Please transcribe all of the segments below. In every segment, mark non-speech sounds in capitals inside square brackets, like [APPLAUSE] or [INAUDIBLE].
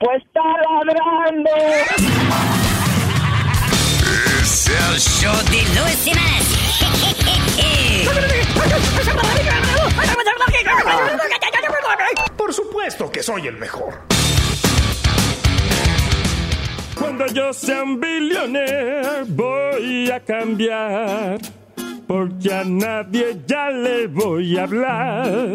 Pues está ladrando. Es el show de Luis. Por supuesto que soy el mejor. Cuando yo sea un billionaire voy a cambiar, porque a nadie ya le voy a hablar.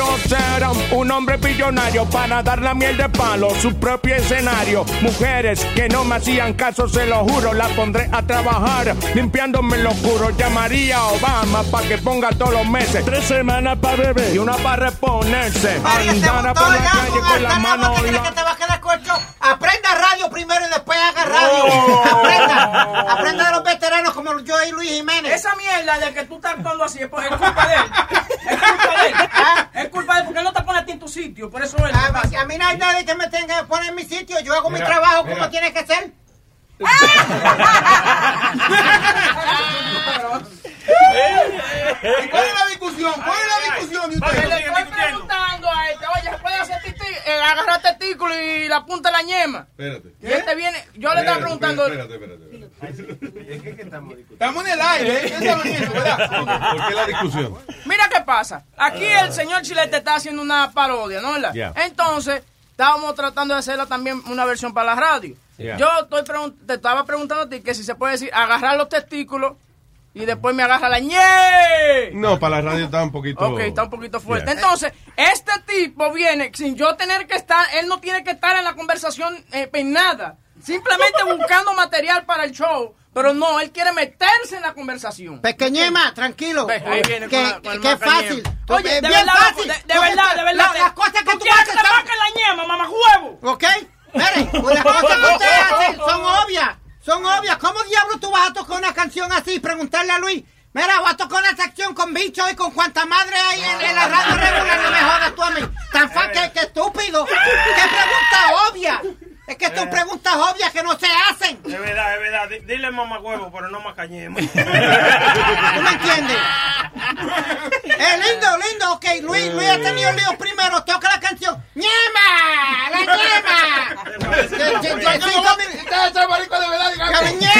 Quiero ser un hombre billonario para dar la miel de palo, su propio escenario. Mujeres que no me hacían caso, se lo juro, las pondré a trabajar limpiándome lo oscuro. Llamaría a Obama para que ponga todos los meses Tres semanas para beber. y una para reponerse. Andar por la calle con con la mano. la-. Aprenda radio primero y después haga radio. Oh. Aprenda. Aprenda de los veteranos como yo y Luis Jiménez. Esa mierda de que tú estás actuando así es, por- es culpa de él. Es culpa de él. Es culpa de porque no te pone a ti en tu sitio. Por eso él. A, mí- a mí no hay nadie que me tenga que poner en mi sitio. Yo hago mi trabajo como tiene que ser. ¿Cuál es la discusión? ¿Cuál es la discusión de Le ustedes? estoy preguntando a este, oye, ¿se puede hacer tití, eh, agarrar testículo y la punta de la ñema? Espérate. Y este viene, yo le estaba preguntando, Espérate, espérate. Estamos en el aire, ¿eh? ¿Por qué la discusión? mira qué pasa. Aquí el señor Chilete está haciendo una parodia, ¿no? ¿verdad? Entonces, estábamos tratando de hacerla también una versión para la radio. Yeah. Yo estoy te estaba preguntando a ti que si se puede decir agarrar los testículos y después me agarra la ñe. No, para la radio está un poquito. Ok, está un poquito fuerte. Yeah. Entonces, este tipo viene sin yo tener que estar, él no tiene que estar en la conversación eh, en nada. Simplemente buscando material para el show. Pero no, él quiere meterse en la conversación. Pequeñema, tranquilo. Ve, ahí viene que con la- con el que es macañema. fácil. Oye, de bien verdad, fácil. de, verdad, de verdad. la- Las cosas que ¿Tú tú haces te la ñema, mamá huevo? ¿Ok? Mire, pues las cosas que usted [LAUGHS] hace son obvias. Son obvias. ¿Cómo diablos tú vas a tocar una canción así y preguntarle a Luis? Mira, voy a tocar una sección con bicho y con cuanta madre hay en, en la radio regular. No me jodas tú a mí. Tan fácil que, que estúpido. ¿Qué pregunta obvia? Es que son preguntas obvias que no se hacen. Es verdad, es verdad. Di- Dile mamá huevo, pero no macañemos. ¿Tú me entiendes? Es lindo, lindo. Ok, Luis, Luis ha tenido líos primero. Toca la canción. ¡Ñema! ¡La ñema! Min- Ustedes son maricos de verdad, ¡La díganme. ñema!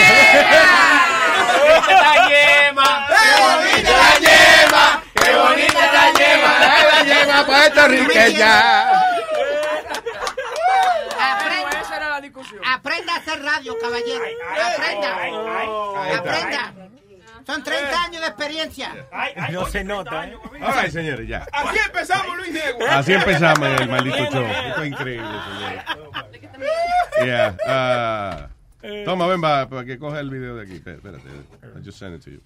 La ñema. ¡Qué bonita la yema! ¡Qué bonita la yema! ¡La yema puertorriqueña! Aprenda a hacer radio, caballero. Aprenda. Aprenda. Son 30 años de experiencia. No se nota, ¿eh? Right, señores, ya. Así empezamos, Luis Diego. Así empezamos el maldito show. Esto es increíble, señores. [LAUGHS] Yeah. ah, toma, ven, va, para que coja el video de aquí. Espérate. I just sent it to you.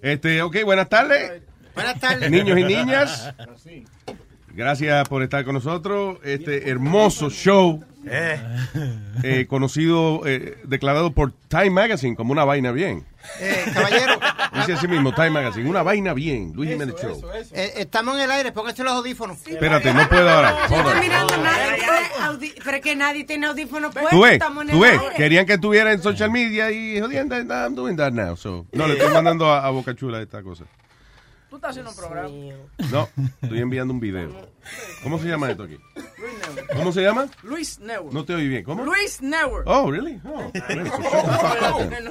Este, ok, buenas tardes. Buenas tardes. Niños y niñas. Gracias por estar con nosotros. Este hermoso show. eh, conocido, eh, declarado por Time Magazine como una vaina bien. Eh, caballero, Dice así mismo, Time Magazine, una vaina bien. Luis Jiménez Show. eh, estamos en el aire. Pónganse los audífonos. Espérate, no puedo ahora. Hold estoy mirando, nadie pero es que nadie tiene audífonos puestos. Tú ves, estamos en tú ves, querían que estuviera en social media y jodiendo, I'm doing that now. So, no, le estoy mandando a, a Boca Chula esta cosa. Tú estás haciendo un programa. No, estoy enviando un video. ¿Cómo se llama esto aquí? Network. ¿Cómo se llama? Luis Network. No te oí bien. ¿Cómo? Luis Network. Oh, really? Oh. So up then.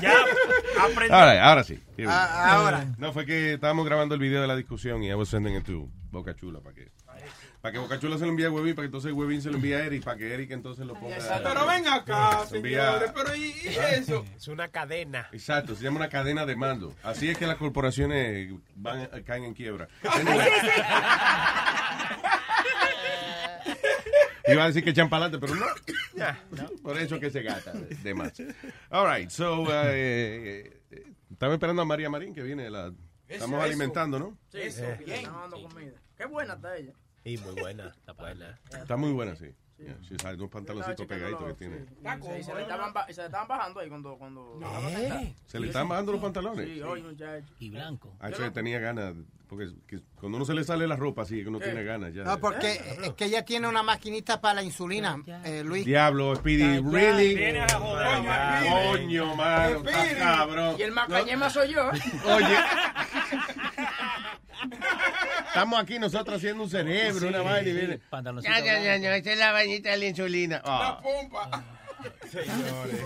Ya aprendí. Right, ahora sí. Ah, ahora. No, fue que estábamos grabando el video de la discusión y I was sending it to Boca Chula para que, para que Boca Chula se lo envíe a Webin, para que entonces Webin se lo envíe a Eric, para que Eric entonces lo ponga. Pero ven acá, Se señores. Pero ¿y, y eso? [LAUGHS] Es una cadena. Exacto, se llama una cadena de mando. Así es que las corporaciones van, caen en quiebra. [LAUGHS] [LAUGHS] Iba a decir que echan para adelante, pero no. Por eso que se gasta de, de más. All right, so, uh, eh, eh, estamos esperando a María Marín que viene. La, estamos Eso, alimentando, ¿no? Sí, sí, está dando comida. Qué buena está ella. Y muy buena, está buena. Está muy buena, sí. Yeah, she's had unos pantaloncitos Estaba pegaditos que tiene. sí. Se le estaban ba- se le estaban bajando ahí cuando... cuando ¿Se le están bajando los pantalones? Sí, oye, muchacho. Y blanco. Ah, eso tenía ganas, porque que cuando uno se le sale la ropa así, que uno tiene ganas ya. No, porque es que ella tiene una maquinita para la insulina, eh, Luis. Diablo, Speedy, really? Vienes a joder, Coño, mano, cabrón. Y el macañema soy yo. Oye. [LAUGHS] Estamos aquí nosotros haciendo un cerebro, una vaina y viene. Ya, ya, ya, ya, esta es la vainita de la insulina. Ah, pompa. Señores.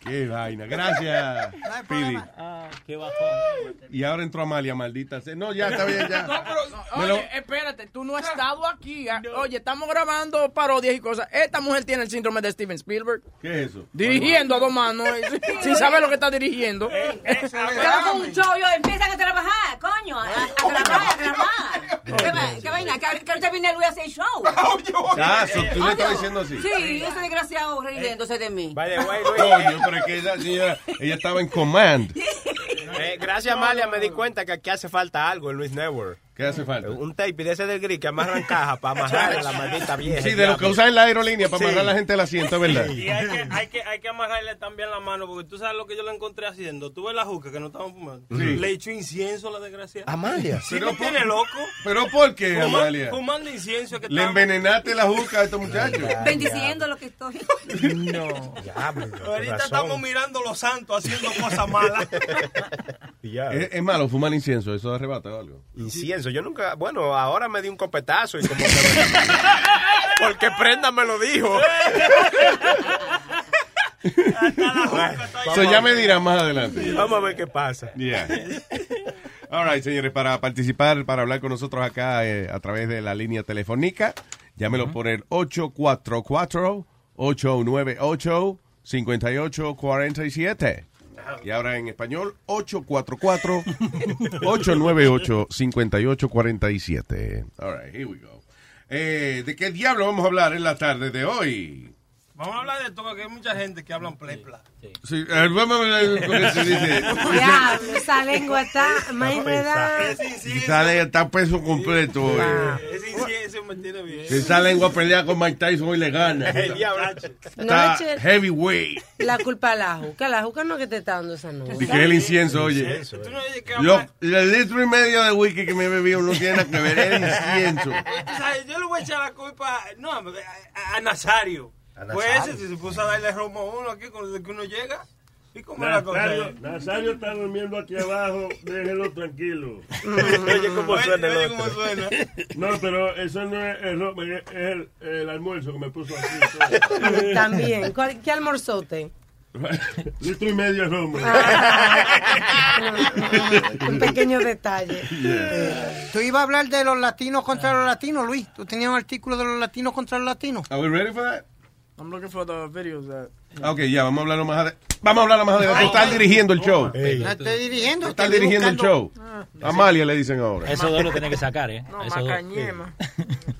Qué vaina. Gracias, Speedy. Ah, qué bajón. Y ahora entró Amalia, maldita. sea. No, ya está bien, ya. No, Me lo- Oye, espérate, tú no has estado aquí. ah. Oye, estamos grabando parodias y cosas. Esta mujer tiene el síndrome de Steven Spielberg. ¿Qué es eso? Dirigiendo a dos manos, eh, sin- sin saber lo que está dirigiendo. Estamos con un show, yo empiezan a trabajar, coño, a, a grabar, a grabar. ¿Qué, va- qué vaina? Que, que ahorita viene Luis a hacer show. Ah, tú le estás diciendo así. Sí, ese desgraciado riéndose de mí. The way, Luis. Coño, pero es que esa señora, ella estaba en command. [LAUGHS] Eh, gracias, Amalia, me di cuenta que aquí hace falta algo en Luis Network. ¿Qué hace falta? Un tape de ese del gris que amarran caja para [LAUGHS] amarrar a la maldita vieja. Sí, de lo que usan en la aerolínea para Sí. amarrar a la gente al asiento, ¿verdad? Y hay que, hay, que, hay que amarrarle también la mano, porque tú sabes lo que yo lo encontré haciendo. Tú ves la juca que no estaban fumando. Sí. Le echó incienso a la desgraciada. Amalia. Sí, Pero tiene loco. ¿Pero por qué, Fuma- Amalia? Fumando incienso que Le estaba- envenenaste la juca a estos muchachos. Bendiciendo lo que estoy. No. Ahorita estamos mirando los santos haciendo cosas malas. [LAUGHS] Es, es malo fumar incienso, eso arrebata algo. Incienso, yo nunca, bueno, ahora me di un copetazo y como que... [LAUGHS] Porque Prenda me lo dijo. Eso ya me dirán más adelante. Vamos a ver qué pasa. Yeah. All right, señores, para participar, para hablar con nosotros acá eh, a través de la línea telefónica, llámelo por el 844-898-5847. Y ahora en español, 844-898-5847. All right, here we go. Eh, ¿De qué diablo vamos a hablar en la tarde de hoy? Vamos a hablar de todo, que hay mucha gente que hablan plepla. Sí, eh, vamos a hablar con eso, dice. [LAUGHS] Diablo, esa lengua está más enredada. Si sale está peso completo. eh. Ese incienso me tiene bien. Si esa lengua pelea con Mike Tyson hoy le gana. El diablo. Está Noche- heavyweight. La culpa a la juca. La juca no es que te está dando esa nota. Y que es el incienso, oye. El litro y medio de whisky que me bebí no tiene nada que ver, es el incienso. [LAUGHS] Yo le voy a echar la culpa no, a Nazario. Pues Nazario. ese se puso a darle romo a uno aquí con desde que uno llega. ¿Y cómo es la cosa? Nazario? Nazario está durmiendo aquí abajo, [LAUGHS] déjelo tranquilo. [LAUGHS] Oye, cómo suena el Oye, cómo suena. [LAUGHS] No, pero eso no es el, es el, el almuerzo que me puso así. También. ¿Cuál- ¿Qué almorzó usted? Litro y medio de romo. Un pequeño detalle. Tú ibas a hablar de los latinos contra los latinos, Luis. Tú tenías un artículo de los latinos contra los latinos. Are we ready for that? I'm looking for the videos that... Ok, ya, vamos a hablarlo más adelante. Vamos a hablarlo más adelante. Tú estás dirigiendo el show. Tú No estoy dirigiendo. estás estoy dirigiendo el show. Amalia le dicen ahora. Esos dos lo tiene que sacar, ¿eh? No, dos. macañema.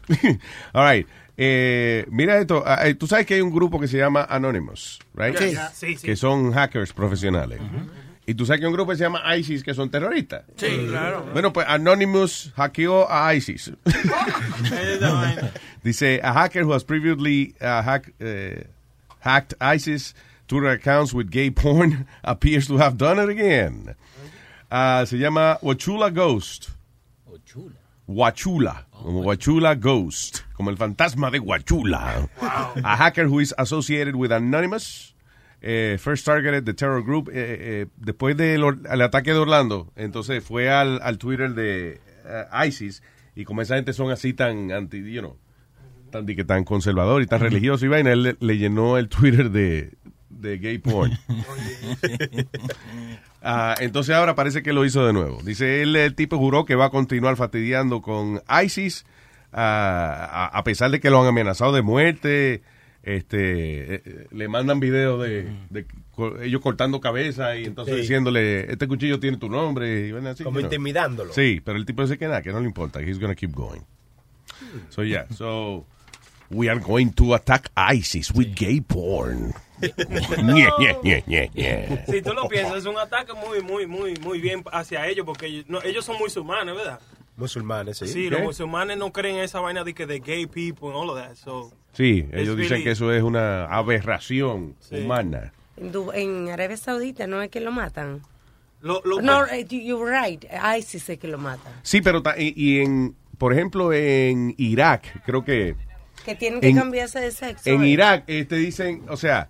[LAUGHS] All right. Eh, mira esto. ah, eh, Tú sabes que hay un grupo que se llama Anonymous, right? Sí. Sí, sí. Que son hackers profesionales. Y tú sabes que un grupo que se llama ISIS que son terroristas. Sí, claro. Bueno, pues Anonymous hackeó a ISIS. [LAUGHS] Dice, a hacker who has previously uh, hack- eh, hacked ISIS Twitter accounts with gay porn [LAUGHS] appears to have done it again. Ah, se llama Wachula Ghost. Oh, chula. Wachula, como Wachula Ghost, como el fantasma de Wachula. A hacker who is associated with Anonymous, eh, first targeted the terror group, eh, eh, después del el ataque de Orlando, entonces fue al, al Twitter de eh, ISIS Y como esa gente son así tan anti, you know, tan, que tan conservador y tan religioso y vaina, él le, le llenó el Twitter de, de gay porn. [LAUGHS] [LAUGHS] Ah, entonces ahora parece que lo hizo de nuevo. Dice él, el tipo juró que va a continuar fastidiando con ISIS, ah, a, a pesar de que lo han amenazado de muerte. Este, eh, eh, le mandan videos de, de ellos cortando cabeza y entonces Sí. diciéndole, este cuchillo tiene tu nombre. Y vaina así, Como you know. intimidándolo. Sí, pero el tipo dice que nada, que no le importa. He's gonna keep going. So yeah, [LAUGHS] so we are going to attack ISIS with gay porn. Ñe, ñe, ñe, ñe. Si tú lo piensas, es un ataque muy, muy, muy, muy bien hacia ellos, porque ellos, no, ellos son musulmanes, ¿verdad? Musulmanes, sí. Sí, ¿Qué? los musulmanes no creen en esa vaina de que de gay people and all of that. So, Sí, ellos dicen really- que eso es una aberración humana. En, Du- en Arabia Saudita no es que lo matan. Lo, lo- no, eh, you- you're right. ISIS es que lo matan. Sí, pero y, y en, por ejemplo, en Irak, creo que Que tienen que En- cambiarse de sexo. en eh. Irak eh, te dicen, o sea,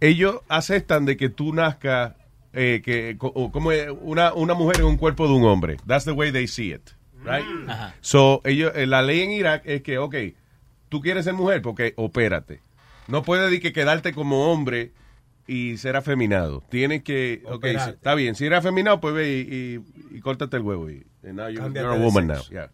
ellos aceptan de que tú nazcas, eh, que o como una, una mujer en un cuerpo de un hombre. That's the way they see it, right? Ajá. So, ellos, eh, la ley en Irak es que, ok, tú quieres ser mujer porque opérate. No puedes decir que quedarte como hombre y ser afeminado. Tienes que, ok, Operarte. si- está bien, si eres afeminado, pues ve y, y, y córtate el huevo. Y, and now you're, you're a woman now. yeah.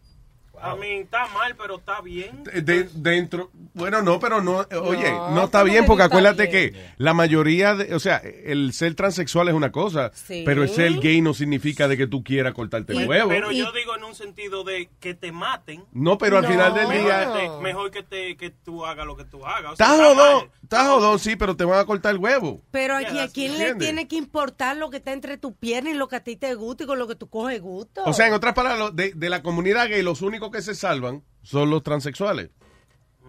I mean, está mal, pero está bien. De- dentro, bueno, no, pero no, oye, No, no, está ¿cómo bien que porque está acuérdate bien? que la mayoría, de, o sea, el ser transexual es una cosa, Sí. pero el ser gay no significa de que tú quieras cortarte el huevo. Pero yo digo en un sentido de que te maten. No, pero al final del Mejor día- que te- mejor que, te, que tú hagas lo que tú hagas. Estás jodón, estás jodón, sí, pero te van a cortar el huevo. Pero Yeah, aquí, ¿a quién le tiene que importar lo que está entre tus piernas y lo que a ti te gusta y con lo que tú coges gusto? O sea, en otras palabras, de, de la comunidad gay, los únicos que se salvan son los transexuales.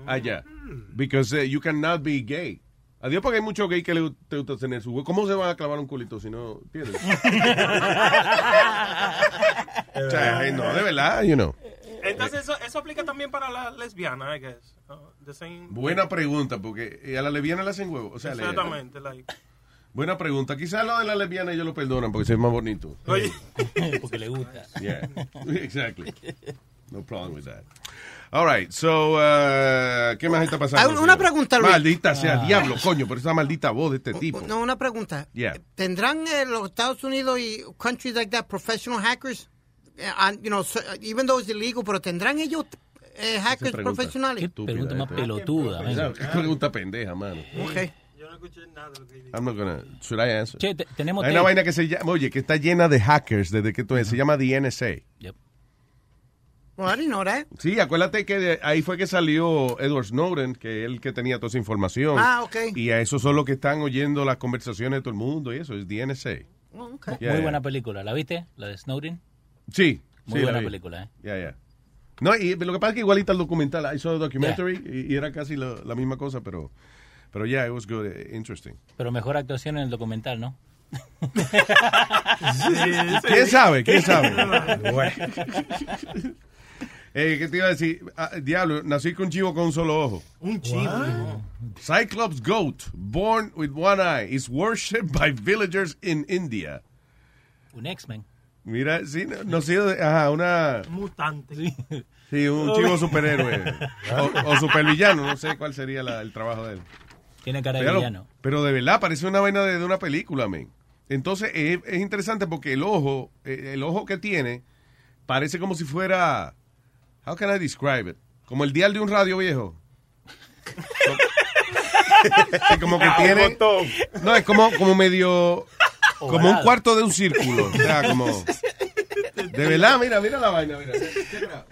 Allá. Because eh, you cannot be gay. Adiós, porque hay muchos gays que le gusta tener su huevo. ¿Cómo se van a clavar un culito si no entiendes? [LAUGHS] o sea, no, de verdad, you know. Entonces, eso, eso aplica también para las lesbianas, I guess. Uh, the same- Buena pregunta, porque eh, a la lesbiana le hacen huevo. O sea, le- Exactamente. like. buena pregunta. Quizás lo de la lesbiana ellos lo perdonan porque es más bonito. Oye. [LAUGHS] [LAUGHS] Porque le gusta. Yeah, exactly. No problem with that. All right, so, uh, ¿qué más está pasando? Ah, una señor? pregunta, Luis. Maldita sea, Ah. diablo, coño, por esa maldita voz de este tipo. No, una pregunta. Yeah. ¿Tendrán eh, los Estados Unidos y countries like that professional hackers? Eh, and, you know, so- even though it's illegal, pero ¿tendrán ellos eh, hackers pregunta. profesionales? Estúpida pregunta más pelotuda. Qué pregunta pendeja, mano. Ok. I'm not gonna. Should I answer? Che, te- tenemos Hay una vaina que se llama, oye, que está llena de hackers desde que tú se llama the NSA. Well, I didn't know that. Sí, acuérdate que de- ahí fue que salió Edward Snowden, que es el que tenía toda esa información. Ah, ok. Y a eso son los que están oyendo las conversaciones de todo el mundo y eso, es NSA. Oh, ok. Yeah, Muy yeah. buena película. ¿La viste? La de Snowden. Sí. Muy sí, buena película, ¿eh? Ya, ya. No, y lo que pasa es que igualita el documental, I saw the documentary y, y era casi la misma cosa, pero pero yeah, it was good, eh, interesting. Pero mejor actuación en el documental, ¿no? [LAUGHS] ¿Quién sabe? ¿Quién sabe? [LAUGHS] [LAUGHS] Eh, ¿Qué te iba a decir? Ah, diablo, nací con un chivo con un solo ojo. Un chivo. Cyclops goat, born with one eye, is worshipped by villagers in India. Un X-Men. Mira, sí, no, no ajá, una... Mutante. Sí, un chivo superhéroe. O, o supervillano, no sé cuál sería la- el trabajo de él. Tiene cara de villano. pero de verdad, parece una vaina de, de una película, men. Entonces, es, es interesante porque el ojo, eh, el ojo que tiene, parece como si fuera... How can I describe it? Como el dial de un radio viejo. [LAUGHS] Sí, como que Ah, tiene... No, es como, como medio... Como un cuarto de un círculo. O sea, como... De verdad, mira, mira la vaina, mira. [LAUGHS]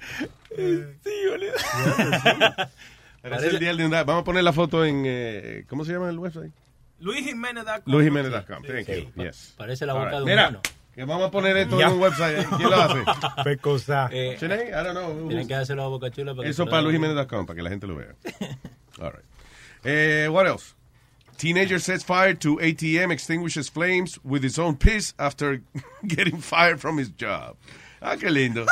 Parece el dial de un radio. Vamos a poner la foto en... eh, ¿Cómo se llama el website? Luis Jiménez. LuisJiménez.com. Thank you. Yes. Parece la boca right. de un Mira. Que vamos a poner esto en un website. ¿Quién lo hace? [LAUGHS] Pecosa. Eh, Sinead? I don't know. Tienen que hacerlo a boca chula para que Eso para. LuisJiménez.com, para que la gente lo vea. All right. Eh, what else? Teenager sets fire to ATM, extinguishes flames with his own piss after [LAUGHS] getting fired from his job. Ah, qué lindo.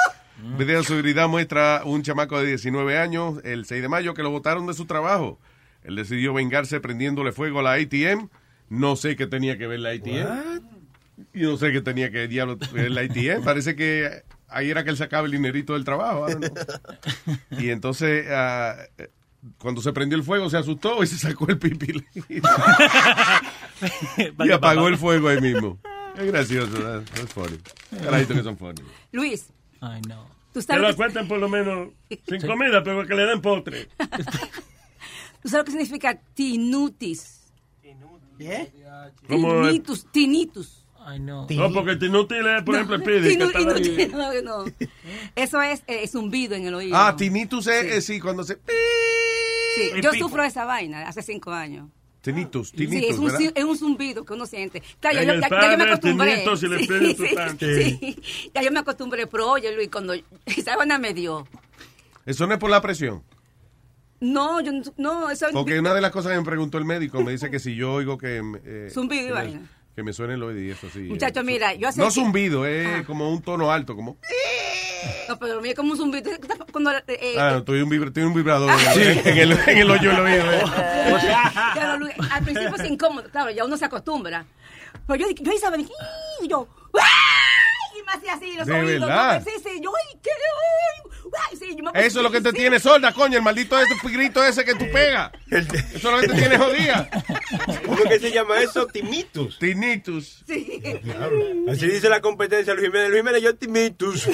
Video de seguridad muestra un chamaco de 19 años el 6 de mayo que lo botaron de su trabajo. Él decidió vengarse prendiéndole fuego a la ATM. No sé qué tenía que ver la ATM. Y no sé qué tenía que diablo ver la ATM. Parece que ahí era que él sacaba el dinerito del trabajo. Y entonces, eh, cuando se prendió el fuego, se asustó y se sacó el pipi. [LAUGHS] y apagó el fuego ahí mismo. Es gracioso, that's funny. Carajitos que son funny. Luis, Ay, no. tú sabes, lo cuenten por lo menos [LAUGHS] sin comida, pero que le den postre. tú sabes lo que significa tinutis. ¿Eh? ¿Cómo es? Tinitus, tinitus. Ay, no. No, porque el inútil es, por ejemplo, el pidi, no, no. Eso es eh, zumbido en el oído. Ah, tinnitus es, eh, sí, cuando se... Sí, yo sufro de esa vaina hace cinco años. Tinnitus, Sí, tinnitus, es un, es un zumbido que uno siente. Claro, yo, ya- ya yo me acostumbré. Tinitos y el Sí, Espíritu sí, Santo. sí. Ya yo me acostumbré, pero oye, Luis, cuando [LAUGHS] esa vaina me dio. Eso no es por la presión. No, yo no- no, eso Porque una de las cosas que me preguntó el médico me dice que si yo oigo que... eh, Zumbido y vaina. Que me suene el oído y eso sí. Muchacho, mira, yo hace No zumbido, es como un tono alto, como... No, pero mira como un zumbido. Cuando, eh, Ah, estoy un, vibra- estoy un vibrador en, el, en el hoyo del oído. eh. [LAUGHS] Claro, al principio es incómodo, claro, ya uno se acostumbra. Pero yo, yo estaba, y yo, ¡ay! Me hacía así los ¿De oídos. verdad? ¿no? Sí, sí, yo, ¡ay, qué! ay! Ay, sí, yo me Eso es lo que te sí. tiene sorda, coño, el maldito ese grito ese que tú pegas. Eso es lo que te tiene jodida. [LAUGHS] ¿Cómo que se llama eso? Timitus. Tinitus. Sí. Así dice la competencia Luis Jiménez. Luis Jiménez, yo timitus. [LAUGHS]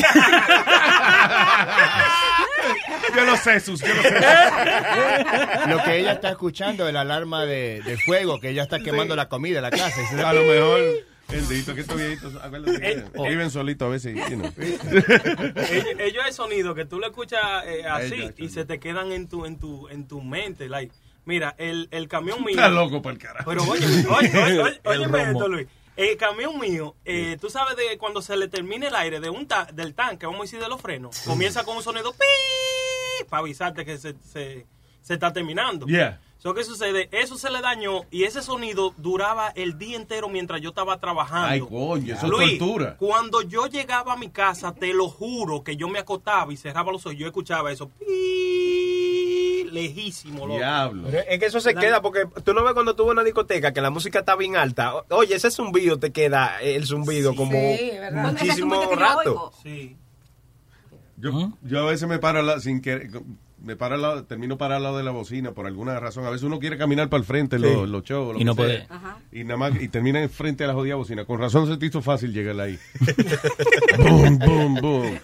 Yo lo sé, Sus, yo lo sé. [LAUGHS] Lo que ella está escuchando es la alarma de, de fuego, que ella está quemando la comida en la casa. A lo mejor, bendito, que estos viejitos, acuérdate que Eh, viven solitos a veces, you know. ellos, ellos hay sonido que tú lo escuchas eh, así Ellos, y se te quedan en tu en tu en tu mente like mira el, el camión mío Está loco por el carajo. pero oye oye oye, [LAUGHS] oye, El romo. esto Luis el camión mío eh, tú sabes de cuando se le termine el aire de un ta- del tanque vamos a decir de los frenos comienza con un sonido para avisarte que se, se, se está terminando Yeah. So, ¿Qué sucede? Eso se le dañó y ese sonido duraba el día entero mientras yo estaba trabajando. Ay, coño, eso es Luis, tortura. Cuando yo llegaba a mi casa, te lo juro que yo me acostaba y cerraba los ojos, yo escuchaba eso. Lejísimo, loco. Pero es que eso se queda porque tú no ves cuando tú vas a una discoteca que la música está bien alta. Oye, ese zumbido te queda el zumbido como. Ese muchísimo rato. oigo. Sí. Yo, yo a veces me paro sin querer, me paro al lado, termino parado al lado de la bocina por alguna razón. A veces uno quiere caminar para el frente, los, los shows. lo Y no que puede. Ajá. Y nada más, y termina enfrente de la jodida bocina. Con razón se te hizo fácil llegar ahí. [LAUGHS] boom, boom, boom.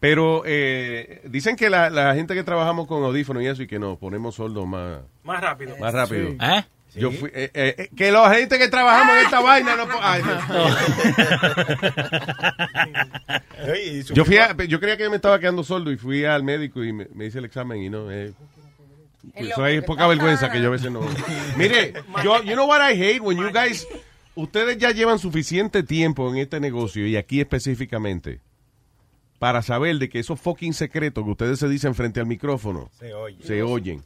Pero eh, dicen que la, la gente que trabajamos con audífonos y eso y que nos ponemos soldos más, Más rápido. más rápido. Sí. ¿Eh? Yo fui, eh, eh, eh, que la gente que trabajamos en esta [LAUGHS] vaina no ay, [LAUGHS] Yo fui a- yo creía que me estaba quedando sordo y fui al médico y me, me hice el examen y no eh, eso es poca vergüenza que yo a veces no. Mire, yo you know what I hate when you guys ustedes ya llevan suficiente tiempo en este negocio y aquí específicamente para saber de que esos fucking secretos que ustedes se dicen frente al micrófono Se oye. se oyen.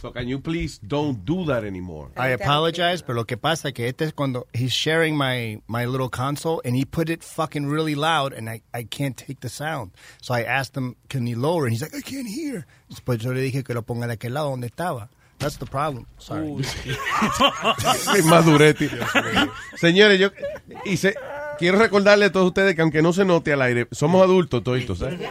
So can you please don't do that anymore? I apologize, pero lo que pasa que este es cuando he's sharing my, my little console and he put it fucking really loud and I, I can't take the sound. So I asked him, can he lower? And he's like, I can't hear. Pues yo le dije que lo ponga de aquel lado donde estaba. That's the problem. Sorry. [LAUGHS] Qué maduretti. [LAUGHS] Señores, yo y se- quiero recordarle a todos ustedes que aunque no se note al aire, somos adultos toditos, Jiménez,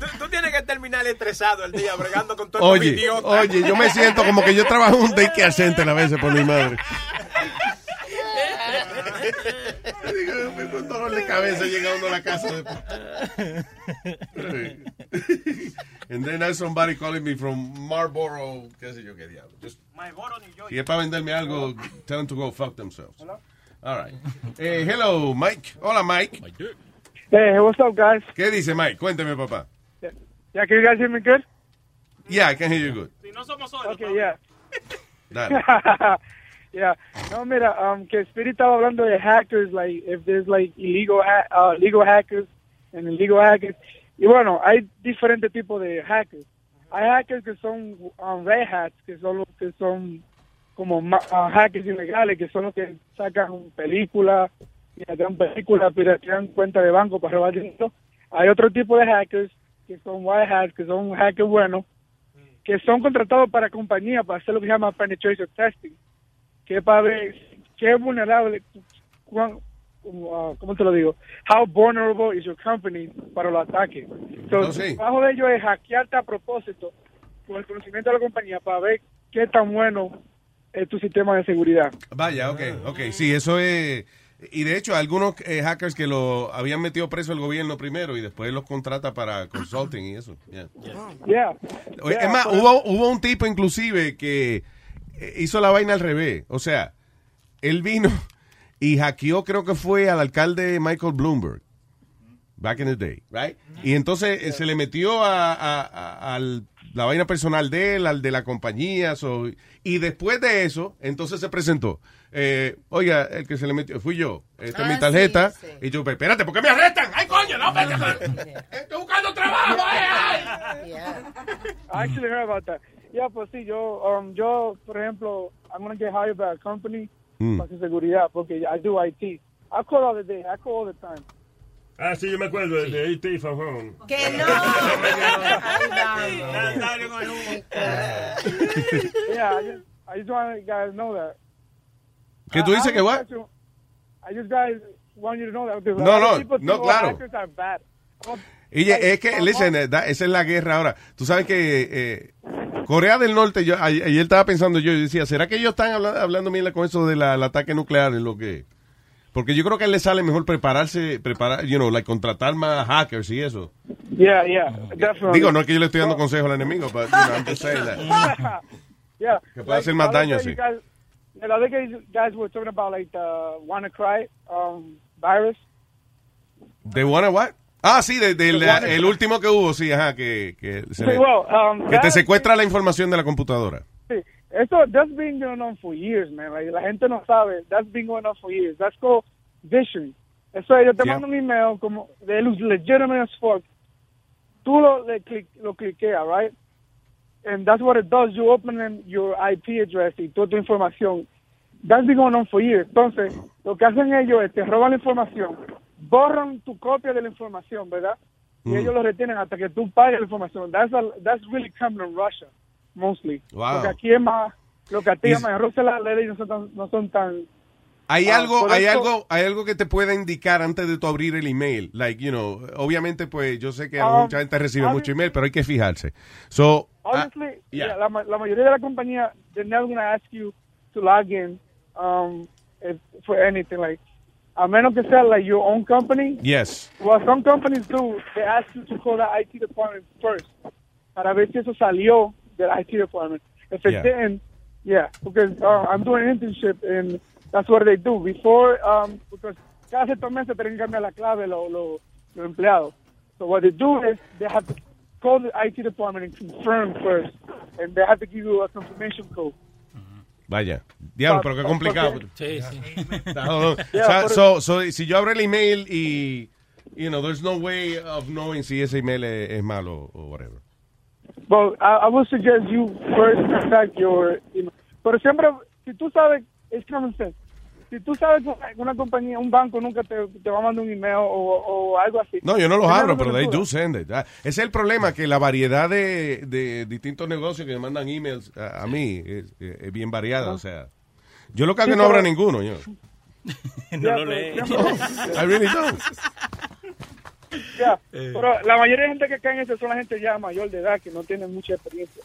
tú, tú tienes que terminar estresado el día bregando con todo Oye, oye, yo me siento como que yo trabajo un daycare center a veces por mi madre. Con dolor de cabeza llega uno a la casa después. And then there's somebody calling me from Marlboro, qué sé yo qué diablo. Just- si es para venderme algo, tell them to go fuck themselves. All right. [LAUGHS] Eh, hello, Mike. Hola, Mike. Hey, what's up, guys? ¿Qué dice Mike? Cuénteme, papá. Yeah, can you guys hear me good? Yeah, I can hear you good. Si no somos sordos, Okay, yeah. Dale. [LAUGHS] yeah. No, mira, um, que Spirit estaba hablando de hackers, like, if there's, like, illegal, ha uh, legal hackers and illegal hackers. Y bueno, hay diferentes tipos de hackers. Hay hackers que son um, red hats, que son los que son como hackers ilegales, que son los que sacan películas, piratean películas, piratean cuentas de banco para robar dinero. Hay otro tipo de hackers que son white hats, que son hackers buenos, que son contratados para compañías para hacer lo que se llama penetration testing, que es para ver qué vulnerable, cuán- uh, ¿cómo te lo digo? How vulnerable is your company para los ataques. So, Oh, sí. El trabajo de ellos es hackearte a propósito con el conocimiento de la compañía para ver qué tan bueno es tu sistema de seguridad. Vaya, ok, ok. Sí, eso es... Y de hecho, algunos eh, hackers que lo habían metido preso el gobierno primero y después los contrata para consulting y eso. yeah. Yeah. Oye, Yeah, es más, hubo, hubo un tipo inclusive que eh, hizo la vaina al revés. O sea, él vino y hackeó, creo que fue al alcalde Michael Bloomberg. Back in the day, right? Y entonces eh, se le metió a, a- a- al- la vaina personal de él, al de la compañía. so- y después de eso, entonces se presentó. Eh, oiga, el que se le metió fui yo. Esta es Ah, mi tarjeta. sí, Y yo, espérate, ¿por qué me arrestan? ¡Ay, coño! ¡No, espérate! ¡Estoy buscando trabajo! ¡ay, ay! I actually heard about that. Yeah, pues sí, yo, um, yo, por ejemplo, I'm going to get hired by a company Mm. para su seguridad porque I do IT. I call all the day. I call all the time. Ah, sí, yo me acuerdo de- de E.T. Fajón. Que [LAUGHS] no. yeah, I just, I just want you guys to know that. ¿Qué tú dices que what? I just guys want you to know that. No, no, people no, claro. Y es que, listen, eh, esa es la guerra ahora. Tú sabes que eh, Corea del Norte, yo ay- ayer estaba pensando yo y decía, ¿será que ellos están habla- hablando bien con eso del ataque nuclear en lo que? Porque yo creo que a él le sale mejor prepararse, preparar, you know, like contratar más hackers y eso. Yeah, yeah, definitely. Digo, no es que yo le estoy dando consejo al enemigo, pero you know, I'm just saying that. [LAUGHS] yeah. Que puede hacer más the daño Guys, the other you guys were talking about like the WannaCry um, virus. ¿De wanna what? Ah, sí, de- del- The wanna- el último que hubo, sí, ajá, que, que, se Sí, le- well, um, que te secuestra la información de la computadora. Eso that's been going on for years, man. Like, la gente no sabe. That's been going on for years. That's called vishing. Eso ellos te Yeah. mandan un email como de legitimate as fuck. Tú lo le click, lo cliqueas, right? And that's what it does. You open your IP address y toda tu información. That's been going on for years. Entonces, lo que hacen ellos es te roban la información, borran tu copia de la información, ¿verdad? Y Mm. ellos lo retienen hasta que tú pagues la información. That's a, that's really common in Russia, mostly. Wow. Porque aquí es más, lo que a ti más, Rusia las leyes no son tan, no son tan Hay Ah, algo, hay eso- algo, hay algo que te pueda indicar antes de tu abrir el email. Like, you know, obviamente, pues, yo sé que Um, mucha gente recibe mucho email, pero hay que fijarse. So, ah, Honestly, yeah. yeah, la, la mayoría de la compañía, they're never going to ask you to log in um, if, for anything. Like, a menos que sea like your own company. yes. What some companies do, they ask you to call the IT department first para ver si eso salió del IT department. If it Yeah. didn't, yeah, because uh, I'm doing an internship and that's what they do. Before, um, because cada ciertos meses tienen que cambiar la clave los los los empleados. So what they do is they have to call the IT department and confirm first, and they have to give you a confirmation code. Vaya. Diablo, pero qué complicado. Sí, sí. Está [LAUGHS] jodón. Yeah, O sea, por- so- so, si yo abro el email y, you know, there's no way of knowing si ese email es, es malo o whatever. Well, I, I would suggest you first contact your, you know, pero siempre, si tú sabes, es common sense. Si tú sabes que una- compañía, un banco nunca te, te va a mandar un email o, o algo así. No, yo no los abro, pero they do send it. Ah, Ese es el problema, que la variedad de, de distintos negocios que me mandan emails a, a mí es, es bien variada, o sea. Yo lo que hago Sí, no abro ninguno, yo. [LAUGHS] Ya, pero siempre- [LAUGHS] I really don't. Ya, Eh. pero la mayoría de gente que cae en eso son la gente ya mayor de edad que no tiene mucha experiencia.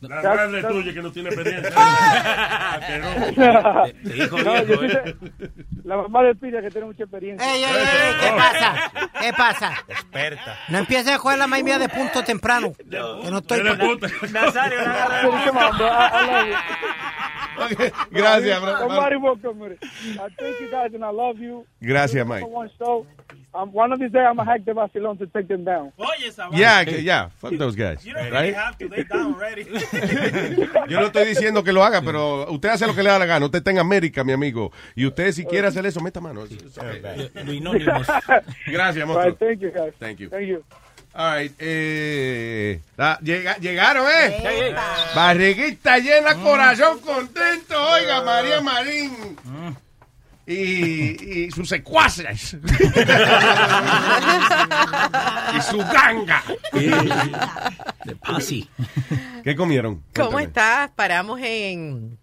La That's- madre that's- tuya que no tiene experiencia. [LAUGHS] No, eh. La mamá de Pilla que tiene mucha experiencia. Ey, ey, ey, ¿qué pasa? ¿Qué pasa? Experta. No empieces a coger la maíz mía de punto temprano. Que no estoy... Eres puta. [LAUGHS] Nazario, no. Gracias, bro. Somebody welcome it. I thank you guys and I love you. Gracias, Mike. Um, one of these days I'm gonna hack the Barcelona to take them down. Oye, esa vaina. Yeah, yeah, fuck those guys. You don't really Right? have to. They down already. [LAUGHS] Yo no estoy diciendo que lo haga, pero usted hace lo que le da la gana. Usted está en América, mi amigo. Y usted, si quiere hacer eso, meta mano. [LAUGHS] Gracias, monstruo. Right, thank you guys. Thank you. Thank you. All right, eh, llega- llegaron, ¿eh? Barriguita llena, corazón contento. Oiga, María Marín. Y, y sus secuaces. [LAUGHS] y su ganga. De Pasi. ¿Qué comieron? ¿Cómo estás? Paramos en,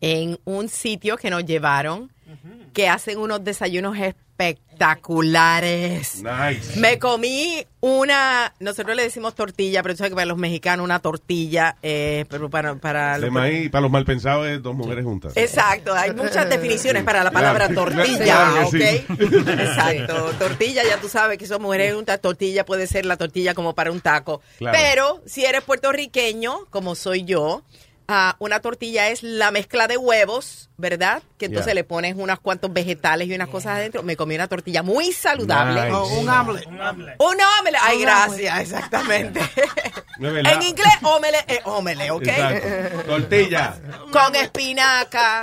en un sitio que nos llevaron que hacen unos desayunos espectaculares. Nice. Me comí una, nosotros le decimos tortilla, pero tú sabes que para los mexicanos una tortilla, eh, pero para, para De los- maíz, para los mal pensados es dos mujeres juntas. Exacto, hay muchas definiciones para la palabra Claro, tortilla, claro ¿ok? Exacto, tortilla, ya tú sabes que son mujeres juntas, tortilla puede ser la tortilla como para un taco. Claro. Pero si eres puertorriqueño, como soy yo, ah, una tortilla es la mezcla de huevos, ¿verdad? Que entonces Yeah. le pones unos cuantos vegetales y unas cosas adentro. Me comí una tortilla muy saludable. Nice. Oh, un omelette. Un omelette. Ay, gracias, exactamente. [LAUGHS] No. En inglés, omelette es omelette, ¿ok? Exacto. Tortilla. Con espinaca,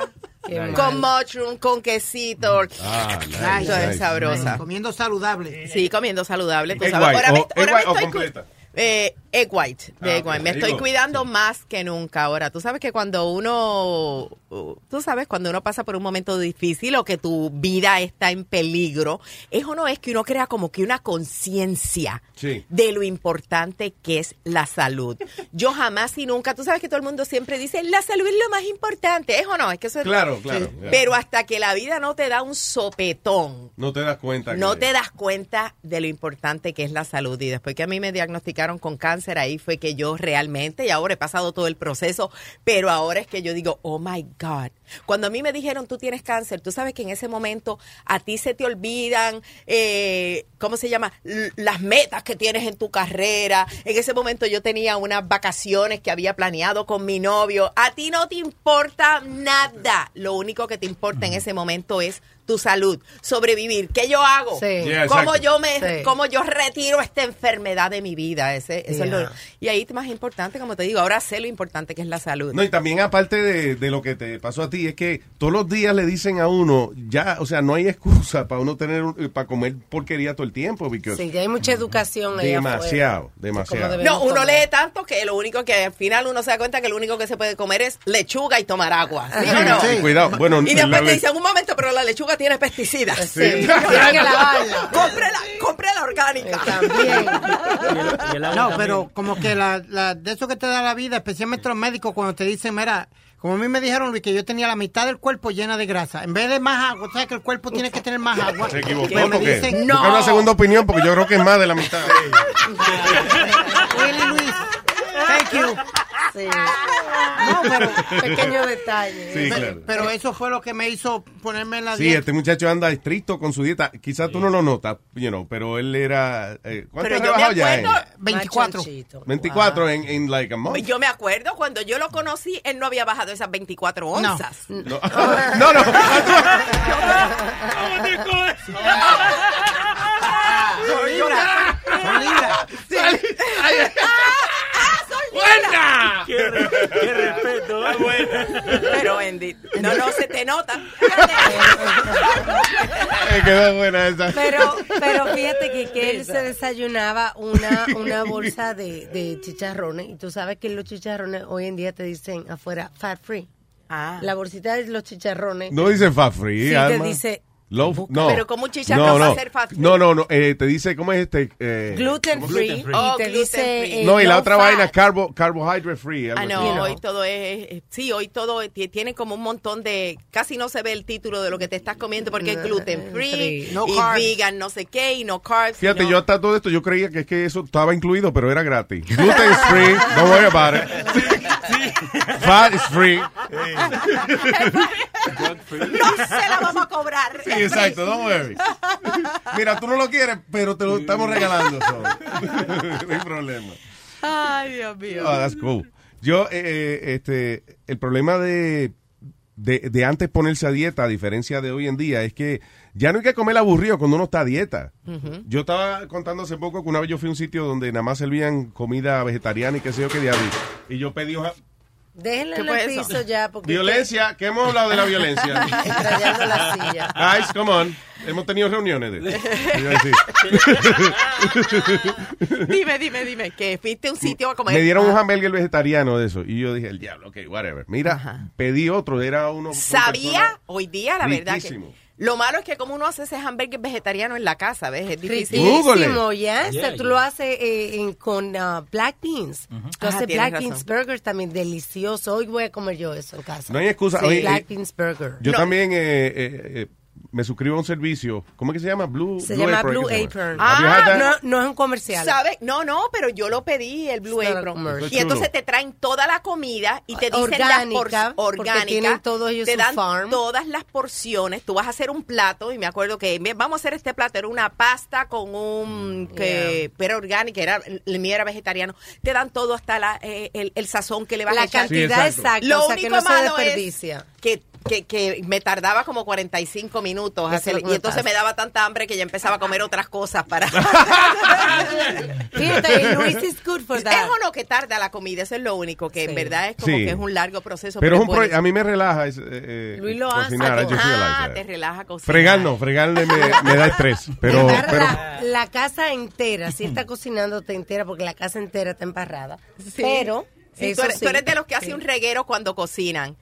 con mushroom, con quesito. Ah, nice, es nice. sabrosa. Comiendo saludable. Sí, comiendo saludable. tú sabes. Ahora me- o- egg ahora me estoy eh, egg white, de Ah, egg white. ok. Me estoy cuidando más que nunca ahora. Tú sabes que cuando uno, tú sabes, cuando uno pasa por un momento difícil o que tu vida está en peligro, eso no es que uno crea como que una conciencia Sí. de lo importante que es la salud. Yo jamás y nunca, tú sabes que todo el mundo siempre dice, la salud es lo más importante. ¿Es o no? Es que eso es- Claro, claro, Sí. Pero hasta que la vida no te da un sopetón, No te das cuenta. no te das cuenta de lo importante que es la salud. Y después que a mí me diagnosticaron con cáncer, ahí fue que yo realmente, y ahora he pasado todo el proceso, pero ahora es que yo digo, oh my God. Cuando a mí me dijeron, tú tienes cáncer, tú sabes que en ese momento a ti se te olvidan, eh, ¿cómo se llama? L- las metas que tienes en tu carrera. En ese momento yo tenía unas vacaciones que había planeado con mi novio. A ti no te importa nada. Lo único que te importa en ese momento es tu salud, sobrevivir. ¿Qué yo hago? Sí. Yeah, ¿Cómo yo me, Sí. cómo yo retiro esta enfermedad de mi vida? Ese, eso es lo- y ahí es más importante, como te digo, ahora sé lo importante que es la salud. No, y también aparte de, de lo que te pasó a ti, es que todos los días le dicen a uno, ya, o sea, no hay excusa para uno tener, un- para comer porquería todo el tiempo, because Sí, ya hay mucha educación demasiado, afuera. demasiado. No, uno lee tanto que lo único que al final uno se da cuenta que lo único que se puede comer es lechuga y tomar agua. ¿Sí o no? Sí, cuidado. Bueno, y después te dicen, un momento, pero la lechuga tiene pesticidas. Sí. Tiene que lavarla. Compre la, compre la orgánica. No, pero como que la, la- de eso que te da la vida, especialmente los médicos, cuando te dicen, mira, como a mí me dijeron, Luis, que yo tenía la mitad del cuerpo llena de grasa. En vez de más agua, tú sabes que el cuerpo tiene que tener más agua. Se equivocó Pues me porque dicen, busca una segunda opinión porque yo creo que es más de la mitad. [LAUGHS] Really, Luis. Thank you. Sí. No, pero Pequeño detalle. Sí, Pero- claro. Pero eso fue lo que me hizo ponerme en la Sí, dieta. este muchacho anda estricto con su dieta. Quizás tú no lo notas, you know, pero él era... Eh, ¿Cuánto Pero ha yo me rebajado ya? acuerdo, En? 24. 24 en, en like a month. Yo me acuerdo cuando yo lo conocí, él no había bajado esas 24 onzas. No, no. [LAUGHS] no. Son libras. Son libras. ¡Buena! ¡Qué, re- qué respeto! ¿eh? Pero, Andy, no, no, se te nota. Eh, quedó buena esa. Pero, pero fíjate que, que él se desayunaba una, una [LAUGHS] bolsa de, de chicharrones y tú sabes que los chicharrones hoy en día te dicen afuera fat free. Ah. La bolsita de los chicharrones. No dice fat free, Sí, te dice Low- no. Pero como un chicharrón no, va a no. ser fat free. No, no, no. eh, te dice, ¿cómo es este? Eh, gluten ¿cómo? free, y Oh, te gluten dice free. No, y la otra fat. vaina, carbo, carbohydrate free. Ah, no, hoy todo es, sí, hoy todo ti- tiene como un montón de, casi no se ve el título de lo que te estás comiendo porque es gluten free, free. No y carbs. vegan, no sé qué, y no carbs. Fíjate, no- yo hasta todo esto, yo creía que es que eso estaba incluido, pero era gratis. Gluten is free, don't worry about it. [LAUGHS] Fat is [LAUGHS] free. no se la vamos a cobrar. Sí, exacto, don't worry. Mira, tú no lo quieres, pero te lo estamos regalando. so. [LAUGHS] no hay problema. Ay, Dios mío. Oh, that's cool. Yo, eh, eh, este, el problema de, de, de antes ponerse a dieta, a diferencia de hoy en día, es que ya no hay que comer aburrido cuando uno está a dieta. Yo estaba contando hace poco que una vez yo fui a un sitio donde nada más servían comida vegetariana y qué sé yo qué diablo. Y yo pedí hoja- Déjenlo ¿Qué en el eso? piso ya. Porque violencia, que hemos hablado de la violencia. [LAUGHS] Estrellando la silla. Guys, come on. Hemos tenido reuniones de [LAUGHS] [LAUGHS] dime, dime, dime, que fuiste a un sitio a comer. Me dieron un Ah, hamburger vegetariano de eso. Y yo dije, el diablo, ok, whatever. Mira, pedí otro, era uno. Sabía hoy día, la verdad que. Lo malo es que como uno hace ese hamburger vegetariano en la casa, ¿ves? Es difícil. Riquísimo, ya. Yeah, Tú yeah. lo haces eh, en- con ah, black beans. Tú Ah, haces tienes black beans razón. burgers también delicioso. Hoy voy a comer yo eso en casa. No hay excusa. Sí, Oye, black eh, beans burger. Yo No. también eh, eh, eh, me suscribo a un servicio. ¿Cómo es que se llama? Blue, Se Blue llama Apron, Blue ¿qué se Apron. that? no, no es un comercial. ¿Sabe? No, no, pero yo lo pedí, el Blue It's Apron. Y entonces te traen toda la comida y te dicen las Orgánica, porciones porque orgánicas. tienen todos ellos Te dan farm. todas las porciones. Tú vas a hacer un plato y me acuerdo que "Bien, vamos a hacer este plato. Era una pasta con un... que era orgánica, era, el mío era vegetariano. Te dan todo hasta la, eh, el, el sazón que le vas La a echar. cantidad Sí, exacta, Lo o sea, que único no se malo es desperdicia. que, que, que me tardaba como 45 minutos Eso hacer- y me entonces pasa. me daba tanta hambre que ya empezaba a comer otras cosas para... [LAUGHS] Fíjate, Luis is good for that. Es o no que tarda la comida, eso es lo único, que en verdad es como Sí. que es un largo proceso. Pero es un pro- a mí me relaja es, eh, Luis lo hace. cocinar. Ah, te relaja cocinar. Fregar no, fregar me, me da estrés. [LAUGHS] Pero, la, la casa entera, si está cocinándote entera, porque la casa entera está embarrada. Sí. Pero, Sí, eso tú, eres, tú sí. eres de los que hace Sí. un reguero cuando cocinan.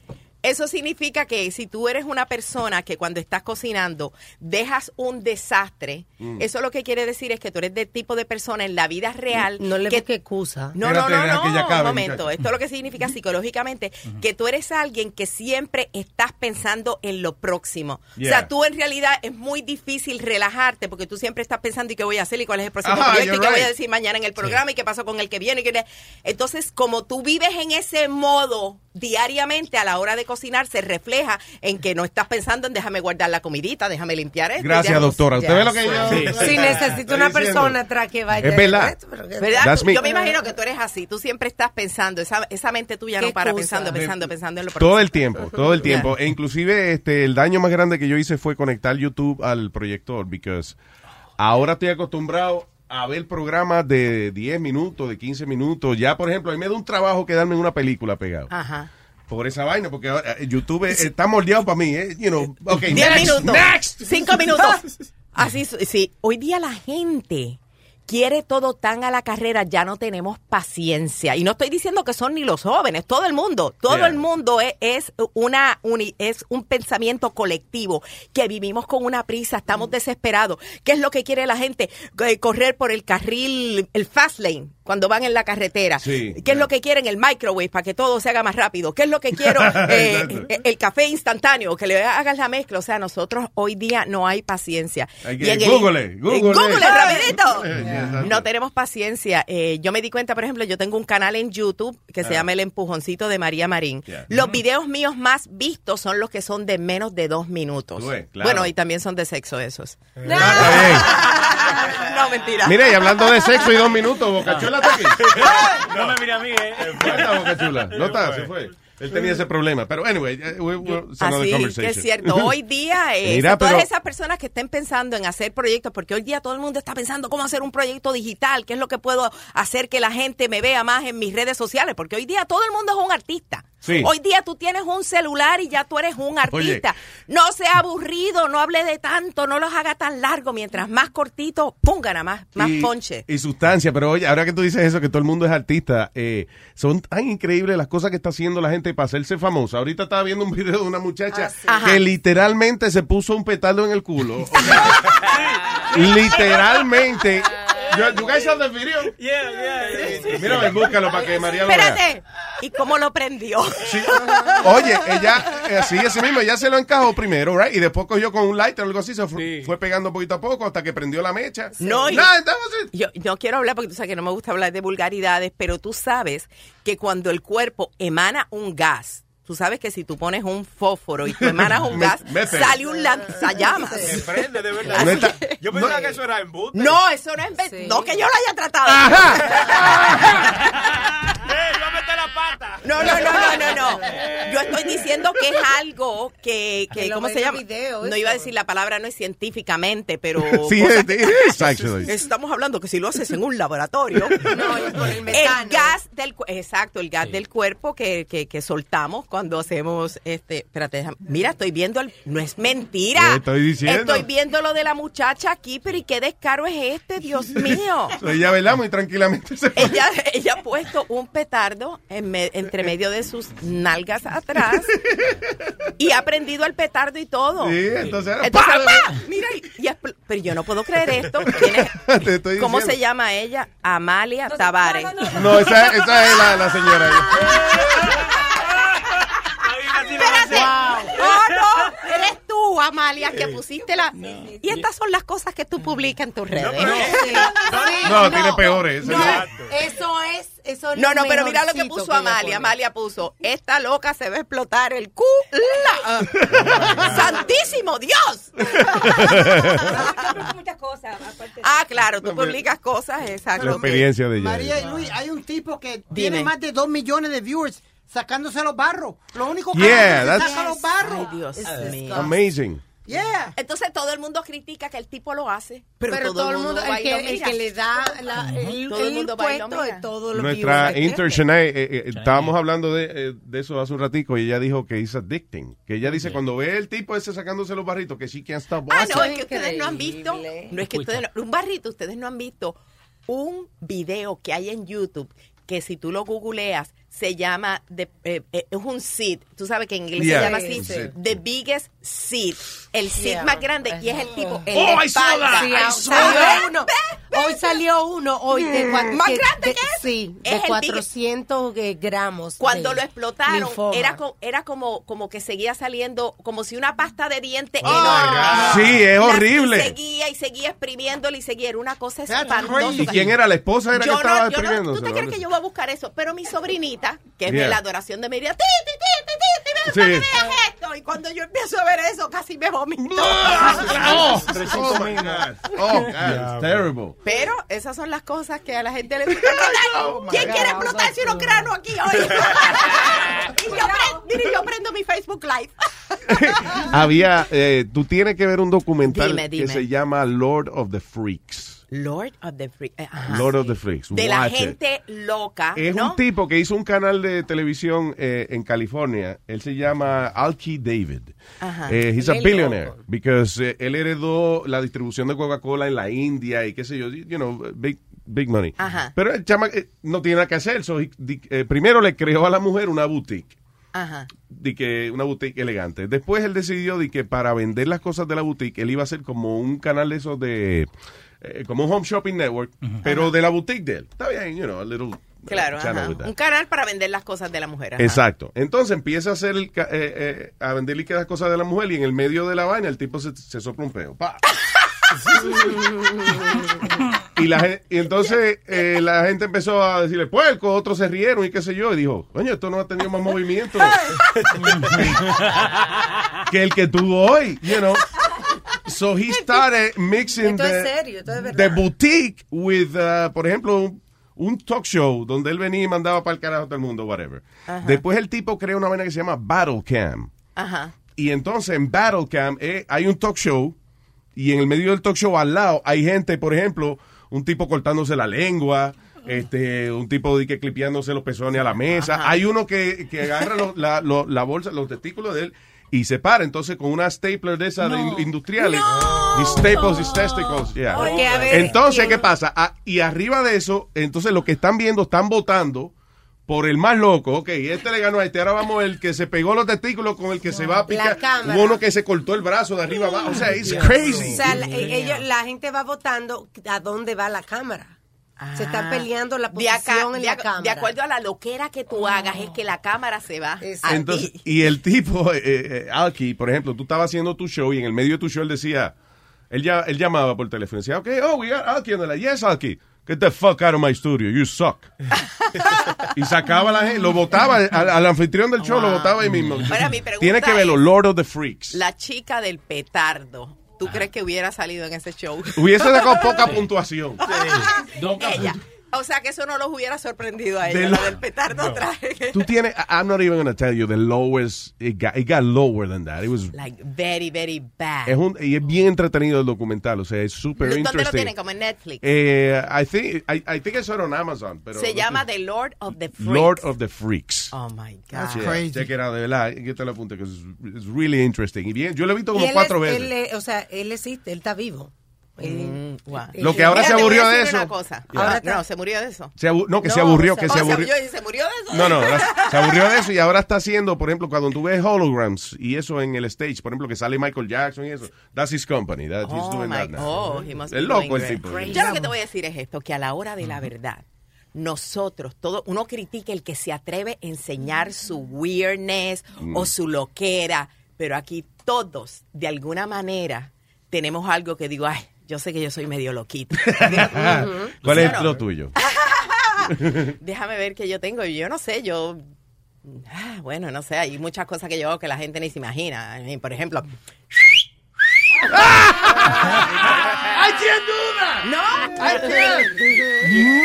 Eso significa que si tú eres una persona que cuando estás cocinando dejas un desastre, Mm. eso lo que quiere decir es que tú eres del tipo de persona en la vida real No le que excusa. No, no, Espérate, no, no, ya acabe, un momento. muchacho. Esto lo que significa psicológicamente que tú eres alguien que siempre estás pensando en lo próximo. O Yeah. sea, tú en realidad es muy difícil relajarte porque tú siempre estás pensando y qué voy a hacer y cuál es el próximo Ajá, proyecto y qué voy a right. decir mañana en el programa y qué pasó con el que viene. y qué- Entonces, como tú vives en ese modo diariamente a la hora de cocinar, se refleja en que no estás pensando en déjame guardar la comidita, déjame limpiar esto. Gracias, doctora. ¿Usted ve lo que yo- Sí. Si necesito una persona atrás que vaya. Es verdad. ¿Verdad? Tú-. Yo me imagino que tú eres así. Tú siempre estás pensando. Esa, esa mente tuya no para cosa. pensando, pensando, pensando en lo próximo. todo el tiempo, todo el tiempo. [LAUGHS] E inclusive este el daño más grande que yo hice fue conectar YouTube al proyector, because ahora estoy acostumbrado a ver programas de 10 minutos, de 15 minutos. Ya, por ejemplo, a mí me da un trabajo quedarme en una película pegado. Ajá. Por esa vaina, porque ahora, eh, YouTube está moldeado para mí, ¿eh? You know, ok, Diez next, minutos. next. Cinco minutos. [LAUGHS] Así, sí. Hoy día la gente quiere todo tan a la carrera, ya no tenemos paciencia. Y no estoy diciendo que son ni los jóvenes, todo el mundo. Todo Yeah. el mundo es, es una uni- es un pensamiento colectivo que vivimos con una prisa, estamos desesperados. ¿Qué es lo que quiere la gente? Eh, Correr por el carril, el fast lane, cuando van en la carretera. Sí. ¿Qué es lo que quieren? El microwave para que todo se haga más rápido. ¿Qué es lo que quiero? [LAUGHS] Eh, eh, el café instantáneo, que le hagas la mezcla. O sea, nosotros hoy día no hay paciencia. Hay que- Y en el- Google, eh, Google. Google, rapidito. Exacto. No tenemos paciencia. Eh, yo me di cuenta, por ejemplo, yo tengo un canal en YouTube que se Ah. llama El Empujoncito de María Marín. Yeah. Los videos míos más vistos son los que son de menos de dos minutos. Claro. Bueno, y también son de sexo esos. [LAUGHS] No, mentira. Mira, y hablando de sexo y dos minutos, Bocachula está aquí. [LAUGHS] No me mire a mí, ¿eh? ¿Dónde está Bocachula? No está, se fue. Él tenía ese problema. Pero, anyway, eh, we- we- Así que es cierto. [LAUGHS] Hoy día, eh, Mira, todas pero- esas personas que estén pensando en hacer proyectos, porque hoy día todo el mundo está pensando cómo hacer un proyecto digital, qué es lo que puedo hacer que la gente me vea más en mis redes sociales, porque hoy día todo el mundo es un artista. Sí. Hoy día tú tienes un celular y ya tú eres un artista. No sea aburrido, no hable de tanto, no los haga tan largo. Mientras más cortito, pum, gana más, más y, ponche. y sustancia, pero oye, ahora que tú dices eso, que todo el mundo es artista, eh, son tan increíbles las cosas que está haciendo la gente para hacerse famosa. Ahorita estaba viendo un video de una muchacha Ajá. que literalmente se puso un petardo en el culo. O sea, [LAUGHS] literalmente. You, you guys have the video? Yeah, yeah. Mira, ven, búscalo para que María lo vea. Espérate. ¿Y cómo lo prendió? Oye, ella, eh, así, así mismo, ella se lo encajó primero, right? Y después cogió con un lighter o algo así, se fue, fue pegando poquito a poco hasta que prendió la mecha. No, yo no quiero hablar porque tú sabes que no me gusta hablar de vulgaridades, pero tú sabes que cuando el cuerpo emana un gas, tú sabes que si tú pones un fósforo y tú emanas un [LAUGHS] Me- gas, sale un lanzallamas. Se prende, de verdad. No está- Yo pensaba que eso era embuste. No, eso no es no que yo lo haya tratado. [LAUGHS] ¡Eh, pata! No, no, no, no, no, no. [LAUGHS] Yo estoy diciendo que es algo que, que ¿cómo se llama? video, no iba a decir la palabra, no es científicamente, pero Sí, que- actually. Estamos hablando que si lo haces en un laboratorio, [LAUGHS] No, y por el el gas del exacto, el gas del cuerpo que, que, que soltamos cuando hacemos este, espérate, déjame- mira, estoy viendo el, no es mentira. ¿Qué estoy diciendo? Estoy viendo lo de la muchacha aquí, pero ¿y qué descaro es este, Dios [LAUGHS] mío? Ella, ¿verdad? Muy tranquilamente se fue. Ella, ella ha puesto un petardo en me- entre medio de sus nalgas atrás [LAUGHS] y ha prendido el petardo y todo. Sí, entonces era Entonces. Mira, y- pero yo no puedo creer esto. [LAUGHS] ¿Quién es? Te estoy ¿Cómo diciendo. se llama ella? Amalia Tavares. No, esa, esa es la, la señora. [LAUGHS] Espérate. Oh, no, tú, Amalia. Que pusiste la... Y estas son las cosas que tú publicas en tus redes. No, tiene peores. No, eso es, eso es No, no, pero mira lo que puso Amalia. Amalia puso, esta loca se va a explotar el cu. la- [LAUGHS] [LAUGHS] ¡Santísimo Dios! [LAUGHS] muchas cosas. aparte. Ah, claro, tú publicas cosas, exacto. La experiencia de ella. María y Luis, hay un tipo que Dime. tiene más de dos millones de viewers sacándose los barros. Lo único que Yeah, hace es saca los barros. Ay, Dios mío. Amazing. Yeah. Entonces todo el mundo critica que el tipo lo hace, pero, Pero, todo, el mundo, va el que, el que le da la, el, Todo el el mundo impuesto de todo lo Nuestra que intern Shanae, eh, eh, estábamos hablando de, eh, de eso hace un ratico y ella dijo que es addicting. Que ella dice cuando ve el tipo ese sacándose los barritos que she can't stop Ah, watching. no, es que ustedes no han visto, no es que ustedes, no- un barrito, ustedes no han visto un video que hay en YouTube que si tú lo googleas se llama, de, eh, eh, es un seed, tú sabes que en inglés Yeah, se llama sí, así, sí. the biggest seed, el seed Yeah. más grande y es el tipo en Oh, saw espalda. saw ¿ves? that. uno. Hoy salió uno, hoy de cua- ¿Más que- grande de- que es? Sí, Es de el big- 400 eh, gramos. Cuando de lo explotaron, linfoma. era, co- era como, como que seguía saliendo, como si una pasta de dientes Oh, enorme. Sí, es La- horrible. Y seguía y seguía exprimiéndole y seguía. Era una cosa espantosa. ¿Y quién era? ¿La esposa era Yo que estaba no, yo no, exprimiéndose? ¿Tú te crees que yo voy a buscar eso? Pero mi sobrinita, que es Yeah. de la adoración de María, ti, ti, ti, ti, esto. Y cuando yo empiezo a ver eso, casi me vomito. Oh, oh my God. Oh, God, it's terrible. Pero esas son las cosas que a la gente le gusta explotar. [LAUGHS] ¿Quién quiere explotarse unos granos aquí hoy? [LAUGHS] y yo, pre- mire, yo prendo mi Facebook Live. [LAUGHS] Había, eh, tú tienes que ver un documental Dime, dime. que se llama Lord of the Freaks. Lord of the Freaks. eh, ajá. Lord of the Freaks. De la Watch it. gente loca, Es ¿no? un tipo que hizo un canal de televisión eh, en California. Él se llama Alki David. Ajá. Eh, he's a billionaire loco. because eh, él heredó la distribución de Coca-Cola en la India y qué sé yo, you know, big, big money. Ajá. Pero el chama eh, no tiene nada que hacer. so eh, primero le creó a la mujer una boutique. Ajá. de que una boutique elegante. Después él decidió de que para vender las cosas de la boutique él iba a hacer como un canal de esos de eh, como un home shopping network, pero de la boutique de él. Está bien, you know, a little uh, Claro, channel ajá. with that. un canal para vender las cosas de la mujer. ajá. Exacto. Entonces empieza a hacer el eh, eh, a vender líquidas cosas de la mujer y en el medio de la vaina el tipo se, se sopla un peo. Pa. [LAUGHS] y, la, y entonces eh, la gente empezó a decirle puerco, otros se rieron y qué sé yo, y dijo, coño, esto no ha tenido más movimiento [LAUGHS] que el que tuvo hoy, you know. So he started mixing Esto es the, serio, esto es verdad. the boutique with, uh, por ejemplo, un, talk show donde él venía y mandaba para el carajo a todo el mundo, whatever. Ajá. Después el tipo crea una vaina que se llama Battle Cam. Ajá. Y entonces en Battle Cam eh, hay un talk show y en el medio del talk show al lado hay gente, por ejemplo, un tipo cortándose la lengua, este, un tipo de que clipeándose los pezones a la mesa. Hay uno que, que agarra lo- la, lo- la bolsa, los testículos de él y se para entonces con una stapler de esas de in- industriales. Y staples his testicles. yeah. Porque, ver, entonces, ¿quién- ¿qué pasa? Ah, y arriba de eso, entonces lo que están viendo, están votando por el más loco. Ok, este le ganó a este. Ahora vamos el que se pegó los testículos con el que se va a picar. uno que se cortó el brazo de arriba abajo. O sea, it's crazy. O sea, la, eh, ellos, la gente va votando a dónde va la cámara. Se están peleando la Ah. De, acá, posición en de, la cámara. de acuerdo a la loquera que tú hagas, es que la cámara se va a Entonces, ti. y el tipo, eh, eh, Alki, por ejemplo, tú estabas haciendo tu show y en el medio de tu show él decía, él, ya, él llamaba por teléfono y decía, ok, oh, we got Alki on the line. Yes, Alki. Get the fuck out of my studio. You suck. [LAUGHS] y sacaba a la gente, lo votaba al, al anfitrión del show, lo votaba ahí mismo. Ahora, mi pregunta Tiene que verlo, es- Lord of the Freaks. La chica del petardo, ¿tú crees que hubiera salido en ese show? Hubiese sacado poca puntuación. ella. O sea que eso no los hubiera sorprendido a De ella, lo- del petardo traje. Tú tienes, I'm not even going to tell you the lowest, it got, it got lower than that. It was, Like, very, very bad. es un, y es bien entretenido el documental, o sea, es súper ¿Dónde lo tienen? Como en Netflix. Eh, I think, I, I think it's on Amazon, pero Se no llama. The Lord of the Freaks. Lord of the Freaks. Oh my God. That's crazy. Check it out, de verdad, que te lo apunte, que es it's really interesting. Y bien, yo lo he visto como cuatro es- veces. él o sea, él existe, él está vivo. Él- Lo que ahora Mira, se aburrió de eso. una cosa. Yeah. Ahora no, se murió de eso. Se abu- no, que se aburrió, que se Oh, aburrió. yo dije, ¿Se murió de eso? No, no, [LAUGHS] se aburrió de eso y ahora está haciendo, por ejemplo, cuando tú ves holograms y eso en el stage, por ejemplo, que sale Michael Jackson y eso, that's his company, that he's Oh, doing my- that now. oh, he must es be loco doing el tipo. Yo lo que te voy a decir es esto, que a la hora de la verdad, nosotros, todo, uno critica el que se atreve a enseñar su weirdness Mm. o su loquera, pero aquí todos, de alguna manera, tenemos algo que digo, ay, yo sé que yo soy medio loquito. [LAUGHS] ¿Cuál ¿Sí es lo tuyo? [LAUGHS] Déjame ver qué yo tengo. Yo no sé, yo. ah, Bueno, no sé, hay muchas cosas que yo hago que la gente ni se imagina. Por ejemplo. [LAUGHS] ¡Ay, quién duda! ¿No? ¡Ay,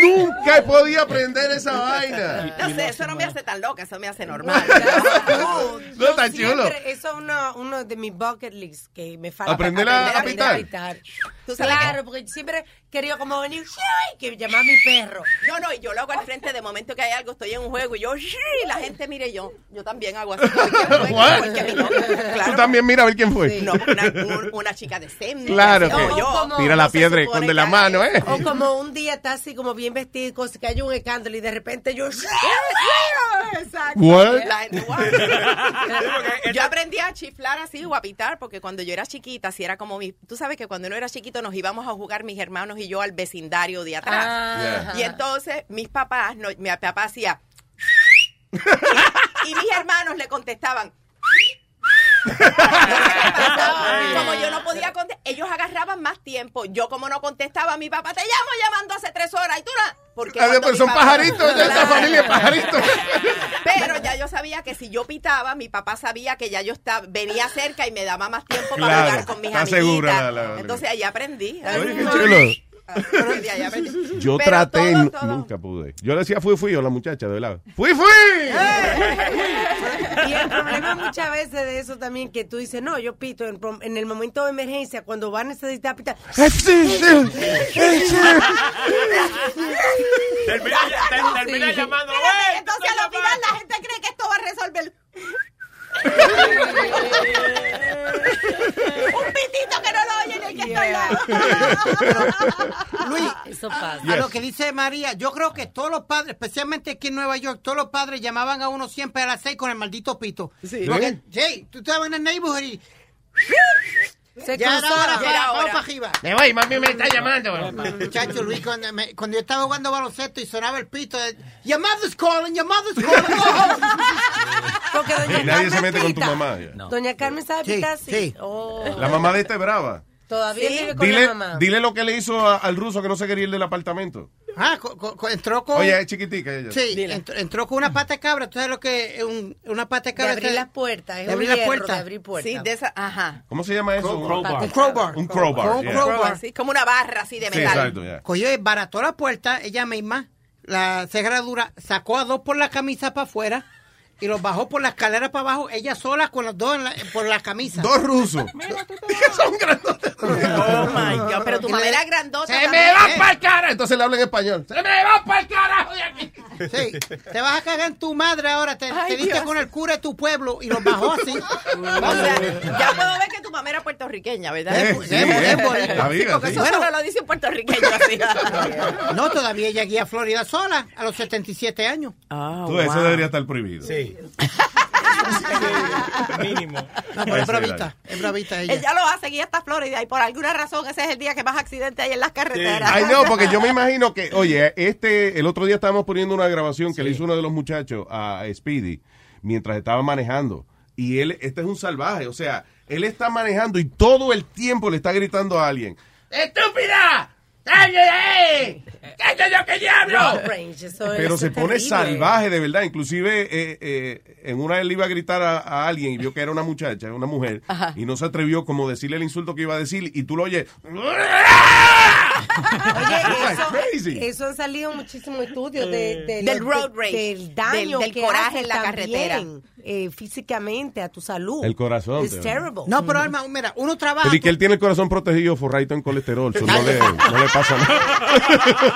Nunca he podido aprender esa vaina. No sé, eso no me hace tan loca, eso me hace normal. [LAUGHS] No, tan chulo. Eso es uno, uno de mis bucket lists que me falta. Aprender a- a pitar. ¿Tú sabes Claro, porque yo siempre querido como venir, ¡ay! que llamar a mi perro. No, no, y yo lo hago al frente de momento que hay algo, estoy en un juego y yo, la gente mire yo, yo también hago así. cualquier [LAUGHS] minuto. Tú Claro, también mira a ver quién fue. no, una, un- una chica decente. Claro así que como yo. tira la piedra y esconde la mano, ¿eh? O como un día está así como bien vestido que hay un escándalo y de repente yo... Exacto. What? La gente, "What?" [LAUGHS] yo aprendí a chiflar así o a pitar porque cuando yo era chiquita, si era como mi. Tú sabes que cuando uno era chiquito nos íbamos a jugar mis hermanos y yo al vecindario de atrás. Ah. Y entonces mis papás, no, mi papá hacía. y mis hermanos le contestaban. como yo no podía contestar, ellos agarraban más tiempo. Yo como no contestaba, mi papá te llamo llamando hace tres horas y tú no. Porque mi son papá- pajaritos, ya esta Claro. familia es pajaritos. Pero ya yo sabía que si yo pitaba, mi papá sabía que ya yo estaba, venía cerca y me daba más tiempo para Claro, jugar con mis amiguitas. segura la- la- Entonces ahí aprendí. Oye, qué chulo. Yo Pero traté, todo, nu- todo. nunca pude. Yo le decía fui, fui a la muchacha de verdad. ¡Fui, fui! Y el problema muchas veces de eso también, que tú dices, no, yo pito en, el momento de emergencia, cuando va a necesitar pitar. Termina, ter- termina llamando. Entonces al final la gente cree que esto va a resolver. Un pitito que no lo oye ni el que está al lado. [LAUGHS] Luis, Eso pasa. a lo que dice María, yo creo que todos los padres, especialmente aquí en Nueva York, todos los padres llamaban a uno siempre a las seis con el maldito pito. Porque, ¿Eh? hey, tú estabas en el neighborhood y... Se ya era cruzaba. hora, Ya pa- era vamos hora. para arriba. Me voy, mami me está llamando. Muchacho, Luis, cuando, me- cuando yo estaba jugando baloncesto y sonaba el pito, eh, your mother's calling, your mother's calling. [LAUGHS] Porque doña Y nadie Carmen se mete con tu mamá. ya. Doña Carmen sabe Sí, pitar, sí. sí. Oh. La mamá de este es brava. Todavía Sí. vive con Dile, la mamá. dile lo que le hizo a- al ruso que no se quería ir del apartamento. ah, co- co- co- entró con... Oye, es chiquitica ella. Sí, entró, entró con una pata de cabra. ¿Tú sabes lo que es un- una pata de De cabra? abrir es? las puertas. Es De abrir un la hierro puerta. De abrir puertas. Sí, de esa, ajá. ¿Cómo se llama eso? Un crowbar. Un crowbar. Un yeah. crowbar. Así, como una barra así de Sí, metal. exacto, ya. Cogió y barató la puerta, ella misma, la cerradura, sacó a dos por la camisa para afuera y los bajó por la escalera para abajo, ella sola con los dos en la- por la camisa. Dos rusos. [LAUGHS] [LAUGHS] son grandotes. Oh my God, pero tu le- era grandota. ¡Se me va para el cara! Entonces le habla en español. ¡Se me va para el carajo de aquí! Sí, te vas a cagar en tu madre ahora, te, Ay, te diste Dios. con el cura de tu pueblo y los bajó así. [LAUGHS] O sea, ya puedo ver que tu mamá era puertorriqueña, ¿verdad? Eh, sí, eh, Sí, porque sí. eso Bueno. solo lo dice un puertorriqueño así. No, todavía ella guía a Florida sola a los 77 años. Oh, Tú, eso debería estar prohibido. Sí. Mínimo. No, pero es bravita, es bravita ella. Ella lo hace, guía hasta Florida y por alguna razón ese es el día que más accidentes hay en las carreteras. Ay, no, porque yo me [LAUGHS] imagino que, oye, este, el otro día estábamos poniendo una grabación que le hizo uno de los muchachos a Speedy mientras estaba manejando. Y él, este es un salvaje, o sea, él está manejando y todo el tiempo le está gritando a alguien. ¡Estúpida! ¡Cállate ahí! ¡Cállate yo que diablo! Pero se pone salvaje, de verdad. Inclusive, eh, eh, en una él iba a gritar a, a alguien y vio que era una muchacha, una mujer, y no se atrevió como decirle el insulto que iba a decir, y tú lo oyes. [LAUGHS] Oye, eso, crazy. eso han salido muchísimos estudios de, de Del los- road de- rage, del daño del- del que coraje hace en la también, carretera. eh, físicamente a tu salud. El corazón, Es te- terrible. No, pero Alma, mira, uno trabaja. Pero y que él tiene el corazón protegido, forradito en colesterol, so no, le, no le pasa nada. [LAUGHS]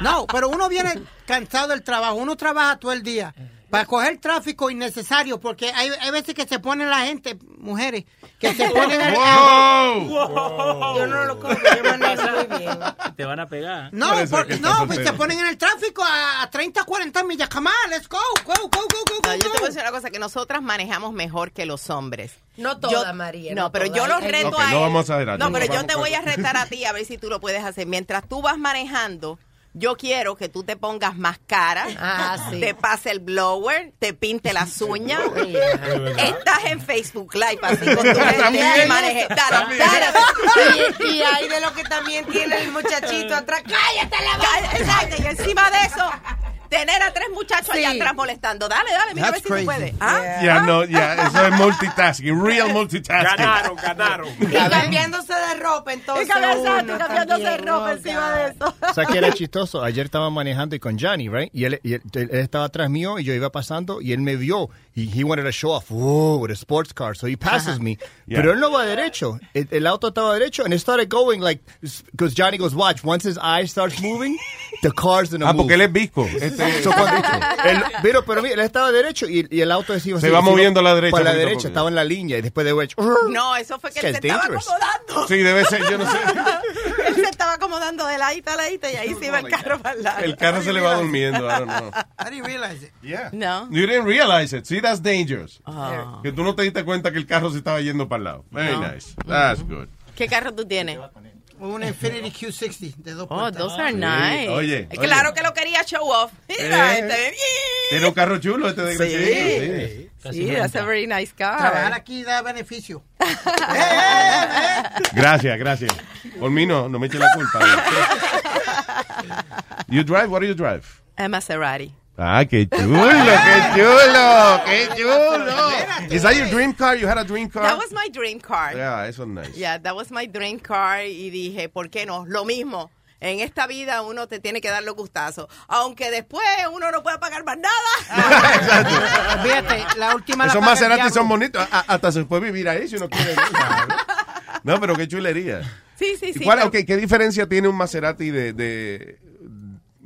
No, pero uno viene cansado del trabajo, uno trabaja todo el día para coger tráfico innecesario, porque hay, hay veces que se ponen la gente, mujeres, que se [LAUGHS] ponen... a- Yo no lo cojo, yo manejo muy bien. Te van a pegar. No, por- no, pues se ponen en el tráfico a, a 30, 40 millas. Come on, let's go, go, go, go, go, No, yo te voy go. a decir una cosa, que nosotras manejamos mejor que los hombres. No toda, Yo- María. No, pero toda. yo los Hay- reto Ok, a no él. vamos a exagerar, No, no, pero yo vamos te con- voy a retar a [LAUGHS] ti a ver si tú lo puedes hacer. Mientras tú vas manejando, Yo quiero que tú te pongas mascara, Ah, sí. te pase el blower, te pinte las uñas. Estás en Facebook Live así con tu y manejes. Dale, dale. Y, hay de lo que también tiene el muchachito atrás. ¡Cállate la boca! Exacto, y encima de eso, tener a tres muchachos allá atrás molestando. Dale, dale, mira a ver si se puede. ¿Ah? Ya no, ya, eso es multitasking, real multitasking. Ganaron, ganaron. Y cambiándose de ropa, entonces. Y cambiándose- uno cambiándose de ropa encima de eso. O sea, que era chistoso. Ayer estaba manejando y con Johnny, right? Y él, y él, él estaba atrás mío y yo iba pasando y él me vio. Y he wanted to show off, whoa, with a sports car. So he passes me. Yeah. Pero él no va derecho. El, el auto estaba derecho and it started going like, because Johnny goes, watch, once his eye starts moving, the car's gonna Ah, move. porque él es visco. Este- So cuando- él- pero, pero mira, él estaba derecho y, y el auto decía, Se va moviendo a la derecha Para la poquito a derecha, poquito. estaba en la línea y después de hecho, No, eso fue que él se es estaba dangerous. acomodando. Sí, debe ser, yo no sé. [LAUGHS] él se estaba acomodando de ladito a ladito y ahí se iba el carro para el lado. El carro se le va durmiendo, I don't know. [LAUGHS] How do you realize it? Yeah. No. You didn't realize it. See, that's dangerous. Ah. Que tú no te diste cuenta que el carro se estaba yendo para el lado. Very No. nice. That's good. ¿Qué carro tú tienes? Un Infinity Q60 de dos Oh, puertas. those are nice. Oye, Eh, oye. Claro que lo quería show off. Mira, Eh. este. Tiene un carro chulo este desgraciadito. Sí. Sí, that's a very nice Trabajar car. aquí da beneficio. [LAUGHS] Gracias, gracias. Por mí no, no me eche la culpa. [LAUGHS] You drive? What do you drive? A Maserati. Ah, qué chulo, qué chulo, qué chulo. Is that your dream car? You had a dream car? That was my dream car. Yeah, eso es nice. Yeah, that was my dream car. Y dije, ¿por qué no? Lo mismo. En esta vida uno te tiene que dar los gustazos. Aunque después uno no pueda pagar más nada. [LAUGHS] Fíjate, la última Esos Maserati son bonitos. A- hasta se puede vivir ahí si uno quiere. No, pero qué chulería. Sí, sí, ¿Y sí. cuál- pero- ok, ¿Qué diferencia tiene un Maserati de, de,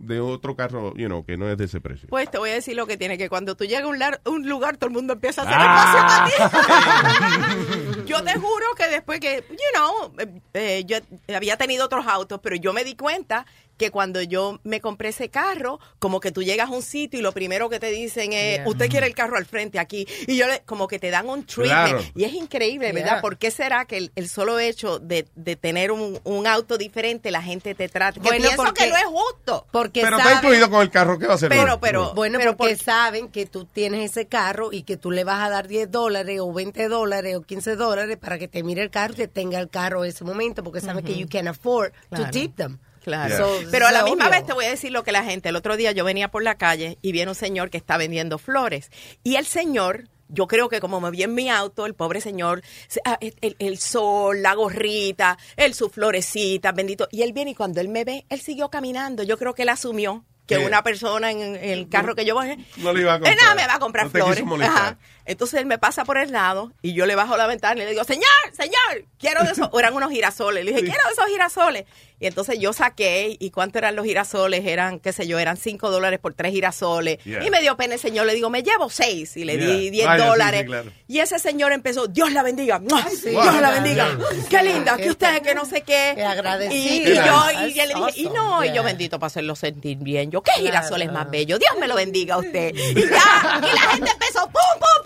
de otro carro, you know, que no es de ese precio? Pues te voy a decir lo que tiene, que cuando tú llegas a un, lar- un lugar, todo el mundo empieza a hacer Ah. espacio para ti. [LAUGHS] yo te juro que después que, you know, eh, eh, yo había tenido otros autos, pero yo me di cuenta que cuando yo me compré ese carro, como que tú llegas a un sitio y lo primero que te dicen es, Yeah. usted quiere el carro al frente aquí. Y yo le, como que te dan un treatment. Claro. Y es increíble, ¿verdad? Yeah. ¿Por qué será que el, el solo hecho de, de tener un, un auto diferente, la gente te trata? Que Bueno, pienso porque- que no es justo. Porque Pero está incluido con el carro, ¿qué va a hacer? Pero, pero, bueno, pero porque por- saben que tú tienes ese carro y que tú le vas a dar 10 dólares o 20 dólares o 15 dólares para que te mire el carro y que tenga el carro en ese momento porque saben que you can afford Claro. to tip them. Claro. So, Pero a la misma obvio. vez te voy a decir lo que la gente. El otro día yo venía por la calle y viene un señor que está vendiendo flores. Y el señor, yo creo que como me vi en mi auto, el pobre señor, se- ah, el, el- el sol, la gorrita, él su florecita, bendito. Y él viene y cuando él me ve, él siguió caminando. Yo creo que él asumió que una persona en, en el carro que yo bajé, No le iba a comprar. él nada me va a comprar No te quiso flores. Ajá. Entonces él me pasa por el lado y yo le bajo la ventana y le digo, señor, señor, quiero de esos, o [LAUGHS] eran unos girasoles. Le dije, quiero de esos girasoles. Y entonces yo saqué, ¿y cuánto eran los girasoles? Eran, qué sé yo, eran cinco dólares por tres girasoles. Yeah. Y me dio pena el señor, le digo, me llevo seis. Y le di Yeah. diez Ah, ya, sí, dólares. sí, claro. Y ese señor empezó, Dios la bendiga. Dios Wow. la bendiga. Yeah. Qué linda, que usted, que no sé qué. Qué Y, y yo, y le dije, y no, y yo bendito para hacerlo sentir bien. Yo, qué girasoles Claro. más bellos. Dios me lo bendiga a usted. [LAUGHS] Y ya, y la gente empezó, pum, pum,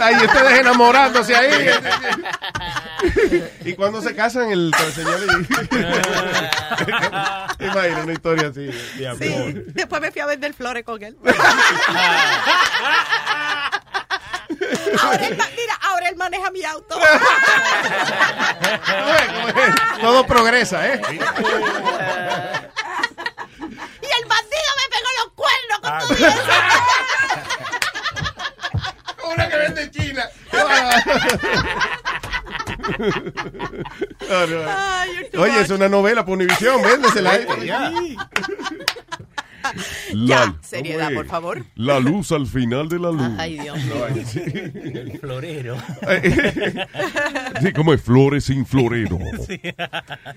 Ay, ustedes enamorándose ahí. y cuando se casan, el, señor. [LAUGHS] Imagina una historia así. de amor. Sí, después me fui a vender flores con él. ahora él, mira, ahora él maneja mi auto. [LAUGHS] Todo progresa, ¿eh? y el bandido me pegó los cuernos con todo eso. Vende China. [LAUGHS] Oh. Ay, Oye, es una novela por Univisión, véndesela. [LAUGHS] Ya, seriedad, por favor. La luz al final de la luz. Ay, Dios mío. El florero. [LAUGHS] Sí, como es flores sin florero. [LAUGHS]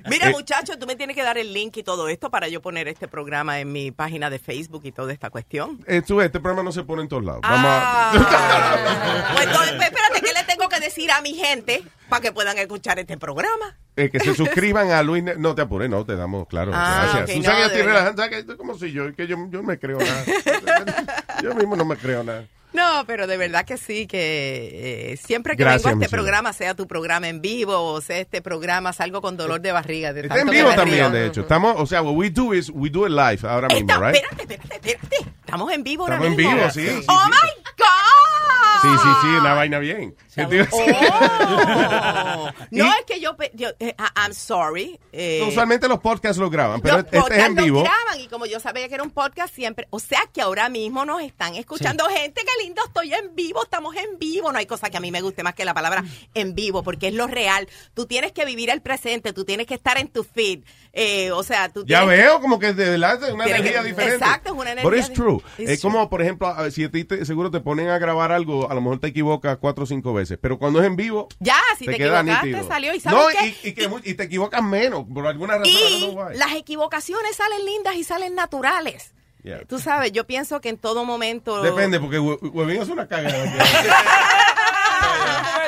Mira, Eh, muchachos, tú me tienes que dar el link y todo esto para yo poner este programa en mi página de Facebook y toda esta cuestión. eh, ves, este programa no se pone en todos lados. Vamos a- Ah. Pues entonces, espérate, ¿qué le tengo que decir a mi gente para que puedan escuchar este programa? Eh, que se [LAUGHS] suscriban a Luis. Ne- No te apures, no, te damos, claro. Ah, gracias. ok, Tú no, yo estoy relajando, ¿sabes que esto es como si yo, que yo, yo no me creo nada. [LAUGHS] yo mismo no me creo nada. No, pero de verdad que sí, que eh, siempre que Gracias, vengo a este Michelle. programa, sea tu programa en vivo o sea este programa, salgo con dolor de barriga. De Está en que vivo me también, río. de hecho. Estamos, o sea, what we do is we do it live ahora mismo, Está- right? espérate, espérate, espérate. Estamos en vivo ahora Estamos en mismo. vivo, sí, sí, ¡Oh, sí. my God! Sí, sí, sí, una vaina bien. ¿Qué te iba a decir? Oh. No, es que yo, pe- yo eh, I- I'm sorry. eh, Usualmente los podcasts los graban, pero los este es podcasts en los vivo. graban y como yo sabía que era un podcast siempre, o sea que ahora mismo nos están escuchando gente, qué lindo, estoy en vivo, estamos en vivo, no hay cosa que a mí me guste más que la palabra en vivo, porque es lo real, tú tienes que vivir el presente, tú tienes que estar en tu feed, eh, o sea, tú Ya tienes- veo como que de verdad es una energía que- diferente. exacto, es una energía it's di- true. Es como, por ejemplo, si ti te- seguro te ponen a grabar algo, a lo mejor te equivocas cuatro o cinco veces, pero cuando es en vivo, Ya, si te, queda equivocaste, nítido. salió y sabes No, qué? y, y que y te equivocas menos, por alguna razón. Y las equivocaciones salen lindas y salen naturales. Yeah. Tú sabes, yo pienso que en todo momento... Depende, porque hue- Huevín es una cagada. [LAUGHS]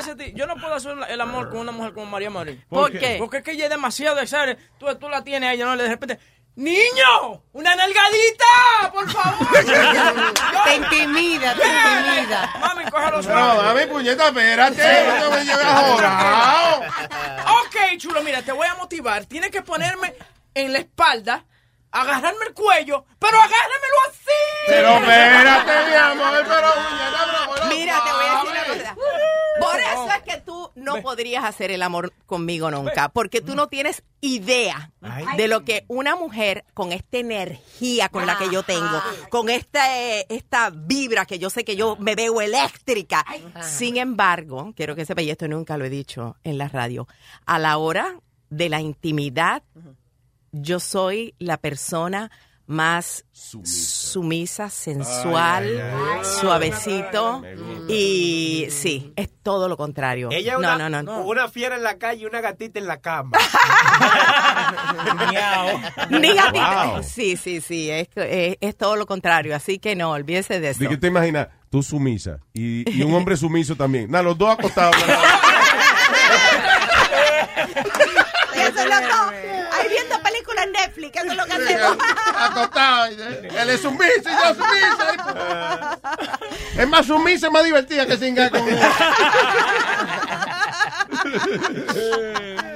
Yo te no puedo hacer el amor con una mujer como María Marín. ¿Por ¿Por qué? Porque es que ella es demasiado de Tú, tú la tienes a ella, no le de repente. ¡Niño! ¡Una nalgadita! ¡Por favor! [LAUGHS] Te intimida, te intimida. Mami, cógelo No, suave. dame puñeta, espérate. No me lleves ahora. Ok, chulo, mira, te voy a motivar. Tienes que ponerme en la espalda, agarrarme el cuello, pero agárramelo así. Pero espérate, mi amor, pero Mira, te voy a decir una cosa. Por eso es que tú no podrías hacer el amor conmigo nunca, porque tú no tienes idea de lo que una mujer con esta energía con la que yo tengo, con esta, eh, esta vibra que yo sé que yo me veo eléctrica. Sin embargo, quiero que sepa, y esto nunca lo he dicho en la radio, a la hora de la intimidad, yo soy la persona más sumisa, sensual, Ay, ay, ay. suavecito y sí, es todo lo contrario. Ella es no, una, no, no, una fiera en la calle y una gatita en la cama. [LAUGHS] Ni gatita. Wow. Sí, sí, sí, es, es, es todo lo contrario, así que no, olvídese de eso. ¿De qué te imaginas? Tú sumisa y, y un hombre sumiso también. Nada, los dos acostados. [LAUGHS] Películas en Netflix, eso es lo que hacemos. Acostado. Él es sumiso y yo sumisa. Es más sumisa, es más divertida que singa con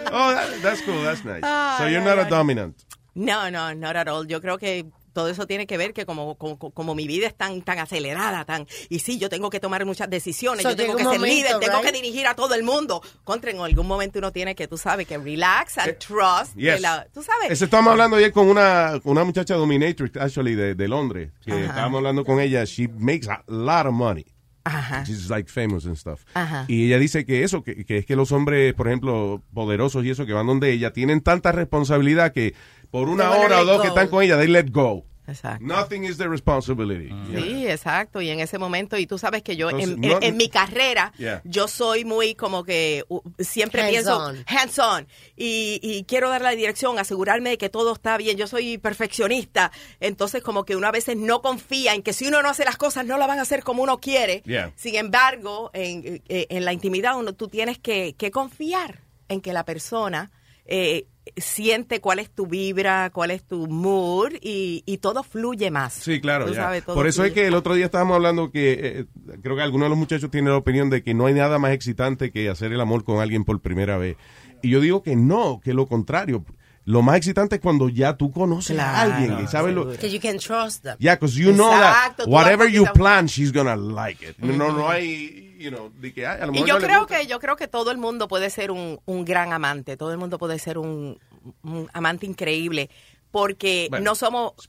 Oh, that- that's cool, that's nice. So you're not a dominant. No, no, not at all. Yo creo que todo eso tiene que ver que como, como, como mi vida es tan, tan acelerada, tan, y sí, yo tengo que tomar muchas decisiones, So, yo tengo que ser momento, líder, tengo right? que dirigir a todo el mundo. Contra, en algún momento uno tiene que, tú sabes, que relax and trust. que Eh, Yes. la- tú sabes. Eso estábamos hablando ayer con una, una muchacha dominatrix, actually, de, de Londres. Que estábamos hablando con ella. She makes a lot of money. Ajá. She's like famous and stuff. Ajá. Y ella dice que eso, que, que es que los hombres, por ejemplo, poderosos y eso, que van donde ella, tienen tanta responsabilidad que por una They hora o dos que están con ella, they let go. Exacto. Nothing is their responsibility. Sí, exacto. Y en ese momento, y tú sabes que yo, Entonces, en, no- en- en mi carrera, Yeah. yo soy muy como que uh, siempre Hands pienso on. hands on. Y, y quiero dar la dirección, asegurarme de que todo está bien. Yo soy perfeccionista. Entonces, como que uno a veces no confía en que si uno no hace las cosas, no las van a hacer como uno quiere. Yeah. Sin embargo, en, eh, en la intimidad, uno, tú tienes que, que confiar en que la persona. eh, siente cuál es tu vibra, cuál es tu mood y, y todo fluye más. Sí, claro. Sabes, Por eso es que el otro día estábamos hablando que eh, creo que algunos de los muchachos tienen la opinión de que no hay nada más excitante que hacer el amor con alguien por primera vez. Y yo digo que no, que lo contrario. Lo más excitante es cuando ya tú conoces a alguien y sabes lo... Que you can trust them. Yeah, because you know that whatever you plan, she's gonna like it. No, no hay, you know, de que ay, a lo Y yo no creo que yo creo que todo el mundo puede ser un, un gran amante, todo el mundo puede ser un, un amante increíble, porque Bueno, no somos [LAUGHS]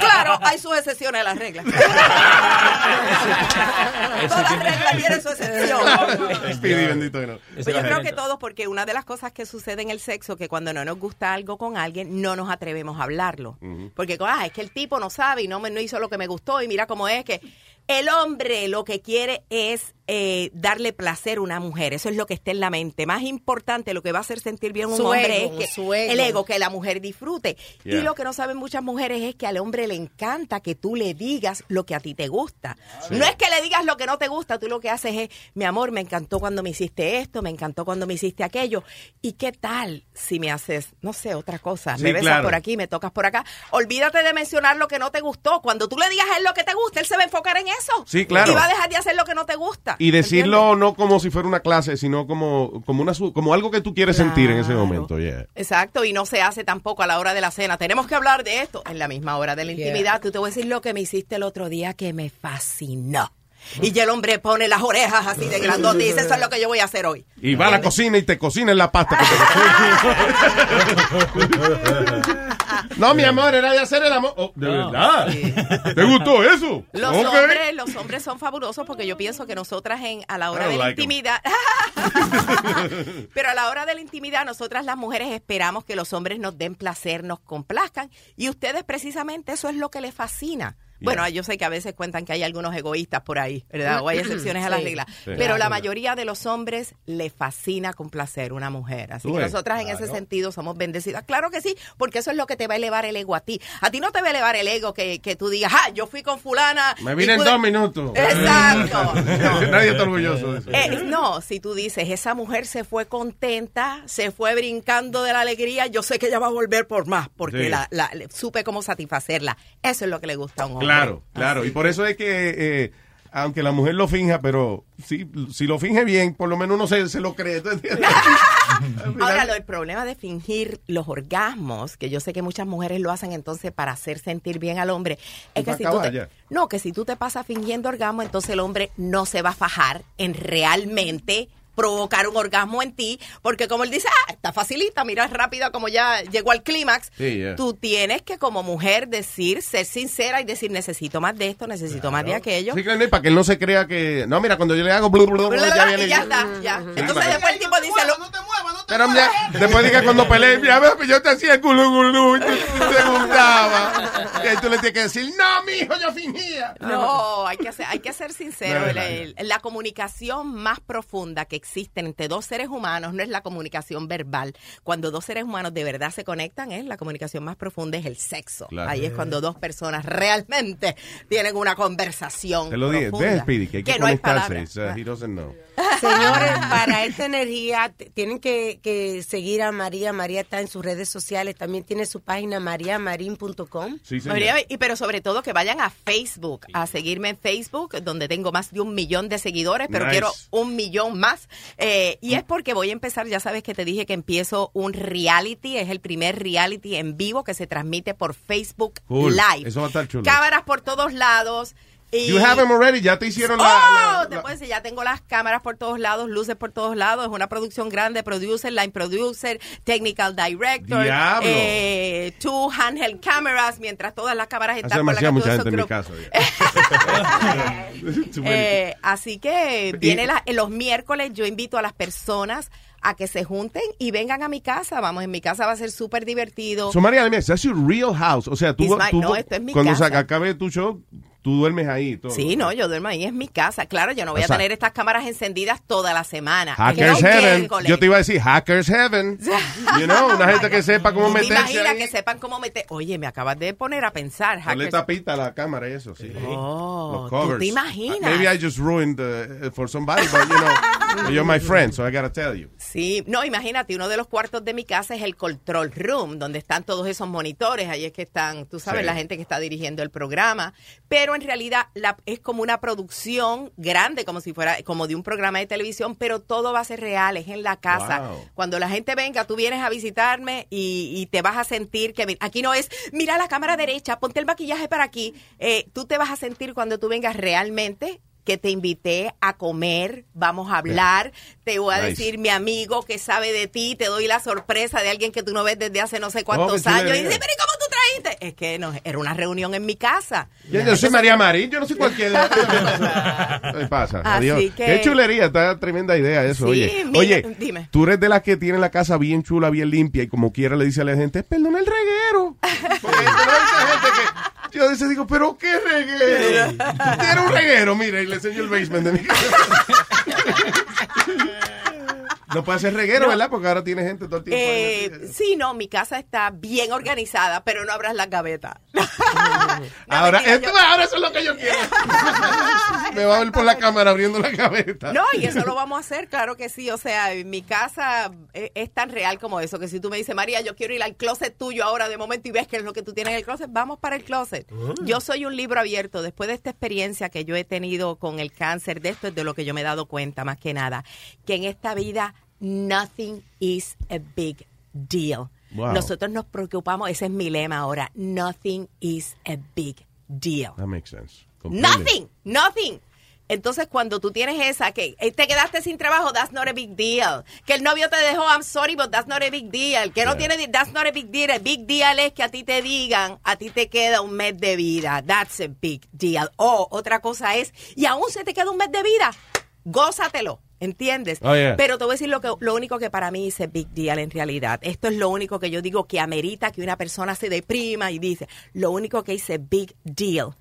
claro, hay sus excepciones a las reglas. Toda regla tiene su excepción. Speedy, bendito que no. Pues yo creo que todos, porque una de las cosas que sucede en el sexo, que cuando no nos gusta algo con alguien, no nos atrevemos a hablarlo. Porque, ah, es que el tipo no sabe y no me no hizo lo que me gustó y mira cómo es que... El hombre lo que quiere es eh, darle placer a una mujer. Eso es lo que está en la mente. Más importante, lo que va a hacer sentir bien un Su hombre ego, es que su ego. el ego, que la mujer disfrute. Yeah. Y lo que no saben muchas mujeres es que al hombre le encanta que tú le digas lo que a ti te gusta. No es que le digas lo que no te gusta, tú lo que haces es, mi amor, me encantó cuando me hiciste esto, me encantó cuando me hiciste aquello. ¿Y qué tal si me haces, no sé, otra cosa? Sí, me besas claro. por aquí, me tocas por acá. Olvídate de mencionar lo que no te gustó. Cuando tú le digas a él lo que te gusta, él se va a enfocar en eso. Sí, claro. Y va a dejar de hacer lo que no te gusta. Y decirlo no como si fuera una clase, sino como, como, una, su- como algo que tú quieres sentir en ese momento. Yeah. Exacto, y no se hace tampoco a la hora de la cena. Tenemos que hablar de esto en la misma hora de la Yeah. intimidad. Tú te voy a decir lo que me hiciste el otro día que me fascinó. Y ya el hombre pone las orejas así de grandote y dice, eso es lo que yo voy a hacer hoy. Y va a la cocina y te cocina en la pasta. que te- [LAUGHS] [LAUGHS] no, mi amor, era de hacer el amor. Oh, ¿De verdad? [LAUGHS] ¿Te gustó eso? Los hombres, los hombres son fabulosos porque yo pienso que nosotras en a la hora de la like 'em. intimidad, [LAUGHS] pero a la hora de la intimidad nosotras las mujeres esperamos que los hombres nos den placer, nos complazcan y ustedes precisamente eso es lo que les fascina. Bueno, yo sé que a veces cuentan que hay algunos egoístas por ahí, ¿verdad? O hay excepciones a la Sí. regla. Sí. Pero Claro. la mayoría de los hombres le fascina complacer una mujer. Así que nosotras en ese sentido somos bendecidas. Claro que sí, porque eso es lo que te va a elevar el ego a ti. A ti no te va a elevar el ego que, que tú digas, ah, yo fui con fulana. Me vine en pude-". dos minutos. Exacto. [LAUGHS] Nadie está orgulloso de eso. Eh, no, si tú dices, esa mujer se fue contenta, se fue brincando de la alegría, yo sé que ella va a volver por más, porque Sí. la, la- supe cómo satisfacerla. Eso es lo que le gusta a un hombre. Claro, claro. Y por eso es que, eh, aunque la mujer lo finja, pero si, si lo finge bien, por lo menos uno se, se lo cree. [LAUGHS] Ahora, lo, el problema de fingir los orgasmos, que yo sé que muchas mujeres lo hacen entonces para hacer sentir bien al hombre, es que si tú te, ya. no, que si tú te pasas fingiendo orgasmo, entonces el hombre no se va a fajar en realmente provocar un orgasmo en ti, porque como él dice, ah, está facilita, mira rápido como ya llegó al clímax. Sí. Tú tienes que como mujer decir, ser sincera y decir, necesito más de esto, necesito más de aquello. Sí, claro, y para que él no se crea que. No, mira, cuando yo le hago. blu, blu, blu, ya viene. y ya está, ya. Entonces después el tipo dice, lo- Pero ya, después diga cuando peleé, ya ves, pues yo te hacía culo, culo, y te, te gustaba. Y ahí tú le tienes que decir, no, mijo, yo fingía. No, hay que ser, hay que ser sincero. No, no, no. el- la comunicación más profunda que existe entre dos seres humanos no es la comunicación verbal. Cuando dos seres humanos de verdad se conectan, es la comunicación más profunda es el sexo. Claro. Ahí es cuando dos personas realmente tienen una conversación. Te lo dije, profunda. ves, Speedy, que hay que, no hay conectarse. palabras. It's, uh, he doesn't know. Señores, [LAUGHS] para esta energía tienen que, que seguir a María. María está en sus redes sociales. También tiene su página mariamarin.com. María, y pero sobre todo que vayan a Facebook, a seguirme en Facebook, donde tengo más de un millón de seguidores, pero Nice. quiero un millón más. Eh, y es porque voy a empezar, ya sabes que te dije que empiezo un reality, es el primer reality en vivo que se transmite por Facebook Cool. Live. Eso va a estar chulo. Cámaras por todos lados. Y... You have them already, ya te hicieron la- Oh, la- te la- puedo decir, ya tengo las cámaras por todos lados, luces por todos lados. Es una producción grande, producer, line producer, technical director, eh, two handheld cameras, mientras todas las cámaras están con la mucha gente en mi casa. [LAUGHS] Eh, así que viene la- los miércoles, yo invito a las personas a que se junten y vengan a mi casa. Vamos, en mi casa va a ser súper divertido. So, María, that's your real house. O sea, tú, my- tú- no, esto es mi cuando casa. acabe tu show, tú duermes ahí. Todo. Sí, no, yo duermo ahí, es mi casa. Claro, yo no voy O a sea- tener estas cámaras encendidas toda la semana. Hackers Heaven. miércoles. Yo te iba a decir Hackers Heaven. [LAUGHS] You know, una gente que sepa cómo ¿Te meterse imaginas ahí. que sepan cómo meter? Oye, me acabas de poner a pensar, hackers. tapita a la cámara y eso, sí. Oh, Los ¿tú covers. te imaginas? Maybe I just ruined uh, for somebody, but you know, you're my friend, so I gotta tell you. Sí, no, imagínate, uno de los cuartos de mi casa es el control room, donde están todos esos monitores, ahí es que están, tú sabes, Sí. la gente que está dirigiendo el programa, pero en realidad la, es como una producción grande, como si fuera, como de un programa de televisión, pero todo va a ser real, es en la casa. Wow. Cuando la gente venga, tú vienes a visitarme y, y te vas a sentir que aquí no es, mira la cámara derecha, ponte el maquillaje para aquí, Eh, tú te vas a sentir cuando tú vengas realmente que te invité a comer, vamos a hablar, te voy a Nice. decir mi amigo que sabe de ti, te doy la sorpresa de alguien que tú no ves desde hace no sé cuántos qué años y dice, pero ¿y cómo tú trajiste? Es que no, era una reunión en mi casa. Yo, yo soy María Marín, yo no soy cualquiera. [LAUGHS] ¿Qué pasa? Adiós. que- Qué chulería, está tremenda idea eso. Sí, oye, mira, oye, dime. tú eres de las que tienen la casa bien chula, bien limpia y como quiera le dice a la gente, perdona el reguero. [LAUGHS] Porque hay gente que Yo a veces digo, pero qué reguero. Tiene un reguero, mira, y le enseño el basement de mi casa. [LAUGHS] No puede ser reguero, No. ¿verdad? Porque ahora tiene gente todo el tiempo. ahí. Eh, sí, no, mi casa está bien organizada, pero no abras la gaveta. [LAUGHS] ahora, esto- ahora eso es lo que yo quiero. [LAUGHS] Me va a ver por la cámara abriendo la gaveta. No, y eso lo vamos a hacer, claro que sí. O sea, mi casa eh, es tan real como eso, que si tú me dices, María, yo quiero ir al closet tuyo ahora de momento y ves que es lo que tú tienes en el closet, vamos para el closet. Yo soy un libro abierto. Después de esta experiencia que yo he tenido con el cáncer, de esto es de lo que yo me he dado cuenta más que nada, que en esta vida nothing is a big deal. Wow. Nosotros nos preocupamos, ese es mi lema ahora, nothing is a big deal. That makes sense. Nothing, nothing. Entonces, cuando tú tienes esa, que eh, te quedaste sin trabajo, that's not a big deal. Que el novio te dejó, I'm sorry, but that's not a big deal. Que no tiene, that's not a big deal. El big deal es que a ti te digan, a ti te queda un mes de vida. That's a big deal. O otra cosa es, y aún se te queda un mes de vida, gózatelo. ¿Entiendes? Oh, yeah. Pero te voy a decir lo, que, lo único que para mí a big deal en realidad. Esto es lo único que yo digo que amerita que una persona se deprima y dice, lo único que dice big deal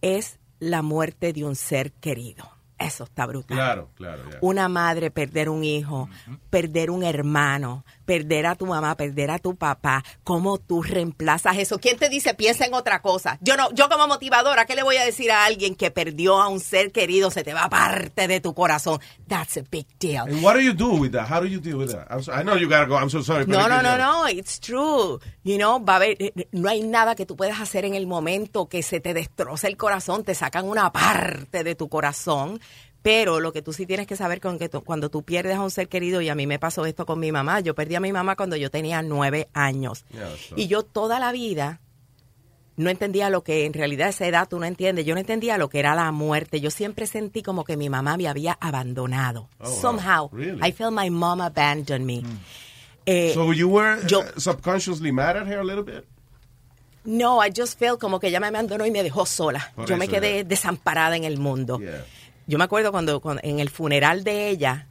es la muerte de un ser querido. Eso está brutal. Claro, claro. Una madre perder un hijo, perder un hermano, perder a tu mamá, perder a tu papá. ¿Cómo tú reemplazas eso? ¿Quién te dice piensa en otra cosa? Yo no, yo como motivadora, ¿qué le voy a decir a alguien que perdió a un ser querido? Se te va parte de tu corazón. That's a big deal. And what do you do with that? How do you deal with that? I'm so- I know you gotta go. I'm so sorry. No, no, no, no, it's true. You know, va a haber, eh, no hay nada que tú puedas hacer en el momento que se te destroza el corazón, te sacan una parte de tu corazón. Pero lo que tú sí tienes que saber con que tú- cuando tú pierdes a un ser querido, y a mí me pasó esto con mi mamá, yo perdí a mi mamá cuando yo tenía nueve años. Y yo toda la vida no entendía lo que en realidad esa edad tú no entiendes. Yo no entendía lo que era la muerte. Yo siempre sentí como que mi mamá me había abandonado. Oh, wow. Somehow, Really? I felt my mom abandoned me. Eh, So you were uh, subconsciously mad at her a little bit? No, I just felt como que ella me abandonó y me dejó sola. Por yo me quedé desamparada en el mundo. Yeah. Yo me acuerdo cuando, en el funeral de ella,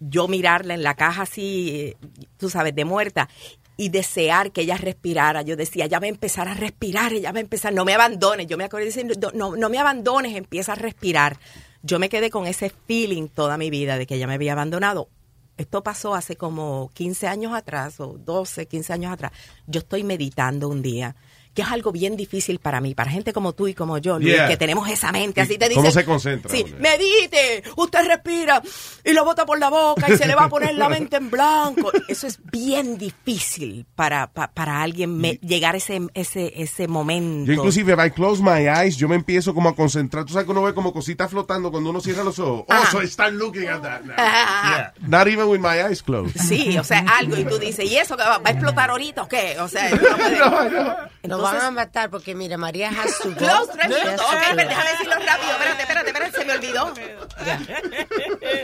yo mirarla en la caja así, eh, tú sabes, de muerta, y desear que ella respirara. Yo decía, ya va a empezar a respirar, ella va a empezar, no me abandones. Yo me acuerdo diciendo, no, no me abandones, empieza a respirar. Yo me quedé con ese feeling toda mi vida de que ella me había abandonado. Esto pasó hace como 15 años atrás, o 12, 15 años atrás. Yo estoy meditando un día, que es algo bien difícil para mí, para gente como tú y como yo, Luis, Yeah. que tenemos esa mente. ¿Y Así te cómo dicen, se concentra Sí, medite, usted respira y lo bota por la boca y se le va a poner la mente en blanco. Eso es bien difícil para, pa- para alguien me- llegar a ese, ese, ese momento. Yo inclusive, if I close my eyes, yo me empiezo como a concentrar. Tú sabes que uno ve como cositas flotando cuando uno cierra los ojos. Oh, Ah. so I start looking at that now. Ah, Not even with my eyes closed. Sí, o sea, algo y tú dices, ¿y eso que va, a explotar ahorita o qué? O sea, [LAUGHS] no puede- Nos van a matar porque, mira, María has to go. Close, tres minutos. to Ok, pero déjame decirlo rápido. Espérate, espérate, espérate, se me olvidó.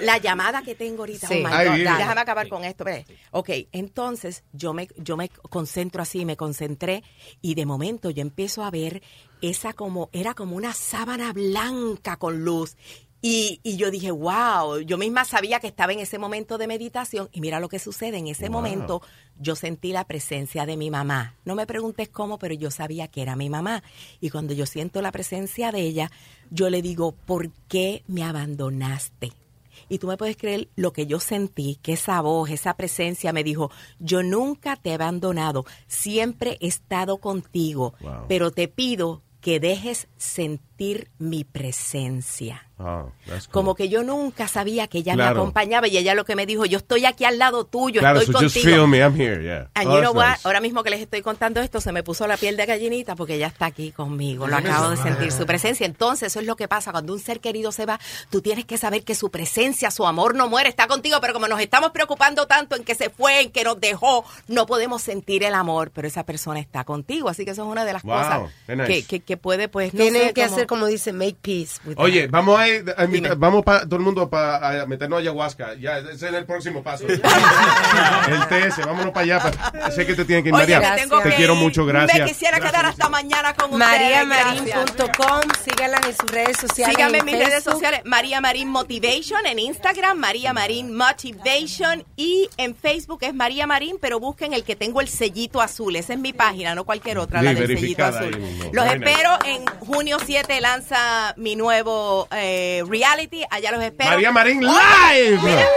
La llamada que tengo ahorita, Sí. oh my God, déjame acabar con esto. ve. Ok, entonces yo me, yo me concentro así, me concentré y de momento yo empiezo a ver esa como, era como una sábana blanca con luz. Y, y yo dije, wow, yo misma sabía que estaba en ese momento de meditación y mira lo que sucede, en ese Wow. momento yo sentí la presencia de mi mamá. No me preguntes cómo, pero yo sabía que era mi mamá. Y cuando yo siento la presencia de ella, yo le digo, ¿por qué me abandonaste? Y tú me puedes creer lo que yo sentí, que esa voz, esa presencia me dijo, yo nunca te he abandonado, siempre he estado contigo, Wow. pero te pido que dejes sentir mi presencia. Oh, cool. Como que yo nunca sabía que ella me acompañaba y ella lo que me dijo, yo estoy aquí al lado tuyo, Claro, estoy so just contigo. feel me, I'm here, yeah. And Oh, you know what? nice. Ahora mismo que les estoy contando esto, se me puso la piel de gallinita porque ella está aquí conmigo. Lo acabo de sentir, su presencia. Entonces, eso es lo que pasa. Cuando un ser querido se va, tú tienes que saber que su presencia, su amor no muere, está contigo. Pero como nos estamos preocupando tanto en que se fue, en que nos dejó, no podemos sentir el amor, pero esa persona está contigo. Así que eso es una de las Wow, cosas nice. que, que, que puede, pues, no Tienen sé, que como- hacer como dice, make peace. with Oye, that. vamos a, ir- a invitar- vamos pa, todo el mundo para meternos a ayahuasca. Ya, ese es el próximo paso. [LAUGHS] el TS, vámonos para allá. pa- sé que te tienen que ir, Oye, María. te que quiero ir. mucho, gracias. Me quisiera quedar hasta mañana con ustedes. MariaMarin.com, síganla en sus redes sociales. Síganme en mis redes sociales, María Marín Motivation, en Instagram, María Marín Motivation, y en Facebook es María Marín, pero busquen el que tengo el sellito azul. Esa es mi página, no cualquier otra, Sí, la del sellito azul. Los nice. espero en junio 7, lanza mi nuevo eh, reality. Allá los espero. María Marín live. espérate.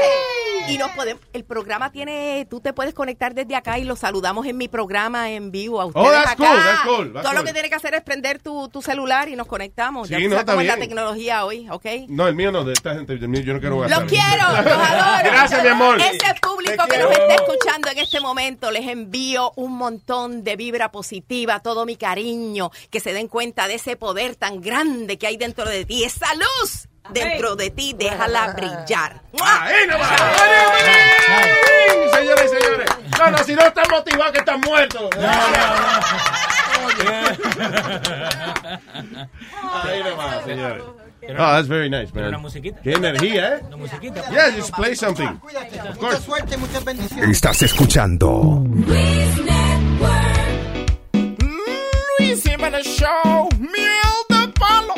Y nos podemos, el programa tiene, tú te puedes conectar desde acá y los saludamos en mi programa en vivo a ustedes Oh, that's acá. cool, that's cool, that's Todo lo que tienes que hacer es prender tu, tu celular y nos conectamos. Sí, ya no, está es la bien. tecnología hoy, ¿ok? No, el mío no, de esta gente. El mío yo no quiero gastar. Los quiero, los [LAUGHS] adoro. Gracias, mi amor. Ese público que nos está escuchando en este momento, les envío un montón de vibra positiva, todo mi cariño, que se den cuenta de ese poder tan grande que hay dentro de ti, esa luz dentro de ti, déjala [LAUGHS] brillar. Ahí nomás. Señores y señores. No, no, si no están motivados que están muertos. Ahí nomás, señores. Oh, that's very nice, man. una musiquita. Qué energía, ¿eh? Una musiquita. Yeah, just play something. Cuídate. Of course. Mucha suerte, muchas bendiciones. Estás escuchando Luis Jiménez Show, miel de palo.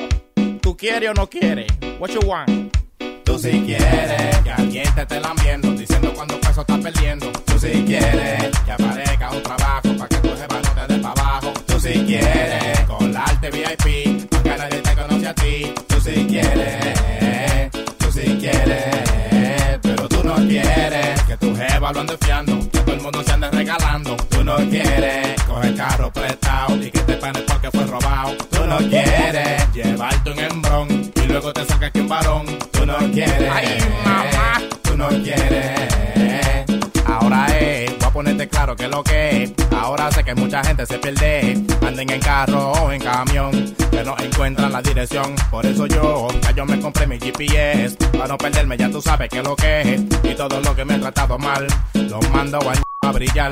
¿Tú quieres o no quieres? What you want? Tú si quieres que alguien te esté lambiendo, diciendo cuando peso estás perdiendo. Tú si quieres que aparezca un trabajo para que tu jefa no te dé para abajo. Tú si quieres colarte VIP, aunque nadie te conoce a ti. Tú si quieres, tú si quieres, pero tú no quieres que tu jefa lo ande fiando, que todo el mundo se ande regalando. Tú no quieres coger carro prestado y que luego te saca aquí un varón. Tú no quieres. Ay, mamá. Tú no quieres. Ahora es, voy a ponerte claro que lo que es. Ahora sé que mucha gente se pierde. Anden en carro o en camión, que no encuentran la dirección. Por eso yo, ya yo me compré mi GPS. Para no perderme, ya tú sabes que lo que es. Y todo lo que me he tratado mal, los mando a, a brillar.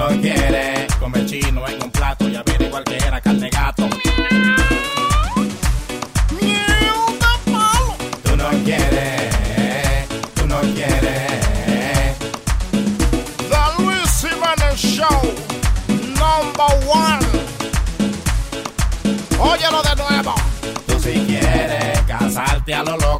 No quieres comer chino en un plato y averiguar que era carne gato. Tú no quieres, tú no quieres. The Luis Jiménez Show, number one. Óyelo de nuevo. Tú si quieres casarte a lo loco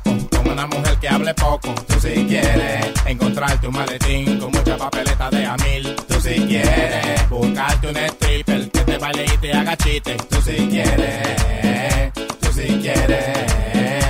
una mujer que hable poco. Tú si quieres encontrarte un maletín con mucha papeleta de a mil. Tú si quieres buscarte un stripper que te baile y te haga chiste. Tú si quieres, tú si quieres,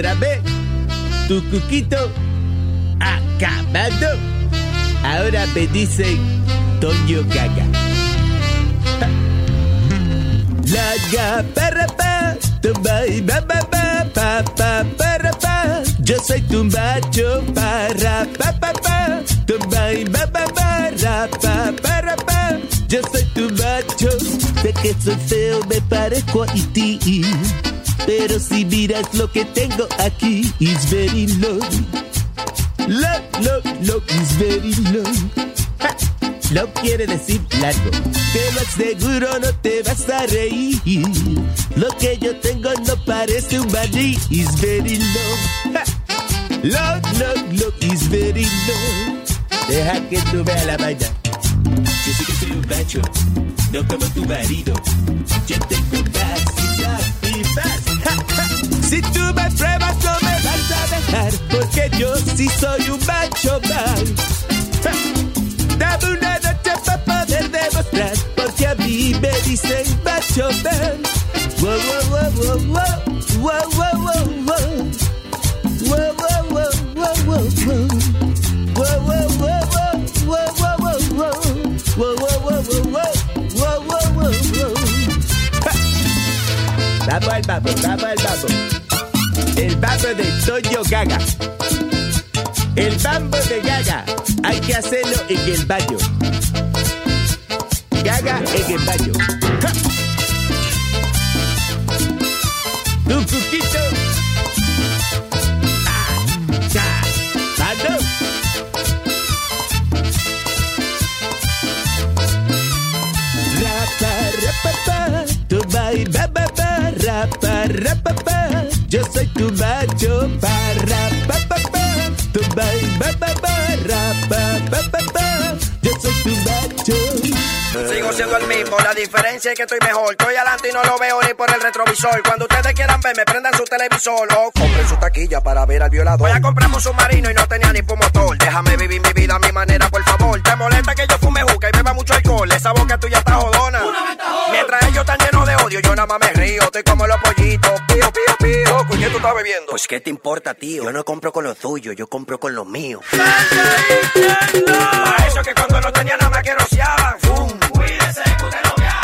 Otra vez, tu cuquito acabado. Ahora me dicen Toño Gaga. La ga para pa, tumba y ba ba ba pa pa para pa. Yo soy tu macho para pa pa pa, tumba y ba ba ba pa para pa. Yo soy tu macho, sé que soy feo, me parezco a ti. Pero si miras lo que tengo aquí, is very low. Low, low, low, is very low. Ja, quiere decir largo. Te lo aseguro, no te vas a reír. Lo que yo tengo no parece un maní, is very low. Ja, Look, look, look, is very low. Deja que tú veas la vaina. Yo sé que soy un macho, no como tu marido. Yo tengo más. Si tú me pruebas, no me vas a dejar, porque yo sí soy un macho mal. Dame una noche para poder demostrar, porque a mí me dicen macho mal. Wow, wow, wow, wow, wow, wow, wow, wow. Wow, wow, wow, wow, wow, wow. Wow, wow, wow, wow, wow, wow, wow. Wow, wow, wow, wow, wow, wow, wow, wow. Vamos al babo, vamos al babo. El babo de Toyo Gaga. El bambo de Gaga. Hay que hacerlo en el baño. Gaga en el baño. Ja. Un poquito. Ah. Rapa, rapapa, tu ba, rapa, rapapa. Yo soy tu macho, para, pa, pa, pa. Tu ba, ba, ba, rapa, pa, pa, pa. Siendo el mismo, la diferencia es que estoy mejor. Estoy adelante y no lo veo ni por el retrovisor. Cuando ustedes quieran verme, prendan su televisor o compren su taquilla para ver al violador. Voy a comprar un submarino y no tenía ni por motor. Déjame vivir mi vida a mi manera, por favor. ¿Te molesta que yo fume juca y beba mucho alcohol? Esa boca tuya está jodona. Mientras ellos están llenos de odio, yo nada más me río. Estoy como los pollitos. Pío, pío, pío. Loco, ¿y qué tú estás bebiendo? Pues, ¿qué te importa, tío? Yo no compro con lo tuyo, yo compro con lo mío. Para eso que cuando no tenía nada más que rociaban. ¡Fum!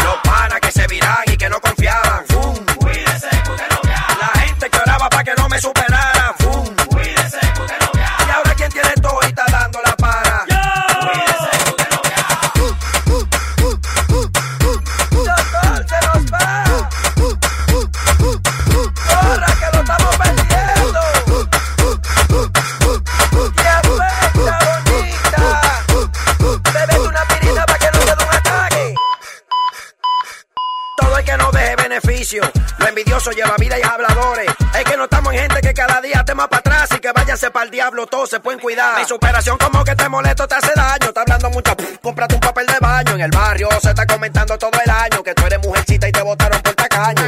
Los panas que se viran y que no confiaban. Beneficio. Lo envidioso lleva vida y habladores. Es que no estamos en gente que cada día te más para atrás y que váyanse para el diablo, todos se pueden cuidar. Mi superación como que te molesto, te hace daño. Está hablando mucho, pff, cómprate un papel de baño. En el barrio se está comentando todo el año que tú eres mujercita y te botaron por tacaño.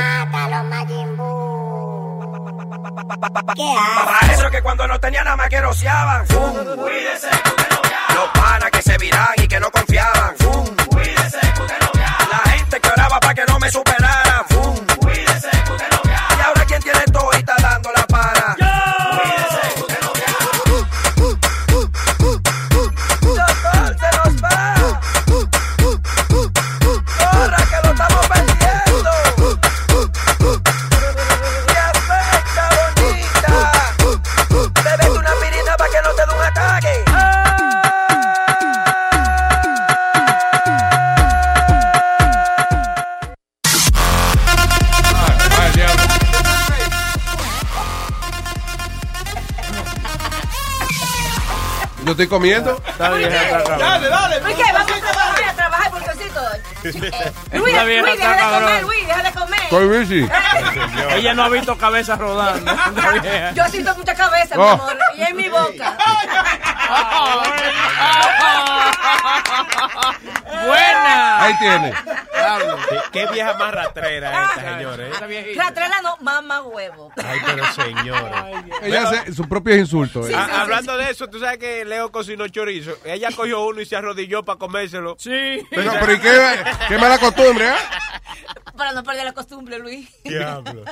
Para eso que cuando no tenía nada más que rociaban. ¡Fum! Los panas que se viran y que no confiaban. ¡Fum! La gente que oraba para que no me superaran. ¡Fum! Estoy comiendo. Dale, dale. ¿Por qué? Vamos a trabajar, a trabajar, porcecito. [LAUGHS] Luis, Esta vieja Luis, está deja de comer, cabrón. Luis, deja de comer. Estoy busy. [LAUGHS] Ella no ha visto cabezas rodando. [LAUGHS] Yo siento mucha cabeza, mi Oh. amor, y en mi boca. Buena. Ahí tiene. ¿Qué, qué vieja más ratrera esta, señores. Ratrela no, mamá huevo. Ay, pero señora. Ella hace sus propios insultos. eh. Ah, hablando de eso, tú sabes que Leo cocinó chorizo. Ella cogió uno y se arrodilló para comérselo. Sí. Pero, pero ¿y qué, qué mala costumbre, ¿eh? Para no perder la costumbre, Luis. Diablo.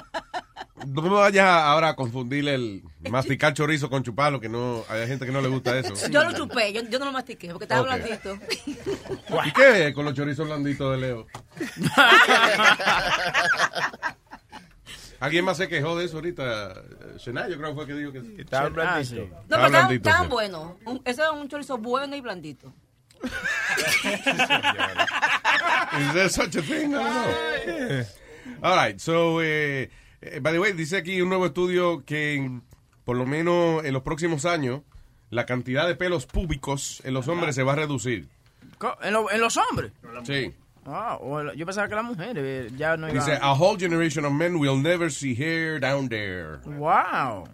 No me vayas ahora a confundir el masticar chorizo con chuparlo, que no hay gente que no le gusta eso. Yo lo chupé, yo, yo no lo mastiqué porque estaba blandito. ¿Y qué es con los chorizos blanditos de Leo? [LAUGHS] Alguien más se quejó de eso ahorita. Shania, yo creo que fue que dijo que Estaba blandito. blandito. No, pero sí. buenos. Un- Ese es un chorizo bueno y blandito. [LAUGHS] Is there such a thing? I don't know. All right, so, eh, by the way, dice aquí un nuevo estudio que en- por lo menos en los próximos años la cantidad de pelos públicos en los hombres se va a reducir. ¿En, lo- en los hombres? Sí. Ah, yo pensaba que las mujeres eh, ya no iban. Dice, a whole generation of men will never see hair down there. Wow.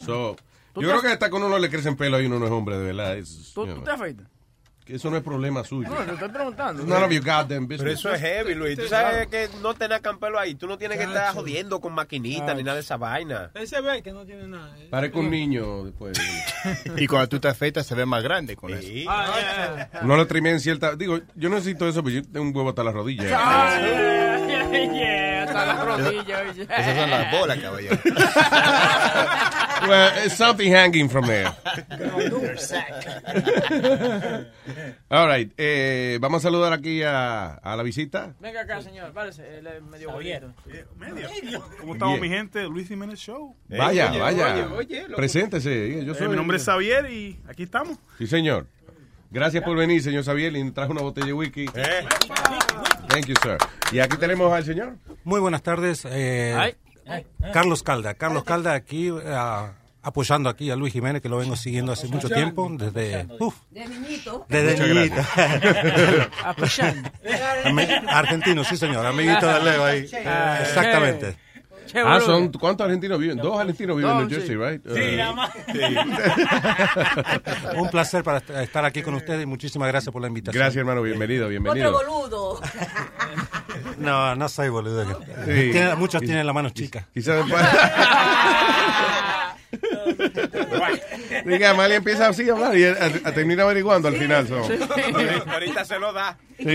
So, Yo creo que hasta con uno le crecen pelo y uno no es hombre, de verdad. ¿Tú, tú te afeitas? Que eso no es problema suyo. No, te estoy preguntando. It's none of your goddamn business. Pero eso es heavy, Luis. Tú sabes que no tener campelo ahí. Tú no tienes que estar jodiendo con maquinita ni nada de esa vaina. Ese ve que no tiene nada. ¿eh? Parezco un niño después. [LAUGHS] Y cuando tú te afeitas se ve más grande con eso. Ah, No lo trimé en cierta... Digo, yo no necesito eso, pero yo tengo un huevo hasta la rodilla. [LAUGHS] Ah, yeah, hasta las rodillas. oye. Esas son las bolas, caballero. [LAUGHS] Well, it's something hanging from there. All right, eh, vamos a saludar aquí a, a la visita. Venga acá, señor. Párese, él es medio bonito. ¿Cómo estamos, Yeah. mi gente? Luis Jiménez Show. Vaya, vaya. Preséntese. Yo soy Eh, mi nombre es Xavier y aquí estamos. Sí, señor. Gracias por venir, señor Xavier. Y trajo una botella de whisky. Thank you, sir. Y aquí tenemos al señor. Muy buenas tardes. eh. Carlos Calda. Carlos Calda aquí ah, apoyando aquí a Luis Jiménez, que lo vengo siguiendo hace mucho tiempo, desde... uf, De niñito. desde niñito. Apoyando. Argentino, sí señor, amiguito de Leo ahí. Ah, Exactamente. Ah, son ¿cuántos argentinos viven? Dos argentinos viven en New Jersey, right? Sí, Uh, nada más. [LAUGHS] Un placer para est- estar aquí con ustedes y muchísimas gracias por la invitación. Gracias, hermano. Bienvenido, Otro bienvenido. boludo. [LAUGHS] No, no soy boludo. Sí. Tiene- muchos tienen la mano chica. Quizás después... [LAUGHS] [LAUGHS] Diga, Amalia empieza así a hablar y a, a- termina averiguando al final. so. [LAUGHS] Ahorita se lo da. Sí.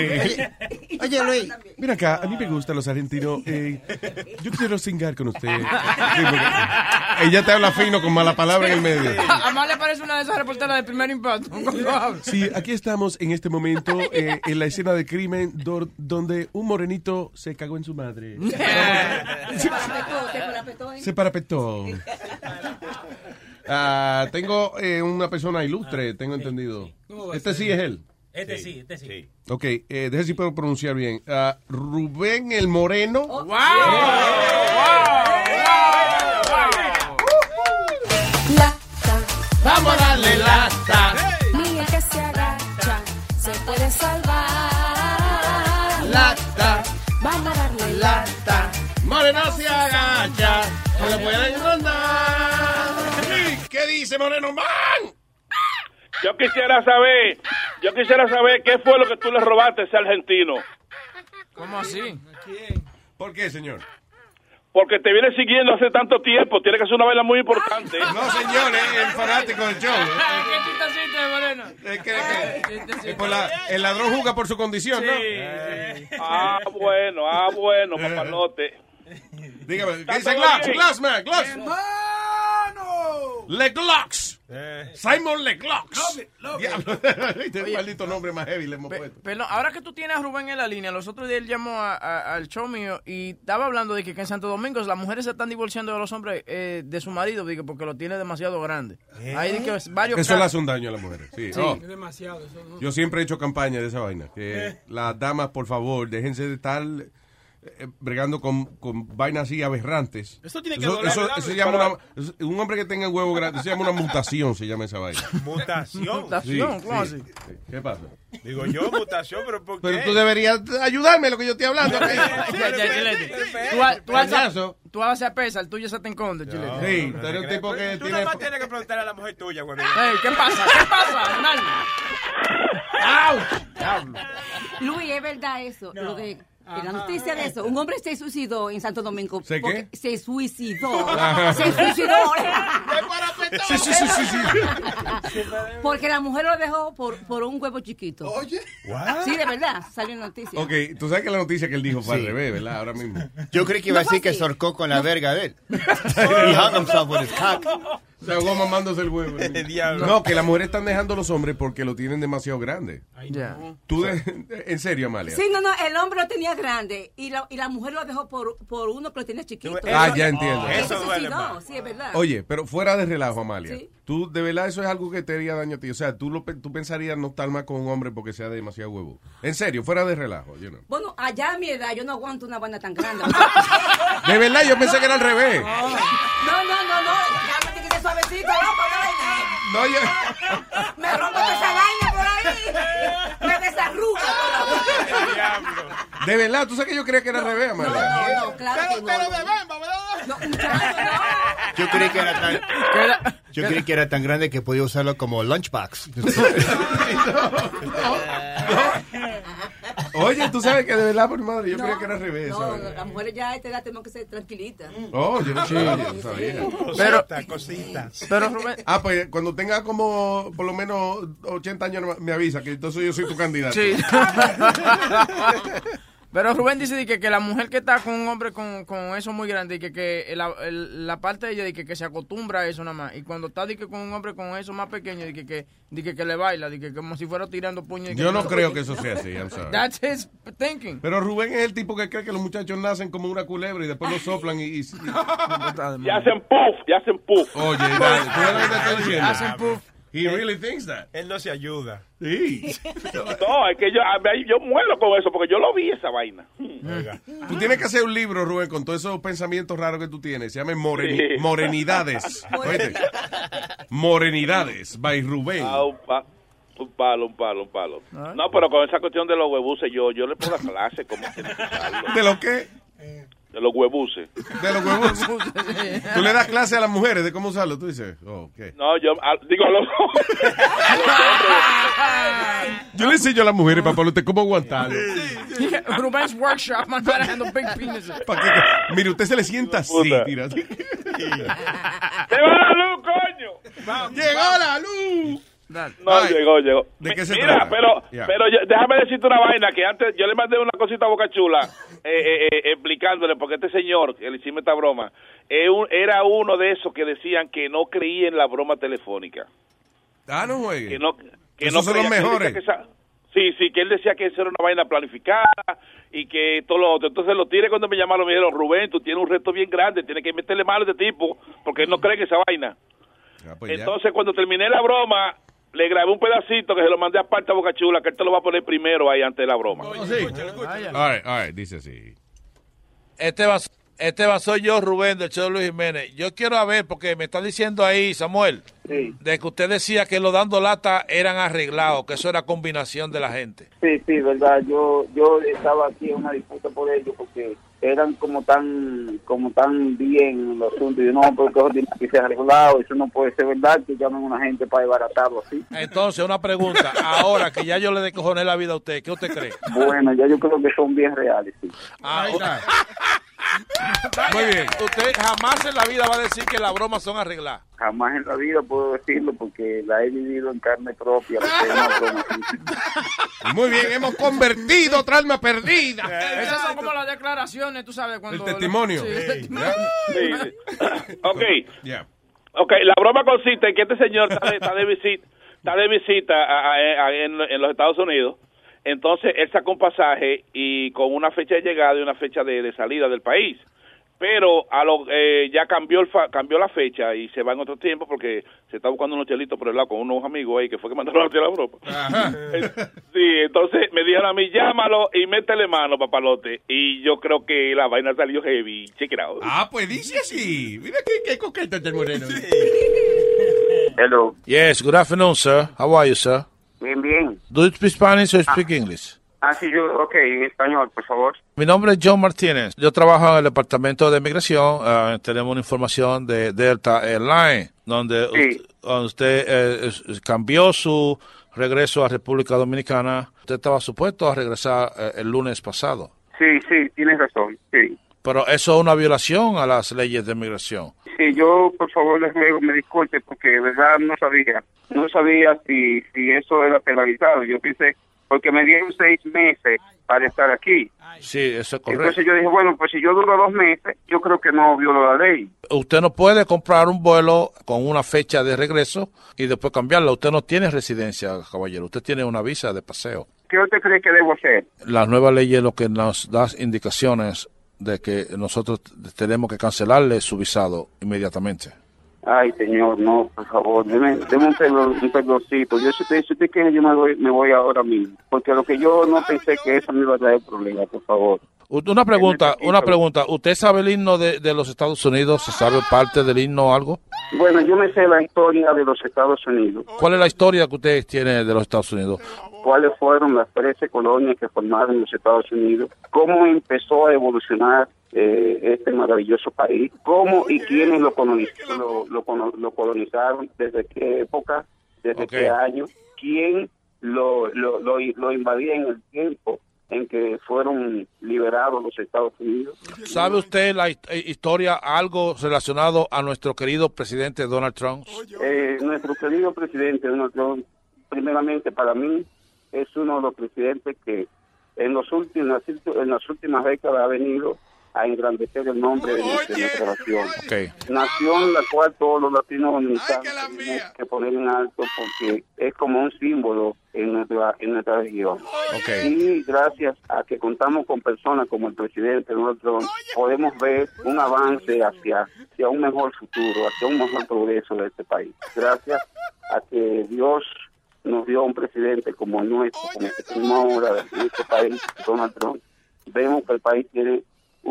Oye, Luis. Mira acá, a mí me gustan los argentinos. eh, yo quiero singar con usted. Sí, porque ella te habla fino con mala palabra en el medio. A más le parece una de esas reporteras de primer impacto. cuando habla. Sí, aquí estamos en este momento eh, en la escena del crimen dor- donde un morenito se cagó en su madre. [LAUGHS] Se parapetó. Ah, tengo eh, una persona ilustre, tengo entendido. Este sí es él. Este sí, este sí. Ok, eh, déjame si puedo pronunciar bien. Ah, Rubén el Moreno. ¡Wow! Vamos a darle lata. El que se agacha se puede salvar. Lata. Vamos a darle lata. Moreno se agacha. No le pueden rondar. ¿Qué dice Moreno Man? Yo quisiera saber, yo quisiera saber qué fue lo que tú le robaste a ese argentino. ¿Cómo así? ¿Por qué, señor? Porque te viene siguiendo hace tanto tiempo, tiene que ser una vaina muy importante. [LAUGHS] No, señor, es el fanático del show. [LAUGHS] ¿Qué chistecito de moreno? El ladrón juzga por su condición, ¿no? Ah, bueno, ah, bueno, [LAUGHS] papalote. Dígame, ¿qué dice Glocks? bien. Glocks, man, Glocks. Le Glocks. Simon Le Glocks. Diablo, [LAUGHS] este maldito nombre más heavy le hemos puesto. Perdón, ahora que tú tienes a Rubén en la línea, los otros días él llamó a- a- al show mío y estaba hablando de que, que en Santo Domingo las mujeres se están divorciando de los hombres eh, de su marido digo, porque lo tiene demasiado grande. Ahí di que varios Eso le hace un daño a las mujeres. Sí. Sí. Oh. Es demasiado. Eso no. Yo siempre he hecho campaña de esa vaina. Que las damas, por favor, déjense de estar eh, bregando con, con vainas así aberrantes. Eso tiene que eso, doler, eso- ¿verdad, eso se Luis? llama Para- una- es- un hombre que tenga huevo grande, se llama una mutación, se llama esa vaina. [LAUGHS] Mutación. Mutación, Sí, ¿cómo sí. así? ¿Qué pasa? Digo yo, mutación, pero ¿por qué? Pero tú deberías ayudarme lo que yo estoy hablando. Tú a- tú alzas-. Tú haces pesa, el tuyo se te enconde, Chilete. Sí, tú eres un tipo que Tú tiene... nada más tienes que preguntar a la mujer tuya, güey. Ey, ¿qué pasa? ¿Qué pasa, Ronaldo? [LAUGHS] Luis, es verdad eso. Lo de, que la noticia de eso. Un hombre se suicidó en Santo Domingo. ¿Se qué? Se suicidó. Ajá. Se suicidó. [LAUGHS] Sí, sí, sí, sí, sí. [LAUGHS] Porque la mujer lo dejó por, por un huevo chiquito. Oye. Sí, de verdad. Salió en noticia. Ok, tú sabes que la noticia que él dijo fue al Sí. revés, ¿verdad? Ahora mismo. Yo creí que iba a decir que sorcó con la verga de él. He hung himself with his cock. Se ahogó mamándose el huevo. [LAUGHS] No, que las mujeres están dejando a los hombres porque lo tienen demasiado grande. Ya. Tú, de- [LAUGHS] en serio, Amalia. Sí, no, no, el hombre lo tenía grande y la, y la mujer lo dejó por, por uno que lo tenía chiquito. Ah, ya entiendo. Eso duele suicidó, más. sí, es verdad. Oye, pero fuera de relajo, Amalia. Sí. Tú, de verdad, eso es algo que te haría daño a ti. O sea, tú, lo, tú pensarías no estar más con un hombre porque sea de demasiado huevo. En serio, fuera de relajo, you know. Bueno, allá a mi edad yo no aguanto una banda tan grande. [LAUGHS] De verdad, yo pensé que era al revés. No, no, no, no. Ya me tiene que ser suavecito, loco, no, No, yo... [LAUGHS] Me rompo esa vaina por ahí. Me desarruga por la De verdad, tú sabes que yo creía que era al revés, Amalia. No, no, claro que no. Pero de bamba, ¿verdad? No, muchacho, no. Yo creí que era tan... Yo creí que era tan grande que podía usarlo como lunchbox. [LAUGHS] Oye, tú sabes que de verdad, por madre, yo creía que era al revés. No, ¿sabes? las mujeres ya a esta edad tenemos que ser tranquilitas. Oh, yo no sabía, sabía. Pero- cosita. Pero Rubén, Ah, pues cuando tenga como por lo menos 80 años me avisa que entonces yo soy tu candidato. Sí. [LAUGHS] Pero Rubén dice que, que la mujer que está con un hombre con, con eso muy grande y que, que la, el- la parte de ella de que, que se acostumbra a eso nada más. Y cuando está de que con un hombre con eso más pequeño, de que, que, de que, que le baila, de que como si fuera tirando puños. Yo no creo que eso sea así, I'm sorry. That's his thinking. Pero Rubén es el tipo que cree que los muchachos nacen como una culebra y después lo soplan y... y- Y [LAUGHS] hacen puff, y hacen puff. Oye, dale, ¿tú sabes lo que te estoy diciendo? Hacen puff. He really thinks that. Él no se ayuda. Sí. [LAUGHS] No, es que yo, yo muero con eso porque yo lo vi esa vaina. Tú tienes que hacer un libro, Rubén, con todos esos pensamientos raros que tú tienes. Se llama Moreni- Sí. Morenidades. Morenidades, by Rubén. Ah, un, pa- un palo, un palo, un palo. No, pero con esa cuestión de los huebuses, yo, yo le pongo a clase como que ¿De lo qué? De los huebuses. [LAUGHS] De los huevos. [LAUGHS] Tú le das clase a las mujeres de cómo usarlo, tú dices. Oh, ok. No, yo a- digo a los, [LAUGHS] Yo le enseño a las mujeres, papá, usted cómo aguantarlo. Rubén's workshop, man, para handle big penises. Que- mire, usted se le sienta así, mira. ¡Se va la luz, coño! ¡Llegó la luz! No, Ay, llegó, llegó. ¿de qué se Mira, trata? pero, pero yo- déjame decirte una vaina que antes yo le mandé una cosita a Boca Chula eh, eh, eh, explicándole porque este señor que le hicimos esta broma eh, un- era uno de esos que decían que no creía en la broma telefónica. Ah, no juegue. Que no, que Esos no son los creía, que él mejores. decía que esa- sí, sí, que él decía que eso era una vaina planificada y que todo lo otro. Entonces los tigres cuando me llamaron me dijeron, Rubén, tú tienes un reto bien grande, tienes que meterle mano a este tipo porque él no cree en esa vaina. pues ya. Entonces, cuando terminé la broma, le grabé un pedacito que se lo mandé aparte a Boca Chula, que él te lo va a poner primero ahí antes de la broma. All right, all right, dice así. Esteban, Esteban, soy yo, Rubén, del show de Luis Jiménez. Yo quiero ver, porque me están diciendo ahí, Samuel, de que usted decía que los dando lata eran arreglados, que eso era combinación de la gente. Sí, sí, verdad. Yo yo estaba aquí en una disputa por ellos porque eran como tan como tan bien los asuntos. Y yo no, porque eso tiene que ser arreglado. Eso no puede ser verdad que llamen a una gente para desbaratarlo así. Entonces, una pregunta. Ahora que ya yo le descojoné la vida a usted, ¿qué usted cree? Bueno, ya yo creo que son bien reales. Sí. Ah, [LAUGHS] Muy bien. Usted jamás en la vida va a decir que las bromas son arregladas. Jamás en la vida puedo decirlo porque la he vivido en carne propia. [LAUGHS] Muy bien, hemos convertido otra alma perdida. Esas son como las declaraciones, tú sabes, cuando... El testimonio. Sí, el [LAUGHS] testimonio. Sí, sí. [LAUGHS] ok. Yeah. Ok, la broma consiste en que este señor está de, está de visita, está de visita a- a- a- en, en los Estados Unidos. Entonces, él sacó un pasaje y con una fecha de llegada y una fecha de, de salida del país. Pero a lo, eh, ya cambió el fa- cambió la fecha y se va en otro tiempo porque se está buscando unos chelitos por el lado con unos amigos ahí que fue que mandaron a la. Eh, [LAUGHS] Sí, entonces me dijeron a mí, llámalo y métele mano, papalote. Y yo creo que la vaina salió heavy. Check it out. Ah, pues dice así. Mira qué, qué coqueta este moreno. [LAUGHS] Hello. Yes, good afternoon, sir. How are you, sir? Bien, bien. Do you speak Spanish or speak English? Ah, sí, yo, ok, en español, por favor. Mi nombre es John Martínez. Yo trabajo en el Departamento de Migración. Ah, tenemos una información de Delta Airlines, donde usted, donde usted, eh, cambió su regreso a República Dominicana. Usted estaba supuesto a regresar eh, el lunes pasado. Sí, sí, tienes razón, sí. Pero eso es una violación a las leyes de migración. Sí, yo por favor les ruego me disculpe porque de verdad no sabía, no sabía si, si eso era penalizado. Yo pensé, porque me dieron seis meses para estar aquí. Sí, eso es correcto. Entonces yo dije, bueno, pues si yo duro dos meses, yo creo que no violo la ley. Usted no puede comprar un vuelo con una fecha de regreso y después cambiarla. Usted no tiene residencia, caballero. Usted tiene una visa de paseo. ¿Qué usted cree que debo hacer? La nueva ley es lo que nos da indicaciones de que nosotros tenemos que cancelarle su visado inmediatamente. Ay, señor, no, por favor, deme, deme un, perdón. Yo, si usted, si usted quiere, yo me voy, me voy ahora mismo. Porque lo que yo no pensé que eso me iba a traer problemas, por favor. Una pregunta, una pregunta. ¿Usted sabe el himno de, de los Estados Unidos? ¿Se sabe parte del himno o algo? Bueno, yo me sé la historia de los Estados Unidos. ¿Cuál es la historia que usted tiene de los Estados Unidos? cuáles fueron las 13 colonias que formaron los Estados Unidos, cómo empezó a evolucionar eh, este maravilloso país, cómo y quiénes lo, coloniz- lo, lo cono- lo colonizaron, desde qué época, desde Ok. qué año, quién lo, lo, lo, lo invadía en el tiempo en que fueron liberados los Estados Unidos. ¿Sabe usted la eh, historia, algo relacionado a nuestro querido presidente Donald Trump? Eh, nuestro querido presidente Donald Trump, primeramente para mí, es uno de los presidentes que en, los últimos, en las últimas décadas ha venido a engrandecer el nombre de nuestra, de nuestra nación. Nación la cual todos los latinos dominicanos tenemos que poner en alto porque es como un símbolo en nuestra, en nuestra región. Y gracias a que contamos con personas como el presidente Donald Trump, podemos ver un avance hacia, hacia un mejor futuro, hacia un mejor progreso de este país. Gracias a que Dios nos dio un presidente como el nuestro, como el que tenemos ahora en este país, Donald Trump, vemos que el país tiene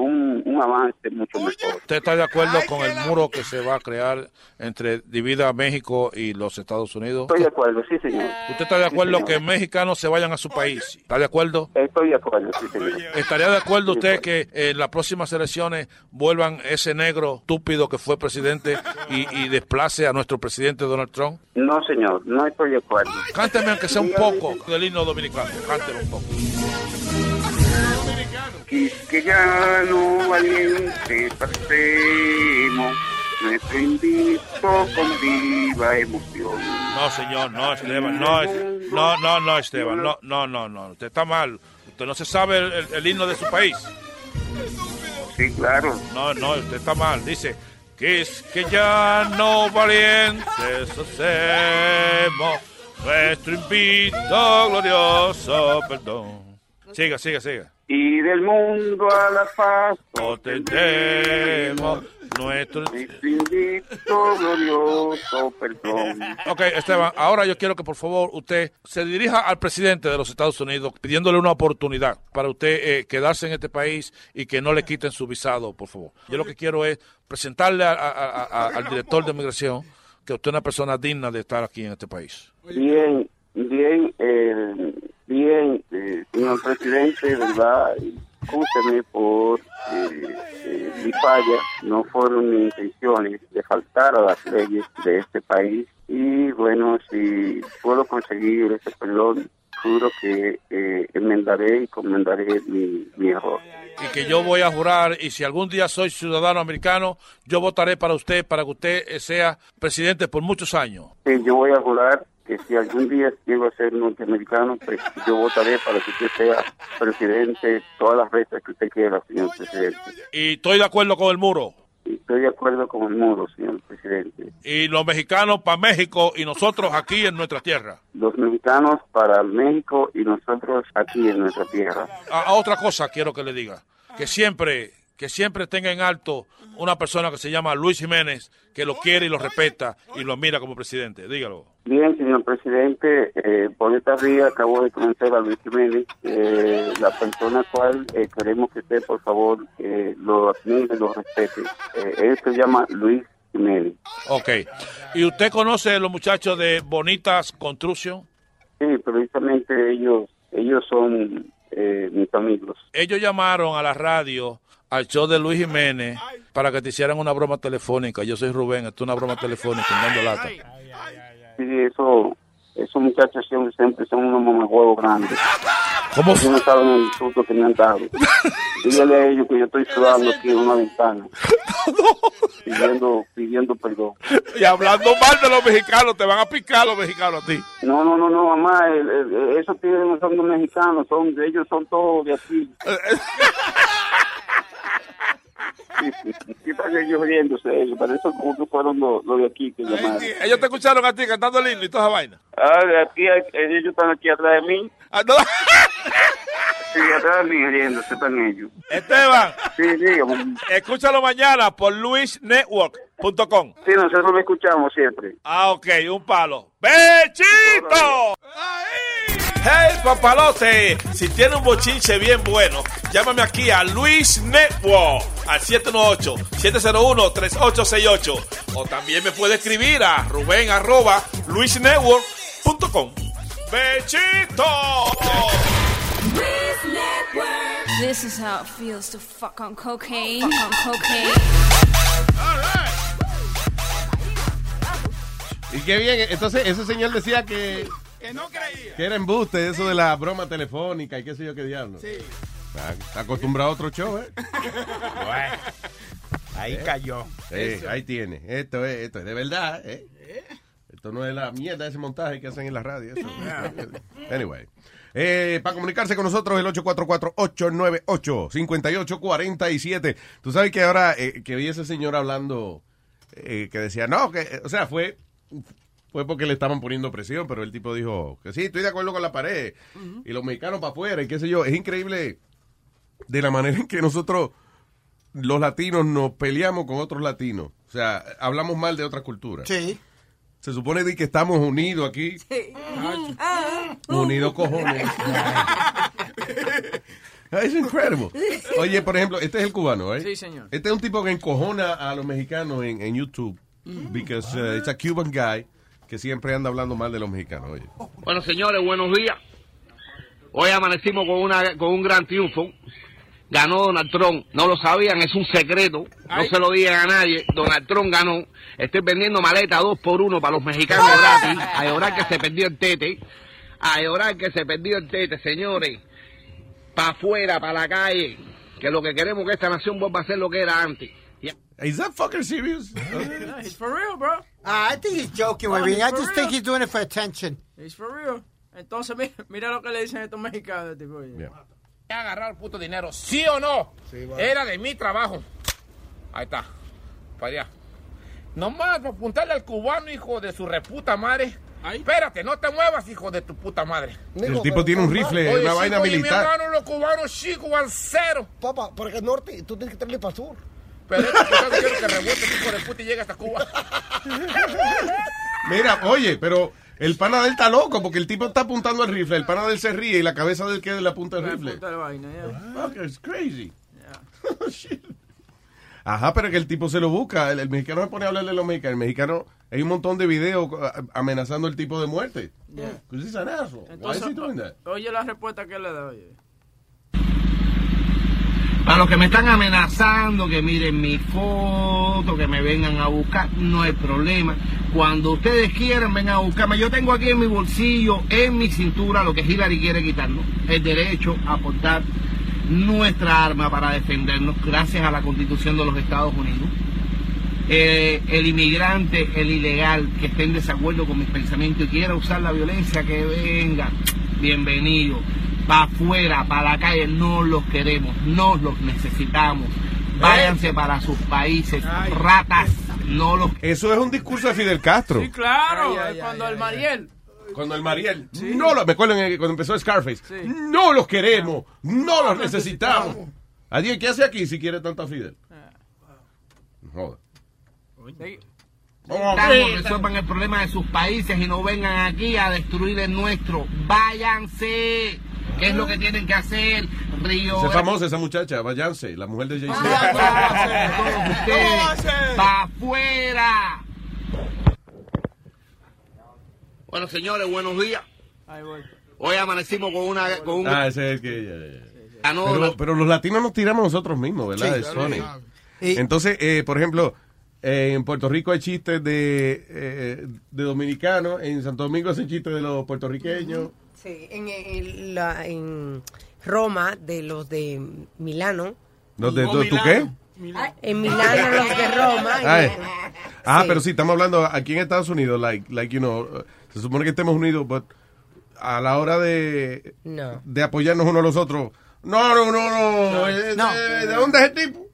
un, un avance mucho mejor. ¿Usted está de acuerdo con el muro que se va a crear entre divida México y los Estados Unidos? Estoy de acuerdo, sí, señor. ¿Usted está de acuerdo que mexicanos se vayan a su país? ¿Está de acuerdo? Estoy de acuerdo, sí, señor. ¿Estaría de acuerdo usted que en las próximas elecciones vuelvan ese negro estúpido que fue presidente y, y desplace a nuestro presidente Donald Trump? No, señor, no estoy de acuerdo. Cánteme aunque sea un poco del himno dominicano. Cántelo un poco. Que, que ya no valiente pasemos nuestro invito con viva emoción. No, señor, no, Esteban, no, no, no, no, Esteban, no, no, no, no, usted está mal. Usted no se sabe el, el- el himno de su país. Sí, claro. No, no, usted está mal. Dice que es que ya no valientes hacemos nuestro invito glorioso perdón. Siga, siga, siga. Y del mundo a la paz Tendremos nuestro invito glorioso perdón. Ok, Esteban, ahora yo quiero que por favor usted se dirija al presidente de los Estados Unidos pidiéndole una oportunidad para usted eh, quedarse en este país y que no le quiten su visado, por favor. Yo lo que quiero es presentarle a- a- a- a- al director de migración que usted es una persona digna de estar aquí en este país. Bien, bien, eh, bien, eh, señor presidente, de verdad, escúcheme por eh, eh, mi falla, no fueron mis intenciones de faltar a las leyes de este país y bueno, si puedo conseguir ese perdón, juro que eh, enmendaré y comendaré mi, mi error. Y que yo voy a jurar, y si algún día soy ciudadano americano, yo votaré para usted, para que usted eh, sea presidente por muchos años. que yo voy a jurar que si algún día llego a ser norteamericano, pues yo votaré para que usted sea presidente todas las veces que usted quiera, señor presidente. Y estoy de acuerdo con el muro. Y estoy de acuerdo con el muro, señor presidente. Y los mexicanos para México y nosotros aquí en nuestra tierra. Los mexicanos para México y nosotros aquí en nuestra tierra. A, a otra cosa quiero que le diga, que siempre, que siempre tenga en alto una persona que se llama Luis Jiménez, que lo quiere y lo respeta y lo mira como presidente. Dígalo. Bien, señor presidente, eh, por esta vía acabo de conocer a Luis Jiménez, eh, la persona cual eh, queremos que usted, por favor, eh, lo admire, lo respete. Él se llama Luis Jiménez. Ok. ¿Y usted conoce a los muchachos de Bonitas Construction? Sí, precisamente ellos, ellos son eh, mis amigos. Ellos llamaron a la radio, al show de Luis Jiménez, para que te hicieran una broma telefónica. Yo soy Rubén, esto es una broma telefónica, dando lata. Sí, eso, esos muchachos siempre, siempre son unos mamajuegos grandes. ¿Cómo? Ellos no saben el insulto que me han dado. [LAUGHS] Dígale a ellos que yo estoy sudando aquí en una ventana. Pidiendo, pidiendo perdón. Y hablando mal de los mexicanos, te van a picar los mexicanos a ti. No, no, no, no, mamá, esos tigres no son los mexicanos, son, ellos son todos de aquí. [LAUGHS] Sí, para ellos riéndose, ellos, para eso como que fueron los, de aquí que llamaron. Ellos te escucharon a ti cantando el himno y toda esa vaina. Ah, de aquí, hay- ellos están aquí atrás de mí. Ah, no. [LAUGHS] Sí, atrás de mí riéndose están ellos. Esteban, Sí, dígame. escúchalo mañana por luisnetwork.com. Sí, nosotros lo escuchamos siempre. Ah, ok, un palo. ¡Bechito! Hey, papalote, si tiene un bochinche bien bueno, llámame aquí a Luis Network al 718-701-3868. O también me puede escribir a ruben arroba luisnetwork.com. ¡Bechito! Luis Network. This is how it feels to fuck on cocaine. Fuck on cocaine. Y qué bien, entonces ese señor decía que, Que no creía. que era embuste eso de la broma telefónica y qué sé yo qué diablo. Sí. Está, está acostumbrado a otro show, ¿eh? Ahí ¿Eh? cayó. Sí, Eso. ahí tiene. Esto es, esto es de verdad, ¿eh? Esto no es la mierda de ese montaje que hacen en la radio. eso. [LAUGHS] Anyway. Eh, para comunicarse con nosotros, el 844-898-5847. Tú sabes que ahora eh, que vi ese señor hablando, eh, que decía, no, que, eh, o sea, fue, fue porque le estaban poniendo presión, pero el tipo dijo que sí, estoy de acuerdo con la pared, y los mexicanos para afuera, y qué sé yo. Es increíble de la manera en que nosotros, los latinos, nos peleamos con otros latinos. O sea, hablamos mal de otras culturas. Sí. Se supone de que estamos unidos aquí. Ah, Unidos cojones. [LAUGHS] Es increíble. Oye, por ejemplo, este es el cubano, ¿eh? Sí, señor. Este es un tipo que encojona a los mexicanos en, en YouTube. Because uh, it's a Cuban guy que siempre anda hablando mal de los mexicanos, oye. Bueno, señores, buenos días. Hoy amanecimos con, una, con un gran triunfo. Ganó Donald Trump. No lo sabían, es un secreto. No se lo digan a nadie. Donald Trump ganó. Estoy vendiendo maletas dos por uno para los mexicanos gratis. A llorar que se perdió el tete. A llorar que se perdió el tete, señores. Para afuera, para la calle. Que lo que queremos es que esta nación vuelva a ser lo que era antes. Is that fucking serious? Yeah, [LAUGHS] he's for real, bro. Ah, I think he's joking with Oh, me. I just think real. he's doing it for attention. He's for real. Entonces, mira, mira lo que le dicen estos mexicanos. Tipo, oye. He agarrado el puto dinero, ¿sí o no? Era de mi trabajo. Ahí está. Para allá. Nomás para apuntarle al cubano, hijo de su reputa madre. Espérate, no te muevas, hijo de tu puta madre. El tipo tiene un rifle, Oye, una sí, vaina militar. Mi hermano, los cubanos, chico, al cero. Papá, porque el norte, tú tienes que traerle para el sur. Pero este quiero que rebote, hijo de puta, y llegue hasta Cuba. [LAUGHS] Mira, oye, pero el pana de él está loco porque el tipo está apuntando al rifle, el pana de él se ríe y la cabeza del que le apunta el rifle. Puta la vaina, ya. Fuck, it's crazy. [LAUGHS] Shit. Ajá, pero que el tipo se lo busca. El, el mexicano se pone a hablar de los mexicanos. El mexicano, hay un montón de videos a- amenazando el tipo de muerte. Yeah. Pues Entonces, is he doing that? oye la respuesta que le da, oye. Para los que me están amenazando, que miren mi foto, que me vengan a buscar, no hay problema. Cuando ustedes quieran, vengan a buscarme. Yo tengo aquí en mi bolsillo, en mi cintura, lo que Hillary quiere quitarnos, el derecho a portar nuestra arma para defendernos, gracias a la Constitución de los Estados Unidos. Eh, el inmigrante, el ilegal, que esté en desacuerdo con mis pensamientos y quiera usar la violencia, que venga, bienvenido. Para afuera, para la calle, no los queremos, no los necesitamos. Váyanse para sus países, ratas, no los Eso es un discurso de Fidel Castro. Sí, claro. cuando el Mariel. Cuando el Mariel, no lo, me acuerdo cuando empezó Scarface, no los queremos, no los necesitamos. Adiós, ¿qué hace aquí si quiere tanto a Fidel? Joder. Necesitamos resuelvan el problema de sus países y no vengan aquí a destruir el nuestro. Váyanse. ¿Qué es lo que tienen que hacer? Río. Es famosa esa muchacha, váyanse, la mujer de Jay-Z. ¡Pa' afuera! Bueno, señores, buenos días. Hoy amanecimos con una con un Ah, ese es el que... ya, ganó Pero, pero los latinos nos tiramos nosotros mismos, ¿verdad? Sí, claro. Entonces, eh, por ejemplo, eh, en Puerto Rico hay chistes de, eh, de dominicanos, en Santo Domingo hacen chistes de los puertorriqueños. Sí, en, en la- en Roma, de los de Milano. ¿Los de, ¿tú, tú qué? En Milano, los de Roma. Ah, eh. Ah, pero sí, estamos hablando aquí en Estados Unidos, like, like you know, se supone que estemos unidos, but a la hora de, No. de apoyarnos unos a los otros, no, no, no, no, eh, No. ¿De, de dónde es el tipo?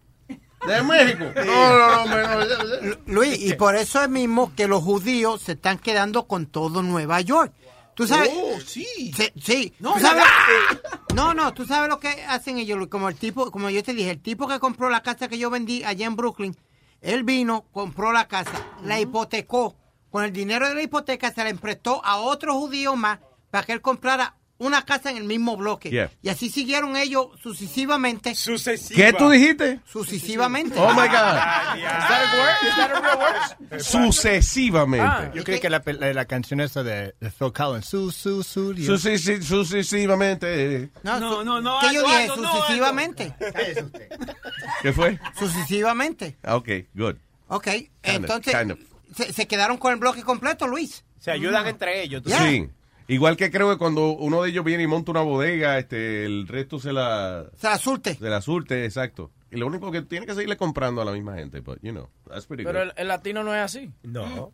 ¿De México? No, no, no. Luis, y por eso es mismo que los judíos se están quedando con todo Nueva York. ¿Tú sabes? Oh, sí. Sí, sí. No, ¿Tú sabes? ya. [LAUGHS] no, no, tú sabes lo que hacen ellos, como el tipo, como yo te dije, el tipo que compró la casa que yo vendí allá en Brooklyn, él vino, compró la casa, la hipotecó, con el dinero de la hipoteca se la emprestó a otro judío más para que él comprara una casa en el mismo bloque. Yeah. Y así siguieron ellos sucesivamente. ¿Qué tú dijiste? Sucesivamente. Oh, my God. Sucesivamente. Ah, yo creí que la, la, la canción esa de, de Phil Collins, su, su, su, Sucesi- sucesivamente. No, No, no, no, ¿Qué yo dije? Aldo, no, sucesivamente. ¿Qué fue? Sucesivamente. Ah, Ok, good. Ok, Kind of, entonces kind of. se, se quedaron con el bloque completo, Luis. Se ayudan entre ellos. tú Sí. Igual que creo que cuando uno de ellos viene y monta una bodega, este, el resto se la... Se la surte. Se la surte, exacto. Y lo único que tiene que seguirle comprando a la misma gente, but, you know, that's pretty Pero good. el, el latino no es así. No.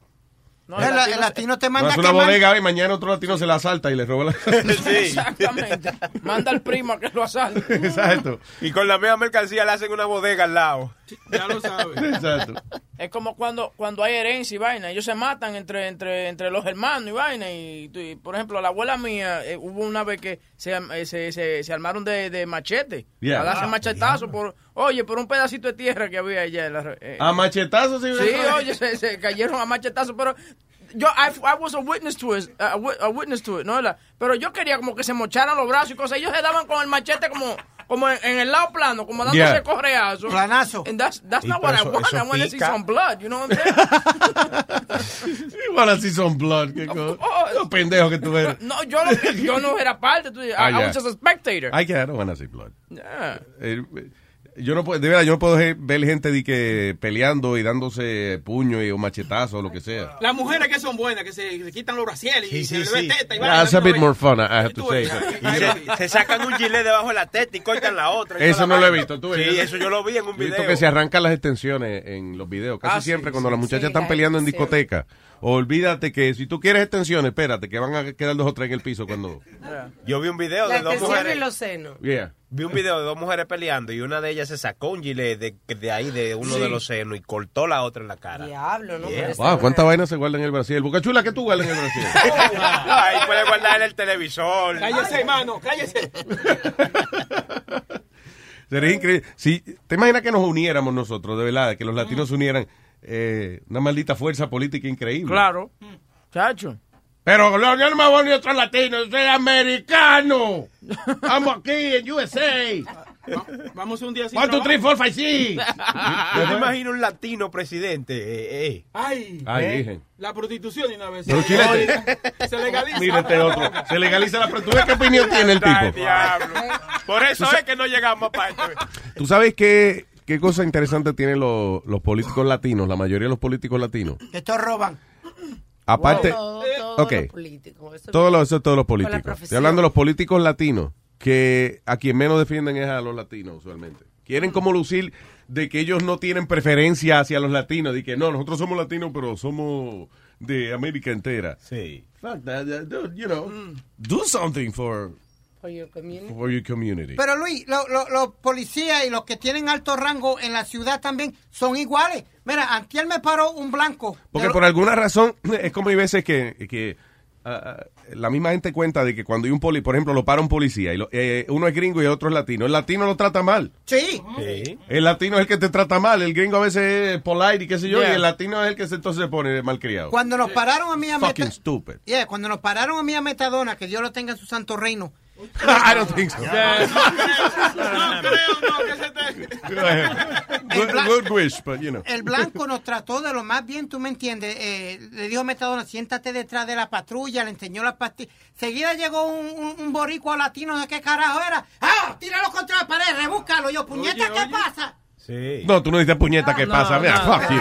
No, el, el latino te No, manda es a una quemar. bodega y mañana otro latino se la asalta y le roba la... [LAUGHS] [LAUGHS] [LAUGHS] Exactamente. Manda al primo a que lo asalte. Exacto. Y con la misma mercancía le hacen una bodega al lado. Ya lo sabes. [LAUGHS] Exacto. Es como cuando cuando hay herencia y vaina. Ellos se matan entre entre entre los hermanos y vaina. Y, y, por ejemplo, la abuela mía, eh, hubo una vez que se, eh, se, se, se armaron de, de machete. Yeah. A darse Ah, machetazo por, oye, por un pedacito de tierra que había allá. en la- eh, A machetazos, sí. Sí, oye, se, se cayeron a machetazos, pero yo, I, I was a witness to it, a, a witness to it, ¿no? La- Pero yo quería como que se mocharan los brazos y cosas. Ellos se daban con el machete como, como en, en el lado plano, como dándose Yeah. correazo. Planazo. And that's, that's Y not what I want. I want to see some blood, you know what I'm saying? [LAUGHS] Igual así son blood. qué cosa. Los pendejos que tú eres. No, yo no, yo no era parte. Tú, I, Ah, I was just a spectator. I I don't wanna see blood. Yeah. Eh, yo no puedo, de verdad, yo no puedo ver gente de que peleando y dándose puño y o machetazo o lo que sea. Las mujeres que son buenas, que se, se quitan los brasieles y se le ve teta y Yeah, That's a ¿no bit more fun, I have to say. se, se sacan un gilet debajo de la teta y cortan la otra. Eso no lo he visto. ¿tú Sí, ves? eso yo lo vi en un Yo he visto video. que se arrancan las extensiones en los videos. Casi Ah, sí, siempre cuando sí, las muchachas sí, están peleando en discoteca. Olvídate que si tú quieres extensiones, espérate, que van a quedar dos o tres en el piso cuando... Yo vi un video La de dos mujeres. los senos. Yeah. Vi un video de dos mujeres peleando y una de ellas se sacó un gilet de, de ahí, de uno Sí. de los senos y cortó la otra en la cara. Diablo, ¿no? Yeah. Pero Wow, ¿cuánta vaina se guarda en el Brasil? Boca chula, ¿qué tú guardas en el Brasil? [LAUGHS] Ahí puede guardar el televisor. Cállese, mano, cállese. [LAUGHS] Sería increíble. Si, ¿Te imaginas que nos uniéramos nosotros, de verdad? Que los latinos se unieran. eh, una maldita fuerza política increíble. Claro. Chacho. Pero no, yo no me voy a otro latino, soy americano. [LAUGHS] Estamos aquí en USA. Vamos un día sin One, two, trabajo. three, four, five, six. [LAUGHS] Yo me imagino un latino presidente. eh, eh. Ay, Ay, ¿eh? virgen. la prostitución de una vez. Pero chilete. Oye, Se legaliza. Mira este otro. Se legaliza la... ¿Tú ves qué opinión [LAUGHS] tiene el Ay, tipo? diablo. Por eso es que no llegamos a parte. ¿Tú sabes qué, qué cosa interesante tienen los, los políticos latinos, la mayoría de los políticos latinos? Que estos roban. Aparte, Todo- todos ok, los políticos, eso todos los, eso todos los políticos. Estoy hablando de los políticos latinos, que a quien menos defienden es a los latinos usualmente. Quieren como lucir de que ellos no tienen preferencia hacia los latinos, de que no, nosotros somos latinos, pero somos de América entera. Sí. Fuck that, you know, do something for, For your community. for your community. Pero Luis, lo- lo- los policías y los que tienen alto rango en la ciudad también son iguales. Mira, antier me paró un blanco. Porque por alguna razón, [LAUGHS] es como hay veces que, que ah, la misma gente cuenta de que cuando hay un poli, por ejemplo, lo para un policía y lo- eh, uno es gringo y el otro es latino, el latino lo trata mal. Sí. El latino es el que te trata mal, el gringo a veces es polite y qué sé yo, Yeah. y el latino es el que se, entonces se pone malcriado. Cuando nos pararon a mí a Fucking Meta- stupid. Yeah, cuando nos pararon a mí a Metadona, que Dios lo tenga en su santo reino. I don't think so. No creo, no, que se te... good, good wish, but you know. El blanco nos trató de lo más bien, tú me entiendes. Eh, le dijo a Metadona, siéntate detrás de la patrulla, le enseñó la pastilla. Seguida llegó un, un, un boricua latino, ¿de qué carajo era? ¡Ah! Tíralo contra la pared, rebúscalo. Yo, puñeta, ¿qué pasa? Sí. No, tú no dices puñeta, ¿qué No, pasa? Mira, no. fuck you.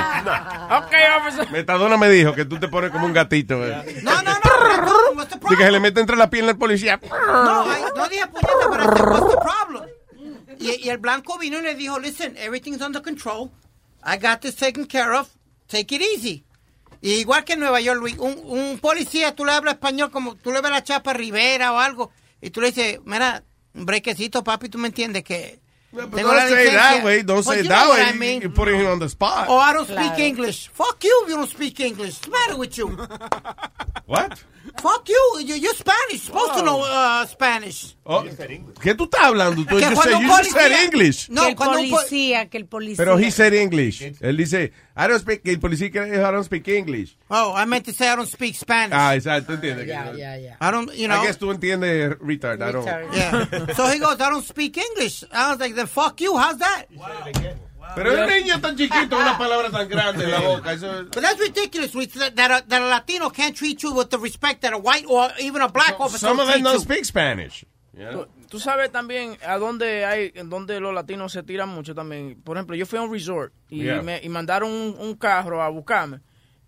Ok, officer. Metadona me dijo que tú te pones como un gatito. eh. No, no, no. Dice que se le mete entre la pierna al policía. No, no dije puñeta, pero what's the problem? Y, y el blanco vino y le dijo, listen, everything's under control. I got this taken care of. Take it easy. Y igual que en Nueva York, Luis, un, un policía, tú le hablas español como tú le ves la chapa Rivera o algo, y tú le dices, mira, un brequecito, papi, tú me entiendes que But Tengo don't la say it that way. Don't say that way. I mean. You're putting him on the spot. Oh, I don't speak Claro. English. Fuck you if you don't speak English. What's the matter with you? [LAUGHS] What? Fuck you. You- You're Spanish. Supposed to know uh, Spanish. Oh, ¿Qué tú estás hablando? Tú Que you un you just said policía- English. No, que el policía, que el policía. Pero he said English. Él dice, I don't speak, el policía que I don't speak English. Oh, I meant to say I don't speak Spanish. Ah, exacto, entiendes. Ya, ya, ya. I don't, you know. I guess tú entiendes retard. I don't. Yeah. so he goes, I don't speak English. I was like, then fuck you. How's that? Pero el niño tan chiquito, una palabra tan grande en la boca. Eso But that's ridiculous. we- That a, that a Latino can't treat you with the respect that a white or even a black officer Some of them don't you. speak Spanish. Tú, tú sabes también a dónde hay, en dónde los latinos se tiran mucho también. Por ejemplo, yo fui a un resort y, Yeah. me, y mandaron un, un carro a buscarme.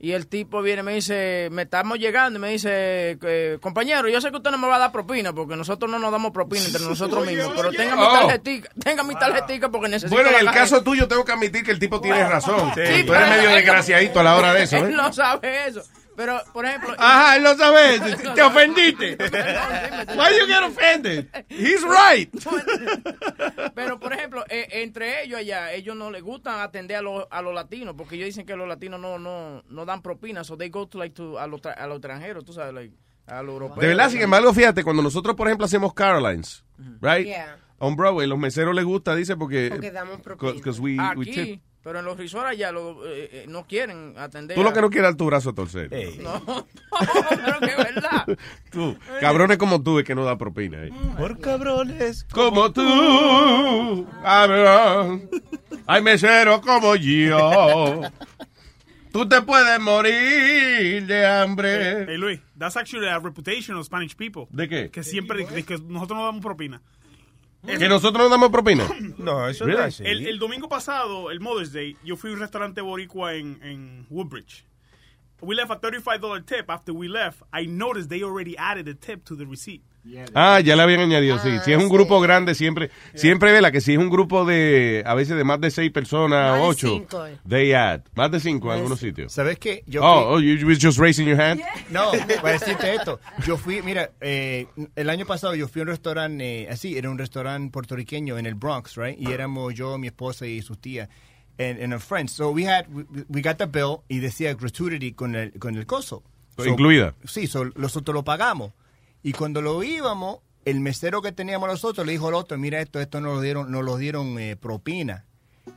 Y el tipo viene y me dice, me estamos llegando y me dice, eh, compañero, yo sé que usted no me va a dar propina porque nosotros no nos damos propina entre [LAUGHS] nosotros mismos, pero tenga mi Oh. tarjetica, tenga mi tarjetica porque necesito Bueno, en el tarjeta". caso tuyo tengo que admitir que el tipo tiene razón. Sí, Tú eres medio desgraciadito a la hora de eso, [LAUGHS] Él ¿eh? no sabe eso. Pero, por ejemplo... Ajá, él lo sabe. [LAUGHS] Te ofendiste. [LAUGHS] Why you get offended? He's right. [LAUGHS] Pero, por ejemplo, eh, entre ellos allá, ellos no les gustan atender a los, a los latinos, porque ellos dicen que los latinos no, no, no dan propinas, so they go to, like, to, a los a los extranjeros, tú sabes, like, a los europeos. De verdad, sin embargo, fíjate, cuando nosotros, por ejemplo, hacemos Carolines, right? Yeah. On Broadway, los meseros les gusta, dice, porque... Porque damos propina. Because we, we Aquí, tip. Pero en los resorts allá lo- eh, eh, no quieren atender. Tú lo a- que no quieres es tu brazo a torcer. No, [LAUGHS] [LAUGHS] no, pero que es verdad. [LAUGHS] Tú, cabrones como tú es que no da propina. eh. Por cabrones. Como tú, cabrón. Hay meseros como yo. Tú te puedes morir de hambre. Hey, Luis, that's actually a reputation of Spanish people. ¿De qué? Que siempre, de que nosotros no damos propina. ¿Que nosotros no damos propina? [COUGHS] No, eso Really? no es así. El, el domingo pasado, el Mother's Day, yo fui a un restaurante boricua en, en Woodbridge. We left a $35 tip. After we left, I noticed they already added a tip to the receipt. Ah, ya le habían añadido, sí. Si es un grupo grande, siempre, siempre vela que si es un grupo de, a veces de más de seis personas, Más de ocho, cinco, eh. they add. Más de cinco en algunos sitios. ¿Sabes qué? Yo Oh, fui- oh, you was just raising your hand? No, para decirte esto. Yo fui, mira, eh, el año pasado yo fui a un restaurante, eh, así, era un restaurante puertorriqueño en el Bronx, right? Y éramos yo, mi esposa y sus tías. And, and a friend. So we had, we, we got the bill y decía gratuity con el, con el coso. So- Incluida. Sí, so, nosotros lo pagamos. Y cuando lo íbamos, el mesero que teníamos nosotros le dijo al otro, mira esto, esto nos lo dieron, nos lo dieron eh, propina.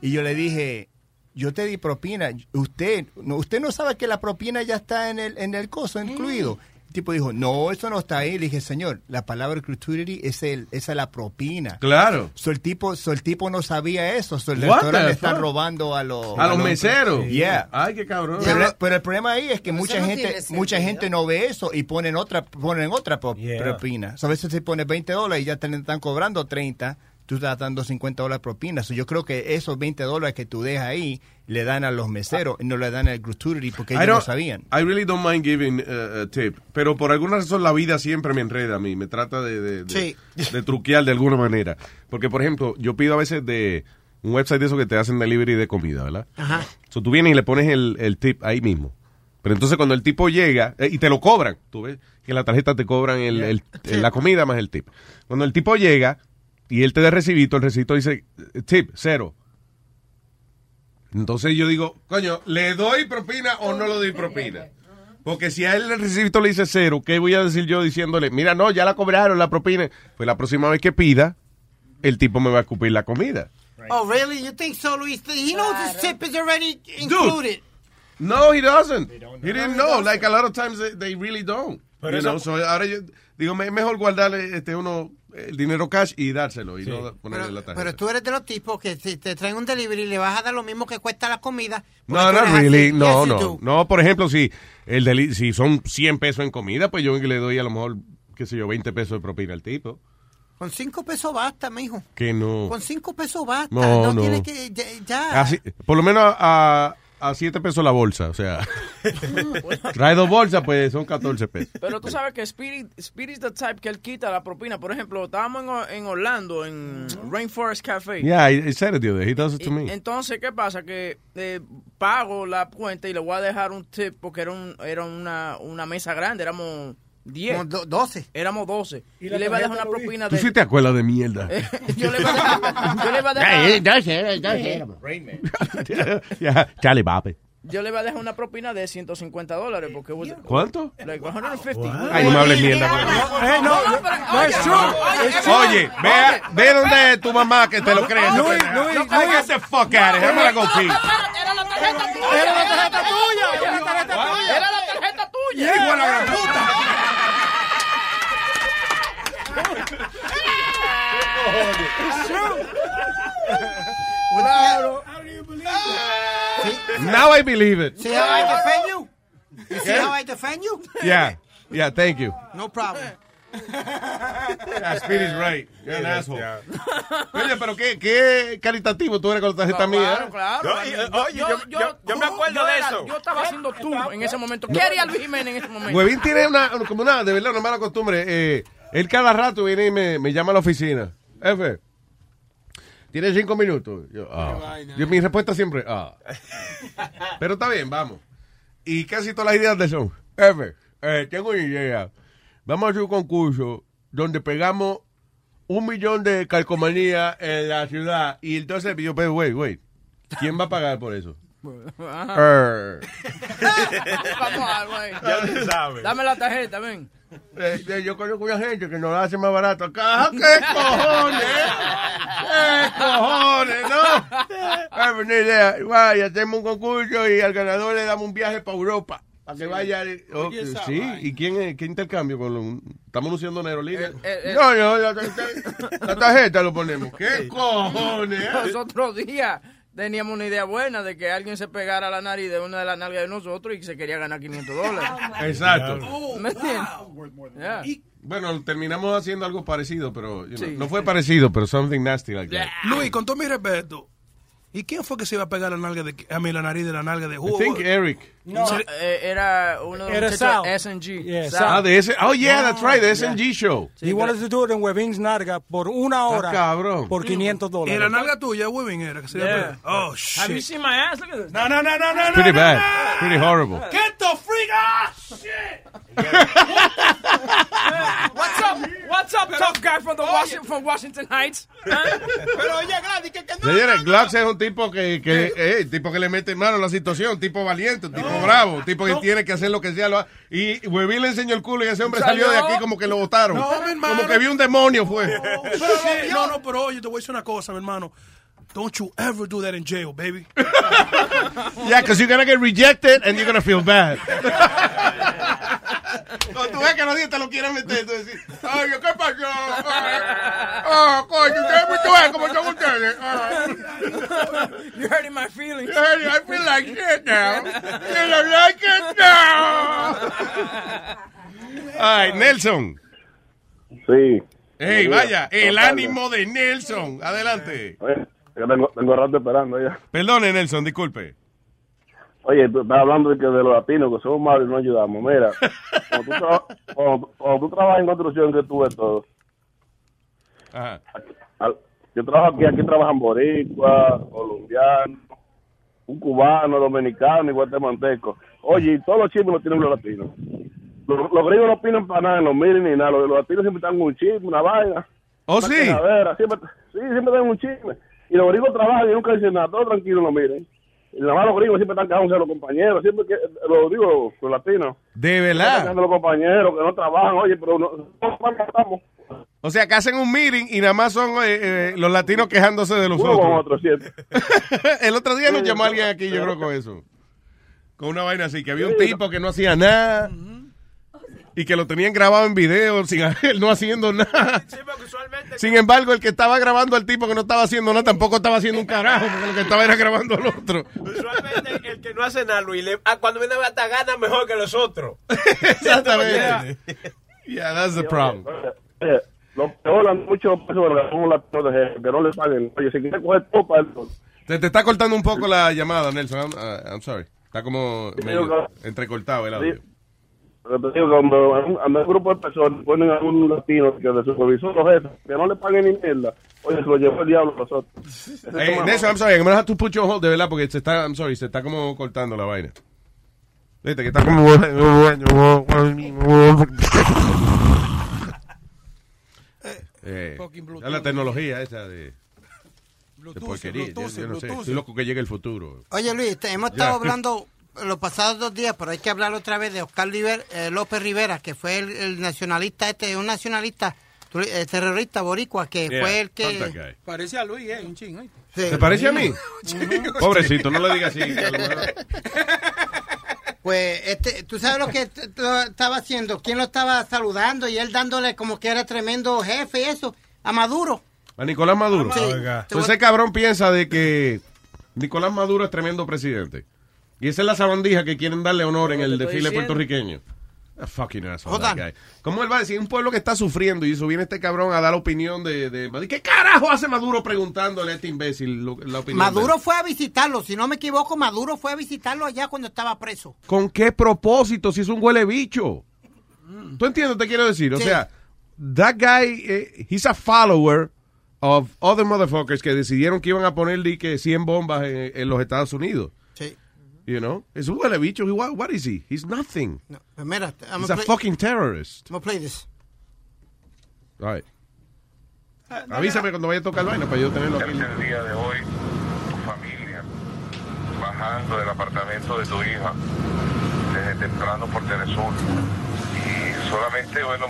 Y yo le dije, yo te di propina, usted no, usted no sabe que la propina ya está en el, en el coso incluido. El tipo dijo, no, eso no está ahí. Le dije, señor, la palabra gratuity es el, esa es la propina. Claro. So el tipo, so el tipo no sabía eso. So el restaurante le está robando a los A los meseros. Yeah. Ay, qué cabrón. Pero, pero el problema ahí es que Pero mucha no gente mucha gente no ve eso y ponen otra ponen otra Yeah. propina. So, a veces se pone 20 dólares y ya te están cobrando 30, tú estás dando 50 dólares propina. So, yo creo que esos 20 dólares que tú dejas ahí le dan a los meseros y no le dan al gratuity porque I ellos no sabían. I really don't mind giving uh, a tip, pero por alguna razón la vida siempre me enreda a mí, me trata de, de, de- Sí. [LAUGHS] de truquear de alguna manera. Porque, por ejemplo, yo pido a veces de un website de eso que te hacen delivery de comida, ¿verdad? Ajá. So, tú vienes y le pones el, el tip ahí mismo. Pero entonces cuando el tipo llega, eh, y te lo cobran, tú ves que en la tarjeta te cobran el, el- el- la comida más el tip. Cuando el tipo llega y él te da el recibito, el recibito dice tip, cero. Entonces yo digo, coño, ¿le doy propina o no le doy propina? Porque si a él el recibito le dice cero, ¿qué voy a decir yo diciéndole, mira, no, ya la cobraron la propina? Pues la próxima vez que pida, el tipo me va a escupir la comida. Oh, really? You think so, Luis? He knows his tip is already included. No, he doesn't. He didn't know. Like a lot of times they, they really don't. Pero You eso- know, so ahora yo digo, es mejor guardarle este uno el dinero cash y dárselo y Sí. no ponerle la tarjeta. Pero tú eres de los tipos que si te traen un delivery le vas a dar lo mismo que cuesta la comida. No, no, really. así. No, no. No, por ejemplo, si el deli- si son 100 pesos en comida, pues yo le doy a lo mejor, qué sé yo, 20 pesos de propina al tipo. Con cinco pesos basta, mijo. Que no. Con cinco pesos basta. No, No, no. tienes que. Ya. ya. Así- por lo menos a, a 7 pesos la bolsa. O sea, [LAUGHS] trae dos bolsas, pues son 14 pesos. Pero tú sabes que Spirit, Spirit is the type que él quita la propina. Por ejemplo, estábamos en, en Orlando, en Rainforest Café. Yeah, I said it the other. He does it to me. Entonces, ¿qué pasa? Que eh, pago la cuenta y le voy a dejar un tip porque era, un, era una, una mesa grande, éramos 10. Como do- 12. Éramos 12. Y, le iba a dejar una Luis? propina Tú de... sí te acuerdas de mierda. [LAUGHS] yo le iba a dejar... yo le iba a [LAUGHS] Eh, dejar... doce, eh, doce éramos. [LAUGHS] Ya, Charlie Bape. Yo le iba a dejar una propina de 150 dólares porque... was- ¿Cuánto? Like 150. Ay, no me hables mierda. güey. Eh, no, no es true. Oye, ve, a- ve donde tu mamá que te lo crees. Luis, pendeja. Luis, No, get the fuck out of here. Era la tarjeta tuya. Era la tarjeta tuya. Era la tarjeta tuya. Era la tarjeta tuya. Hijo de la gran puta. Claro. Now I believe it. See how I defend you? You see how I defend you? Yeah, yeah, thank you. No problem. Yeah, Speedy's right. You're an asshole. Oye, pero qué, qué caritativo tú eres con la tarjeta mía. Claro, Yo- claro. y- oye, yo- yo- yo me acuerdo de eso. Yo estaba haciendo tú en ese momento. ¿Qué haría Luis Jiménez en ese momento? Huevín tiene una, como una, de verdad, una mala costumbre. Eh, él cada rato viene y me, me llama a la oficina. F, tiene cinco minutos. Yo, ah. Yo, mi respuesta siempre, ah. [LAUGHS] Pero está bien, vamos. Y casi todas las ideas de son, F, eh, tengo una idea. Vamos a hacer un concurso donde pegamos un millón de calcomanías en la ciudad. Y entonces yo, pero, wait, wait. ¿Quién va a pagar por eso? Er. [LAUGHS] Vamos a, güey. Ya sabes. Dame la tarjeta, ven. Eh, eh, yo conozco una gente que nos la hace más barato acá. ¿Qué cojones? ¿Qué cojones? No. Ay, pues, ni idea. Vaya, hacemos un concurso y al ganador le damos un viaje para Europa. Para que vaya. Oh, Oye, sí. ¿y quién, qué intercambio? con lo- Estamos anunciando una aerolínea. eh, eh. no, no, la, tarjeta- la tarjeta lo ponemos. ¿Qué cojones? Los otros días teníamos una idea buena de que alguien se pegara a la nariz de una de las nalgas de nosotros y que se quería ganar 500 dólares. [LAUGHS] Exacto. ¿Me entiendes? Yeah. Bueno, terminamos haciendo algo parecido, pero you know, Sí. no fue parecido, pero something nasty like that. Luis, con todo mi respeto, ¿y quién fue que se iba a pegar la nalga de a mí la nariz de la nalga de I Hugo? think Eric. No, eh, era uno de los Era. SNG. Yeah, Sal. Sal. Ah, de ese. Oh, yeah, that's right, the SNG show. He wanted to do it en Webins Narga por una hora. cabrón. Por 500 Y dólares. la nalga tuya, Webin, era que se Yeah. Oh, shit. Have you seen my ass? Look at this. No, no, no, no, no, It's no. pretty no, bad. no. Pretty horrible. Get the freak ah, shit. [LAUGHS] What's up? What's up, tough guy from the Washington from Washington Heights? [LAUGHS] Pero oye, Gladys, que, no. Señores, Glocks es un tipo que, que eh, tipo que le mete mano a la situación, un tipo valiente, un tipo bravo, tipo que tiene que hacer lo que sea. Lo ha- y Huevín le enseñó el culo y ese hombre salió, Salió. de aquí como que lo botaron. No, mi hermano. como que vio un demonio, fue. Pero, no, no, pero oye, te voy a decir una cosa, mi hermano. Don't you ever do that in jail, baby. [LAUGHS] Yeah, because you're gonna get rejected and you're gonna feel bad. Cuando tú ves que los días te lo quieren meter, tú decís, ay, ¿qué pasó? Ah, coño, ustedes tú ves cómo son ustedes. Ah. [LAUGHS] You're hurting my feelings. Hey, I feel like shit now. I don't like it now. Ay, Nelson. Sí. Hey, vaya, el ánimo de Nelson. Adelante. Oye, yo tengo, tengo rato esperando ya. Perdone, Nelson, disculpe. Oye, tú estás hablando de que de los latinos que somos malos y no ayudamos. Mira, cuando tú, traba- cuando, cuando tú trabajas en construcción, que tú ves todo. Ajá. Al- Yo trabajo aquí, aquí trabajan boricuas, colombianos, un cubano, dominicano y guatemalteco. Oye, y todos los chismes los tienen los latinos. Los, los gringos no opinan para nada, no miren ni nada. Los, los latinos siempre están con un chisme, una vaina. ¿Oh, una sí? Siempre, sí, siempre dan un chisme. Y los gringos trabajan y nunca dicen nada, todos tranquilos lo miren. Y nada más los gringos siempre están quejándose de los compañeros, siempre que, lo digo, los latinos. De Están verdad. de los compañeros que no trabajan, oye, pero no, no estamos O sea, que hacen un meeting y nada más son eh, eh, los latinos quejándose de los uno con otros. otro siempre. [LAUGHS] El otro día nos llamó alguien aquí, yo creo, con eso. Con una vaina así, que había un tipo que no hacía nada. Y que lo tenían grabado en video sin [LAUGHS] él no haciendo nada. Sin embargo, el que estaba grabando al tipo que no estaba haciendo nada tampoco estaba haciendo un carajo, porque lo que estaba era grabando al otro. Usualmente el que no hace nada, Luis, le- ah, cuando viene hasta gana mejor que los otros. [LAUGHS] Exactamente. Yeah, that's the problem. Oye, Los mucho pues, jefe, que no les paguen. Oye, si quieren coger popa, Te, te está cortando un poco la llamada, Nelson. I'm, uh, I'm sorry. Está como medio entrecortado el audio. Pero te digo, cuando en un, grupo de personas ponen a un latino que de supervisor o jefe, que no le paguen ni mierda, oye, se lo llevó el diablo a nosotros. Hey, tema- Nelson, I'm sorry. I'm gonna have to put you on hold, de verdad, porque se está, I'm sorry, se está como cortando la vaina. Viste que está como... Eh, es la tecnología esa de... De Bluetooth, porquería. Yo- Bluetooth, yo no sé. Estoy loco que llegue el futuro. Oye, Luis, te- hemos Ya. estado hablando los pasados dos días, pero hay que hablar otra vez de Oscar Liber- eh, López Rivera, que fue el, el nacionalista este, un nacionalista eh, terrorista boricua, que Yeah, fue el que... Parece a Luis, eh, un ching. ¿oíste? Sí. ¿Te parece a mí? [LAUGHS] Pobrecito, no le digas así. [LAUGHS] Pues, este, ¿tú sabes lo que estaba haciendo? ¿Quién lo estaba saludando? Y él dándole como que era tremendo jefe y eso, a Maduro. A Nicolás Maduro. Sí. Entonces ese cabrón piensa de que Nicolás Maduro es tremendo presidente. Y esa es la sabandija que quieren darle honor en el desfile diciendo. puertorriqueño. A fucking asshole, that guy. ¿Cómo él va a decir? Un pueblo que está sufriendo y eso viene este cabrón a dar la opinión de, de Maduro. ¿Qué carajo hace Maduro preguntándole a este imbécil lo- la opinión? Maduro fue a visitarlo, si no me equivoco, Maduro fue a visitarlo allá cuando estaba preso. ¿Con qué propósito si es un huele bicho? ¿Tú entiendes lo que te quiero decir? O Sí. sea, that guy, eh, he's a follower of other motherfuckers que decidieron que iban a ponerle que 100 bombas en, en los Estados Unidos. You know? Es un huele bicho. What, what is he? He's nothing. Pues mira, I'm He's a play- fucking terrorist. I'm gonna play this. All right. Avísame cuando vaya a tocar el vaina para yo tenerlo aquí. el día de hoy tu familia bajando del apartamento de tu hija desde temprano por Telesur y solamente bueno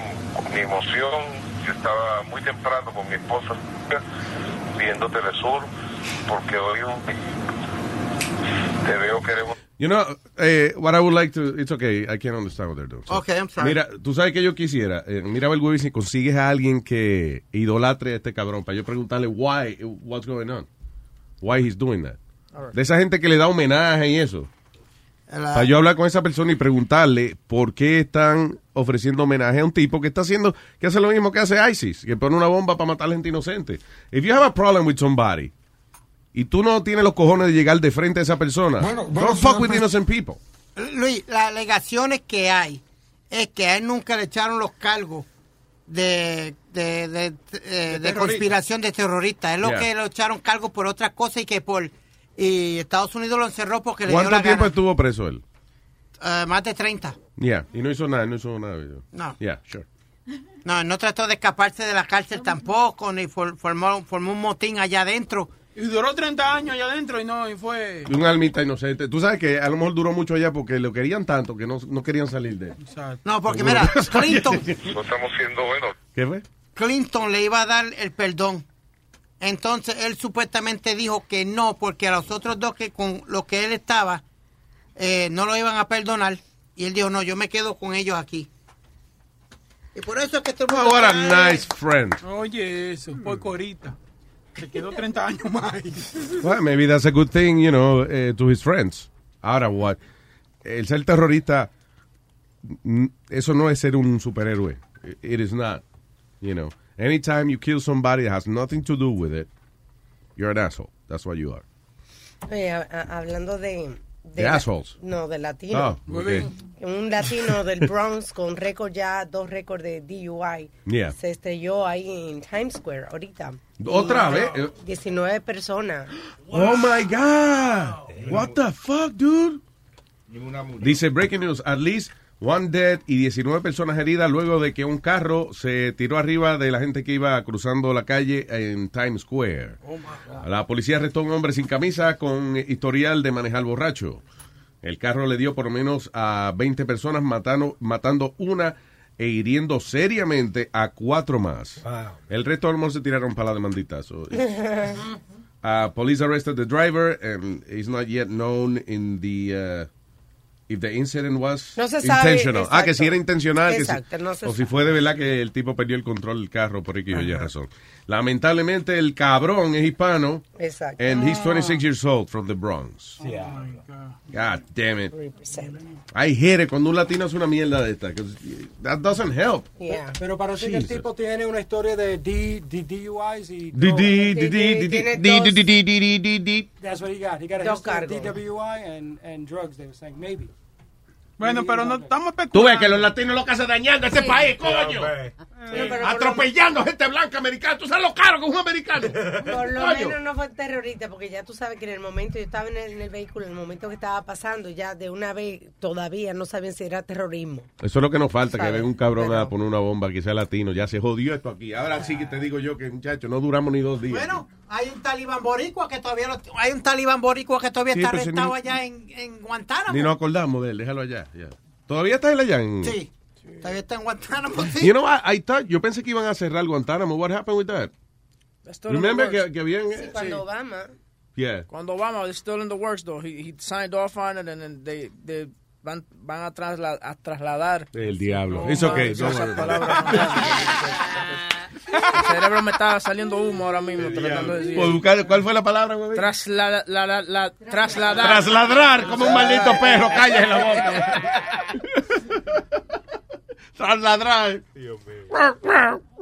mi emoción yo estaba muy temprano con mi esposa viendo Telesur porque hoy te veo que eres un You know, eh, what I would like to, it's okay, I can't understand what they're doing. So, Okay, I'm sorry. Mira, tú sabes que yo quisiera, eh, mira el si consigues a alguien que idolatre a este cabrón para yo preguntarle why, what's going on, why he's doing that. De esa gente que le da homenaje y eso. La- Para yo hablar con esa persona y preguntarle por qué están ofreciendo homenaje a un tipo que está haciendo, que hace lo mismo que hace ISIS, que pone una bomba para matar a gente inocente. If you have a problem with somebody y tú no tienes los cojones de llegar de frente a esa persona, don't fuck with innocent people. Luis, las alegaciones que hay es que a él nunca le echaron los cargos de, de, de, eh, de conspiración de terrorista. Es lo Yeah. que le echaron cargos por otra cosa y que por y Estados Unidos lo encerró porque le dio ¿Cuánto tiempo gana. estuvo preso él? Eh, más de 30. Yeah, y no hizo nada, no hizo nada. No. Yeah, sure. No, no trató de escaparse de la cárcel tampoco, ni for- formó, formó un motín allá adentro. Y duró 30 años allá adentro y no, y fue... Y un almita inocente. Tú sabes que a lo mejor duró mucho allá porque lo querían tanto que no, no querían salir de él. No, porque Seguro. mira, [LAUGHS] Clinton, no estamos siendo buenos ¿Qué fue? Clinton le iba a dar el perdón. Entonces él supuestamente dijo que no, porque a los otros dos que con los que él estaba eh, no lo iban a perdonar. Y él dijo, no, yo me quedo con ellos aquí. Y por eso es que el Oh, what a nice friend. Oye, eso, por corita. Se quedó 30 años más. Well, maybe that's a good thing, you know, eh, to his friends. Ahora, what? El ser terrorista, eso no es ser un superhéroe. It is not. You know, anytime you kill somebody that has nothing to do with it, you're an asshole. That's what you are. Oye, a- a- hablando de... De la- assholes. No, de latino. Ah. Un latino del Bronx con récord ya, dos récords de DUI. Yeah. Se estrelló ahí en Times Square ahorita. ¿Otra Y, vez? ah, 19 personas. Oh my God. What the fuck, dude? Dice Breaking News, at least one dead y 19 personas heridas luego de que un carro se tiró arriba de la gente que iba cruzando la calle en Times Square. La policía arrestó a un hombre sin camisa con historial de manejar borracho. El carro le dio por lo menos a 20 personas matando, matando una e hiriendo seriamente a cuatro más. El resto del mundo se tiraron para la demandita. so, Uh, [LAUGHS] police arrested the driver, and it's not yet known in the uh, if the incident was No se sabe, intentional. Ah, que si era exacto. intencional, que si- Exacto, no se o si fue de verdad que el tipo perdió el control del carro por X o Y razón. Lamentablemente el cabrón es hispano, Exacto. and he's 26 years old from the Bronx. God damn it. I hate it cuando un latino hace una mierda de esta. That doesn't help. Pero parece que el tipo tiene una historia de D, D, DUIs y... Di- Tiene di- dos- di- di- di- di- di- di- di- That's what he got. He got a history of. DWI and, and drugs, they were saying, maybe. Bueno, pero no estamos especulando. Tú ves que los latinos lo que hacen dañando este país, coño. Pero- Atropellando gente blanca americana. Tú sabes lo caro que es un americano. Por lo Coño. menos no fue terrorista, porque ya tú sabes que en el momento, yo estaba en el, en el vehículo, en el momento que estaba pasando, ya de una vez todavía no sabían si era terrorismo. Eso es lo que nos falta, que venga un cabrón a poner una bomba que sea latino. Ya se jodió esto aquí. Ahora sí que te digo yo que, muchachos, no duramos ni dos días. Bueno, hay un talibán boricua que todavía lo- hay un talibán boricua que todavía Sí, está arrestado ni- allá en, en Guantánamo. Ni nos acordamos de él, déjalo allá. ya. ¿Todavía está él allá? En... Sí. Todavía está en Guantánamo. Sí. You know, I, I thought- yo pensé que iban a cerrar Guantánamo. What happened with that? Remember que, que habían... Sí, cuando Obama. Yeah. Cuando Obama, it's still in the works though. He, he signed off on it and then they, they van, van a, trasla- a trasladar. El diablo. It's okay. El cerebro me está saliendo humo ahora mismo tratando de decir. Pues buscar- ¿Cuál fue la palabra, güey? Trasla- la- la- la- trasladar. Trasladrar como un maldito perro. Cállese la boca. [LAUGHS] Trasladrar.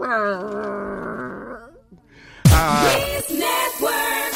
Ah,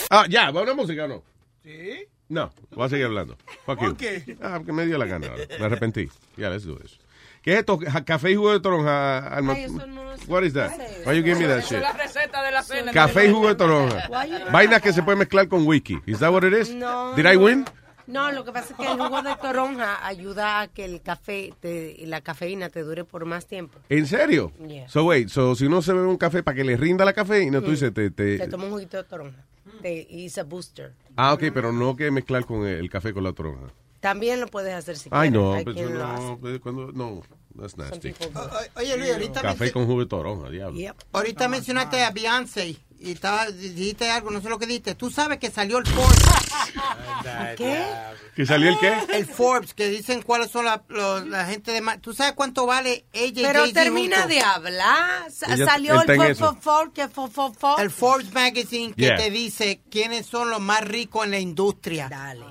ah, ya, ¿va una música o no? Sí. No, voy a seguir hablando. Fuck you. ¿Por qué? Ah, porque me dio la gana ahora. Me arrepentí. Ya, let's do this. ¿Qué es esto? Café y jugo de toronja. Ay, eso no es- What is that? Why you give me that shit? es la receta de la cena. Café y jugo de toronja. Vainas que se puede mezclar con whisky. Is that what it is? No. Did I win? No, lo que pasa es que el jugo de toronja ayuda a que el café, te, la cafeína te dure por más tiempo. ¿En serio? Yeah. So wait, so si uno se bebe un café para que le rinda la cafeína, tú Mm. dices, te, te- Te toma un juguito de toronja. Te hice booster. Ah, ok, pero no que mezclar con el café con la toronja. También lo puedes hacer si Ay, quieres. no, eso lo hace. no, pues, cuando, no, that's nasty. Oye, Luis, ahorita, Café con jugo de toronja, diablo. ahorita mencionaste a Beyoncé y estaba, dijiste algo, no sé lo que dijiste. Tú sabes que salió el Forbes. ¿Qué? ¿Que salió el qué? El Forbes, que dicen cuáles son la, los- la gente de más. ¿Tú sabes cuánto vale ella y Pero Jay-Z termina de hablar. Sa- Ella- Salió el está en for, eso. for, for, que for, for, for. El Forbes Magazine que Yeah. te dice quiénes son los más ricos en la industria. Dale.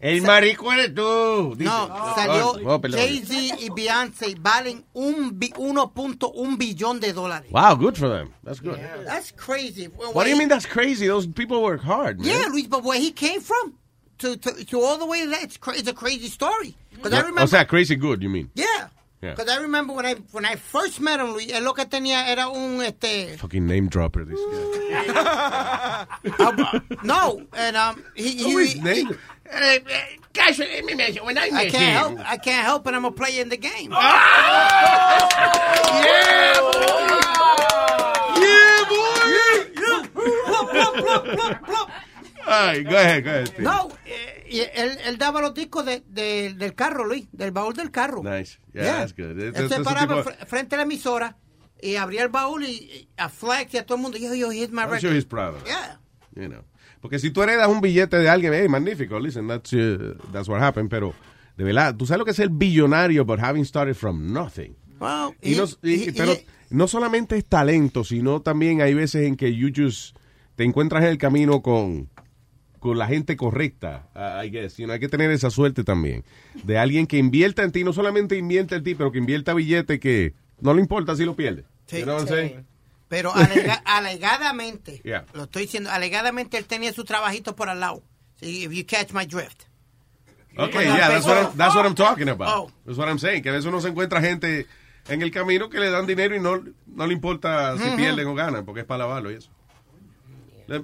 El marico eres tú. dice. No, salió Oh, oh, perdón. Jay-Z y Beyoncé valen un bi- 1.1 billón de dólares. Wow, good for them. That's good. That's crazy. What do you mean that's crazy? Those people work hard, man. Yeah, Luis, but where he came from to to, to all the way there, it's, cra- it's a crazy story. 'Cause I remember, O sea, crazy good, you mean. yeah. Yeah. Because I remember when I when I first met him, Luis, él lo que tenía era un este Fucking name dropper, this guy. [LAUGHS] no, and um he, he, is he- Eh, eh, let me mention, when I, can't him- help I can't help it. I'm a player in the game. Ay, go ahead, go ahead. No, eh, él, él daba los discos de, de- del carro, Luis, del baúl del carro. Nice. Yeah, Yeah. that's good. Él se paraba tipo- frente a la emisora y abría el baúl y, y a Flex y a todo el mundo. Yo, yo, here's my I'm record. sure he's proud of it. Yeah. You know. Porque si tú heredas un billete de alguien, hey, magnífico, listen, that's, uh, that's what happened, pero de verdad, tú sabes lo que es el billonario, but having started from nothing. Well, Y y- no, y- y- pero no solamente es talento, sino también hay veces en que you just te encuentras en el camino con, con la gente correcta, uh, I guess. You know, hay que tener esa suerte también. De alguien que invierta en ti, no solamente invierta en ti, pero que invierta billete que no le importa si lo pierde. Sí, You know what I'm saying? Pero [LAUGHS] alega- alegadamente, Yeah. lo estoy diciendo, alegadamente él tenía su trabajito por al lado. Sí, if you catch my drift. Okay, yeah, that's what, I'm, that's what I'm talking about. Oh. That's what I'm saying. Que a veces uno se encuentra gente en el camino que le dan dinero y no, no le importa si pierden o ganan, porque es para lavarlo y eso.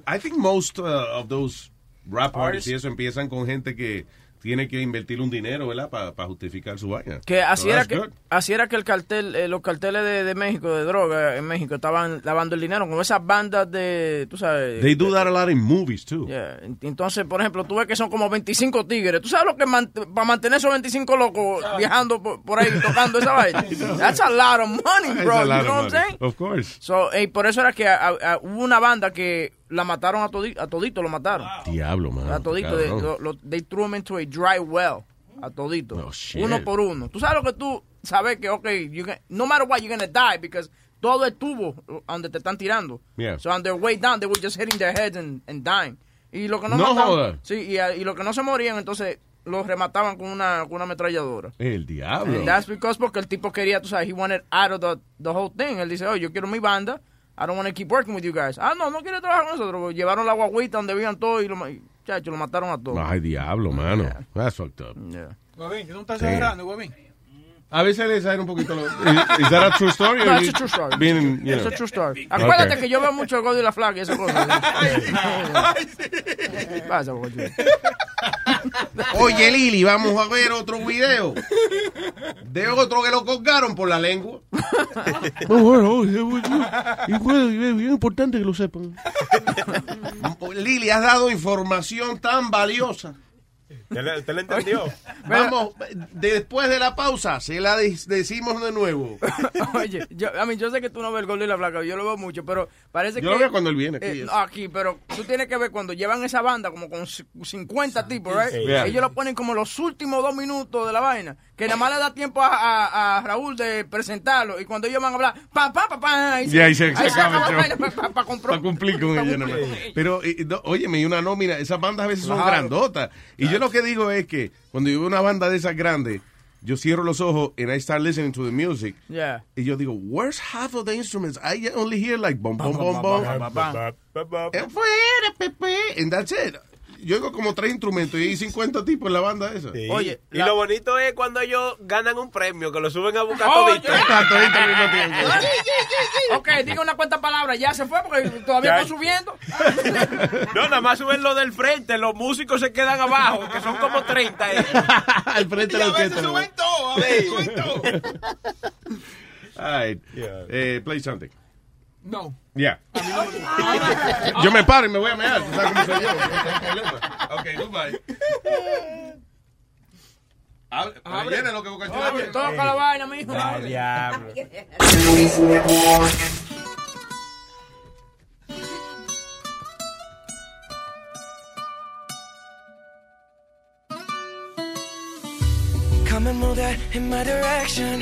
I think most uh, of those rap artists y eso empiezan con gente que tiene que invertir un dinero, ¿verdad? Para justificar su vaina. Que así, So era que, good. así era que el cartel, eh, los carteles de, de México, de droga en México, estaban lavando el dinero con esas bandas de, tú sabes... They do that a lot in movies, too. Yeah. Entonces, por ejemplo, tú ves que son como 25 tigres. ¿Tú sabes lo que man- para mantener esos 25 locos viajando por, por ahí tocando esa vaina? [LAUGHS] That's a lot of money, bro. a You lot know of what I'm saying? Of course. So, eh, por eso era que a- a- hubo una banda que la mataron a, todi- a todito, lo mataron. Diablo, man. A todito. de- cabrón. lo- lo- they threw them into a dry well. A todito. Oh, shit. uno por uno. Tú sabes lo que tú sabes que, ok, you can- no matter what, you're gonna die because todo el tubo donde te están tirando. Yeah. So on their way down, they were just hitting their heads and, and dying. Y lo que no, No mataban-. Sí, y lo que no se morían, entonces los remataban con una, con una ametralladora. El diablo. And that's because porque el tipo quería, tú sabes, he wanted out of the, the whole thing. Él dice, oh, yo quiero mi banda. I don't want to keep working with you guys. Ah, no, no quiere trabajar con nosotros. Llevaron la guaguita donde vivían todos y lo, chacho, lo mataron a todos. Ay, diablo, mano. That's fucked up. Yeah. Huevín, ¿tú no estás exagerando, Huevín? A veces le exagera un poquito. [LAUGHS] Is that a true story? or No, a true story. being, you It's know? a true story. Acuérdate Okay. que yo veo mucho el gordo y la flaca y esas cosas. ¿Qué pasa? Oye, Lili, vamos a ver otro video de otro que lo colgaron por la lengua. [LAUGHS] bueno, y bueno, y es bien importante que lo sepan. Lili, has dado información tan valiosa. ¿Usted le entendió? Vamos, después de la pausa, se la de- decimos de nuevo. [LAUGHS] Oye, yo, a mí, yo sé que tú no ves el gordo y la flaca, yo lo veo mucho, pero parece Yo que... lo veo cuando él viene aquí, eh, aquí, pero tú tienes que ver cuando llevan esa banda como con c- 50 tipos, right? Sí. Ellos lo ponen como los últimos dos minutos de la vaina, que nada más le da tiempo a, a- a Raúl de presentarlo, y cuando ellos van a hablar, pa, pa, pa, pa, Y ahí se, se acaba pa- pa- pa Para cumplir con con ella. Pero, eh, no, óyeme, y una nómina, esas bandas a veces son grandotas. Y yo lo que digo es que cuando yo veo una banda de esas grandes, yo cierro los ojos and I start listening to the music. Yeah. Y yo digo, where's half of the instruments? I only hear like bom, bom, bom, bom. And that's it. Yo oigo como tres instrumentos y hay 50 tipos en la banda esa. Oye, y lo bonito es cuando ellos ganan un premio, que lo suben a buscar Oye. todito. A todito al mismo tiempo. Ok, diga una cuenta palabra, ya se fue porque todavía está subiendo. No, nada más suben lo del frente, los músicos se quedan abajo, que son como 30. eh. [LAUGHS] Al frente de la orquesta. ¿no? todo, a veces suben todo. [LAUGHS] All right. Eh, play something. No. Yeah. Yo me paro y me voy a mear. ¿Tú sabes cómo soy yo? No hay problema. Ok, goodbye. Abre, Abre. llena lo que Boca Chula Oye, quiere. toca la vaina, mijo. Ay, diablo. Come and move that in my direction.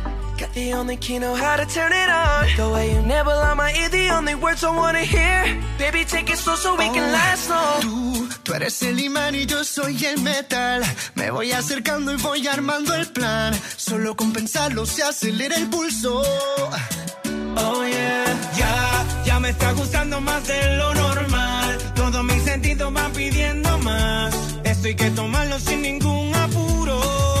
Got the only key, know how to turn it on. The way you never lie my ear, the only words I wanna hear. Baby, take it slow so we can last long. Tú, tú eres el imán y yo soy el metal. Me voy acercando y voy armando el plan. Solo con pensarlo se acelera el pulso. Oh yeah, ya, ya me está gustando más de lo normal. Todos mis sentidos van pidiendo más. Esto hay que tomarlo sin ningún apuro.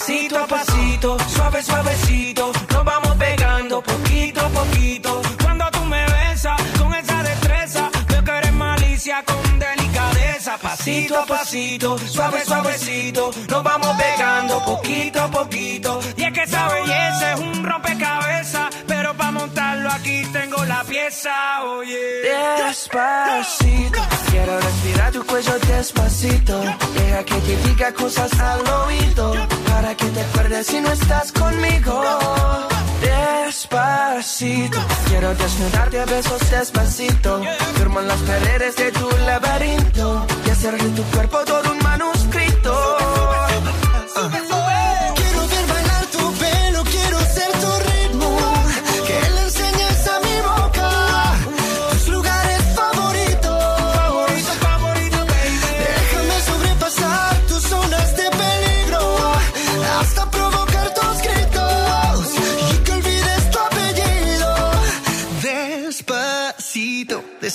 Pasito a pasito, suave, suavecito. Pasito a pasito, suave, suavecito. Nos vamos pegando poquito a poquito. Y es que esa belleza es un rompecabezas. Pero para montarlo aquí tengo la pieza, oye. Despacito, Quiero respirar tu cuello despacito. Deja que te diga cosas al oído. Para que te acuerdes si no estás conmigo. Despacito. Quiero desnudarte a besos despacito. Firmo en las paredes de tu laberinto. Hacer tu cuerpo todo un manuscrito.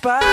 spot.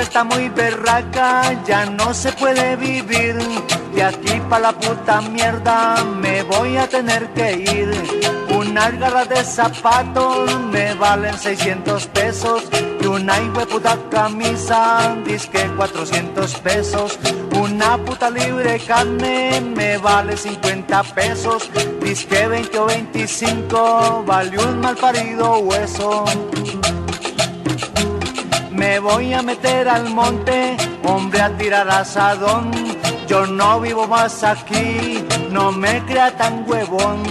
Está muy berraca, ya no se puede vivir. De aquí pa' la puta mierda me voy a tener que ir. Unas garras de zapatos me valen 600 pesos. Y una puta camisa, disque 400 pesos. Una puta libre carne me vale 50 pesos. Disque 20 o 25, vale un mal parido hueso. Me voy a meter al monte, hombre, a tirar asadón. Yo no vivo más aquí, no me crea tan huevón.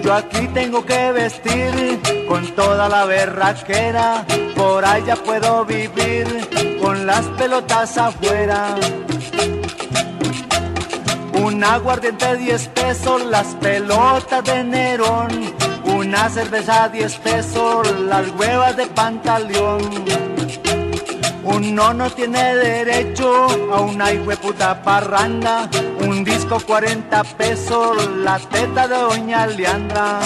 Yo aquí tengo que vestir con toda la berraquera. Por allá puedo vivir con las pelotas afuera. Un aguardiente 10 pesos, las pelotas de Nerón. Una cerveza 10 pesos, las huevas de pantaleón. Uno no tiene derecho a una puta parranda. Un disco 40 pesos, la teta de doña Leandra.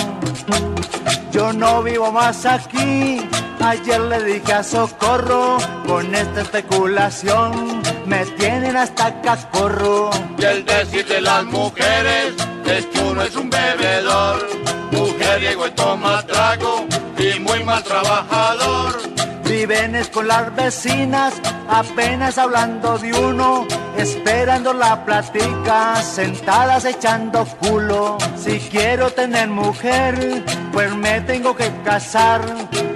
Yo no vivo más aquí. Ayer le dije a Socorro, con esta especulación me tienen hasta cascorro. Y el decir de las mujeres es que uno es un bebedor, mujeriego y toma trago y muy mal trabajador. Viven es con las vecinas, apenas hablando de uno, esperando la plática, sentadas echando culo. Si quiero tener mujer, pues me tengo que casar.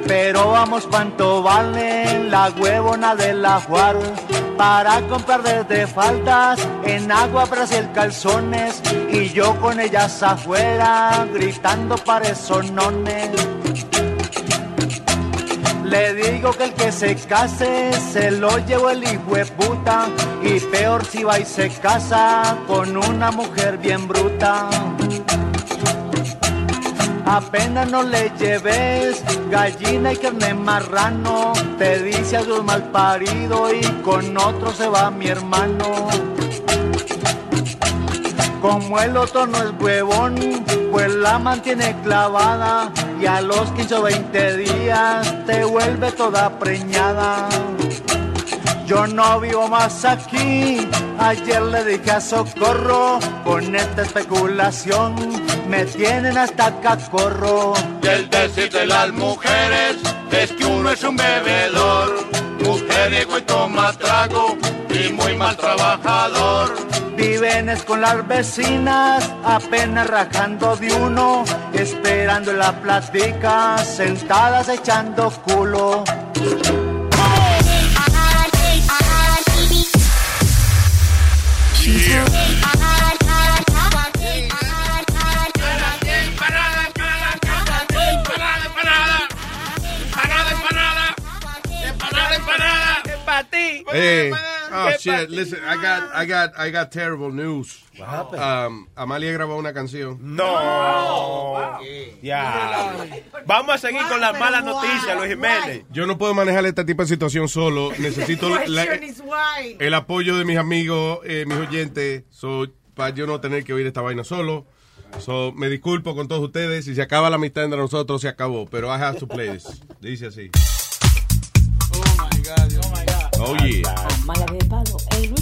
Pero vamos, ¿cuánto vale la huevona de la Juar? Para comprar desde faldas, en agua, Brasil, calzones, y yo con ellas afuera, gritando parezonones. Le digo que el que se case se lo llevo el hijo de puta y peor si va y se casa con una mujer bien bruta. Apenas no le lleves gallina y carne marrano, te dice algo mal parido y con otro se va mi hermano. Como el otro no es huevón, pues la mantiene clavada y a los 15 o 20 días te vuelve toda preñada. Yo no vivo más aquí, ayer le dije a Socorro, con esta especulación me tienen hasta acá corro. Y el decir de las mujeres es que uno es un bebedor, mujeriego y toma trago y muy mal trabajador. Viven es con las vecinas, apenas rajando de uno, esperando la plática, sentadas echando culo. Hey, oh shit! Listen, I got, I got, I got terrible news. What happened? Um, Amalia grabó una canción. No. Ya. Vamos a seguir con las malas noticias, Luis Jiménez. Yo no puedo manejar este tipo de situación solo. [LAUGHS] Necesito la- el apoyo de mis amigos, eh, mis oyentes, so, para yo no tener que oír esta vaina solo. So, me disculpo con todos ustedes. Si se acaba la amistad entre nosotros, se acabó. Pero I have to play this. Dice así. Oh, yeah. En.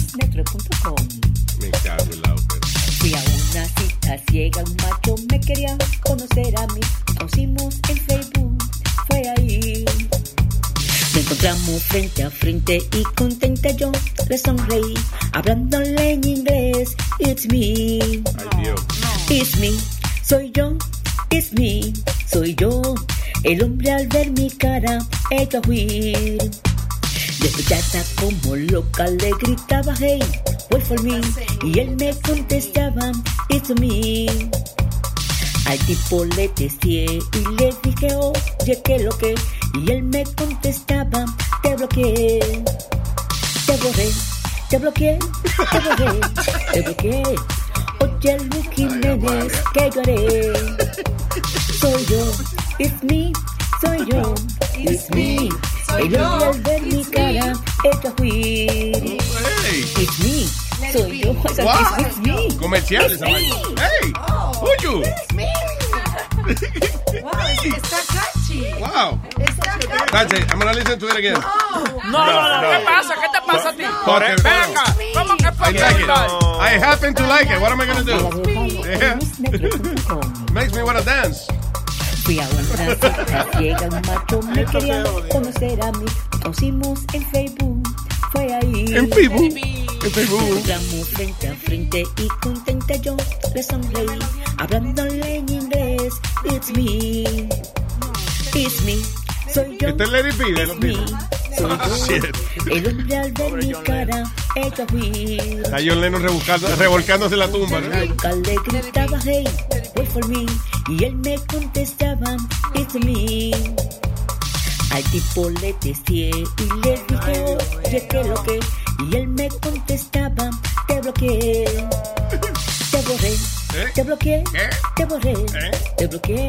Me cago en la ópera. Fui a una cita ciega, un macho me quería conocer a mí. Conocimos en Facebook, fue ahí. Nos encontramos frente a frente y contenta yo le sonreí, hablándole en inglés. It's me, Ay, Dios. it's me, soy yo, it's me, soy yo. El hombre al ver mi cara, echó a huir. Despechada como loca le gritaba hey, wait for me Y él me contestaba, it's me Al tipo le testé y le dije oye que lo que Y él me contestaba, te bloqueé Te borré, te bloqueé, te borré, te bloqueé Oye Luis Jiménez, que yo haré Soy yo, it's me, soy yo, it's me el hombre al ver mi cara, echa a huir. It's me, soy yo, it's, Wow. it's me. Comerciales, It's esa me. vaina. Hey, who you? [LAUGHS] Está catchy. Wow. Está catchy. That's it. I'm gonna listen to it again. Oh. No, no, no, ¿qué pasa? ¿Qué te pasa a ti? Porque- Ven acá, ¿cómo que I fue like it. I happen to like it. What am I gonna do? Yeah. [LAUGHS] Makes me wanna dance. Fui a una cita ciega, un macho me quería conocer a mí. Conocimos en Facebook, fue ahí. En Facebook. En Facebook. Encontramos frente a frente y contenta yo le sonreí, hablándole en inglés. It's me, it's me, soy yo. Este es Lady P de los soy Ah, yo. shit. El hombre al ver mi cara, echa a huir. Está John Lennon revolcándose en la tumba. ¿no? Nunca le gritaba hey, wait for me Y él me contestaba, it's me Al tipo le testé y le dije, oye, ¿qué lo que? Y él me contestaba, te bloqueé [LAUGHS] Te borré, te bloqueé, te borré, te bloqueé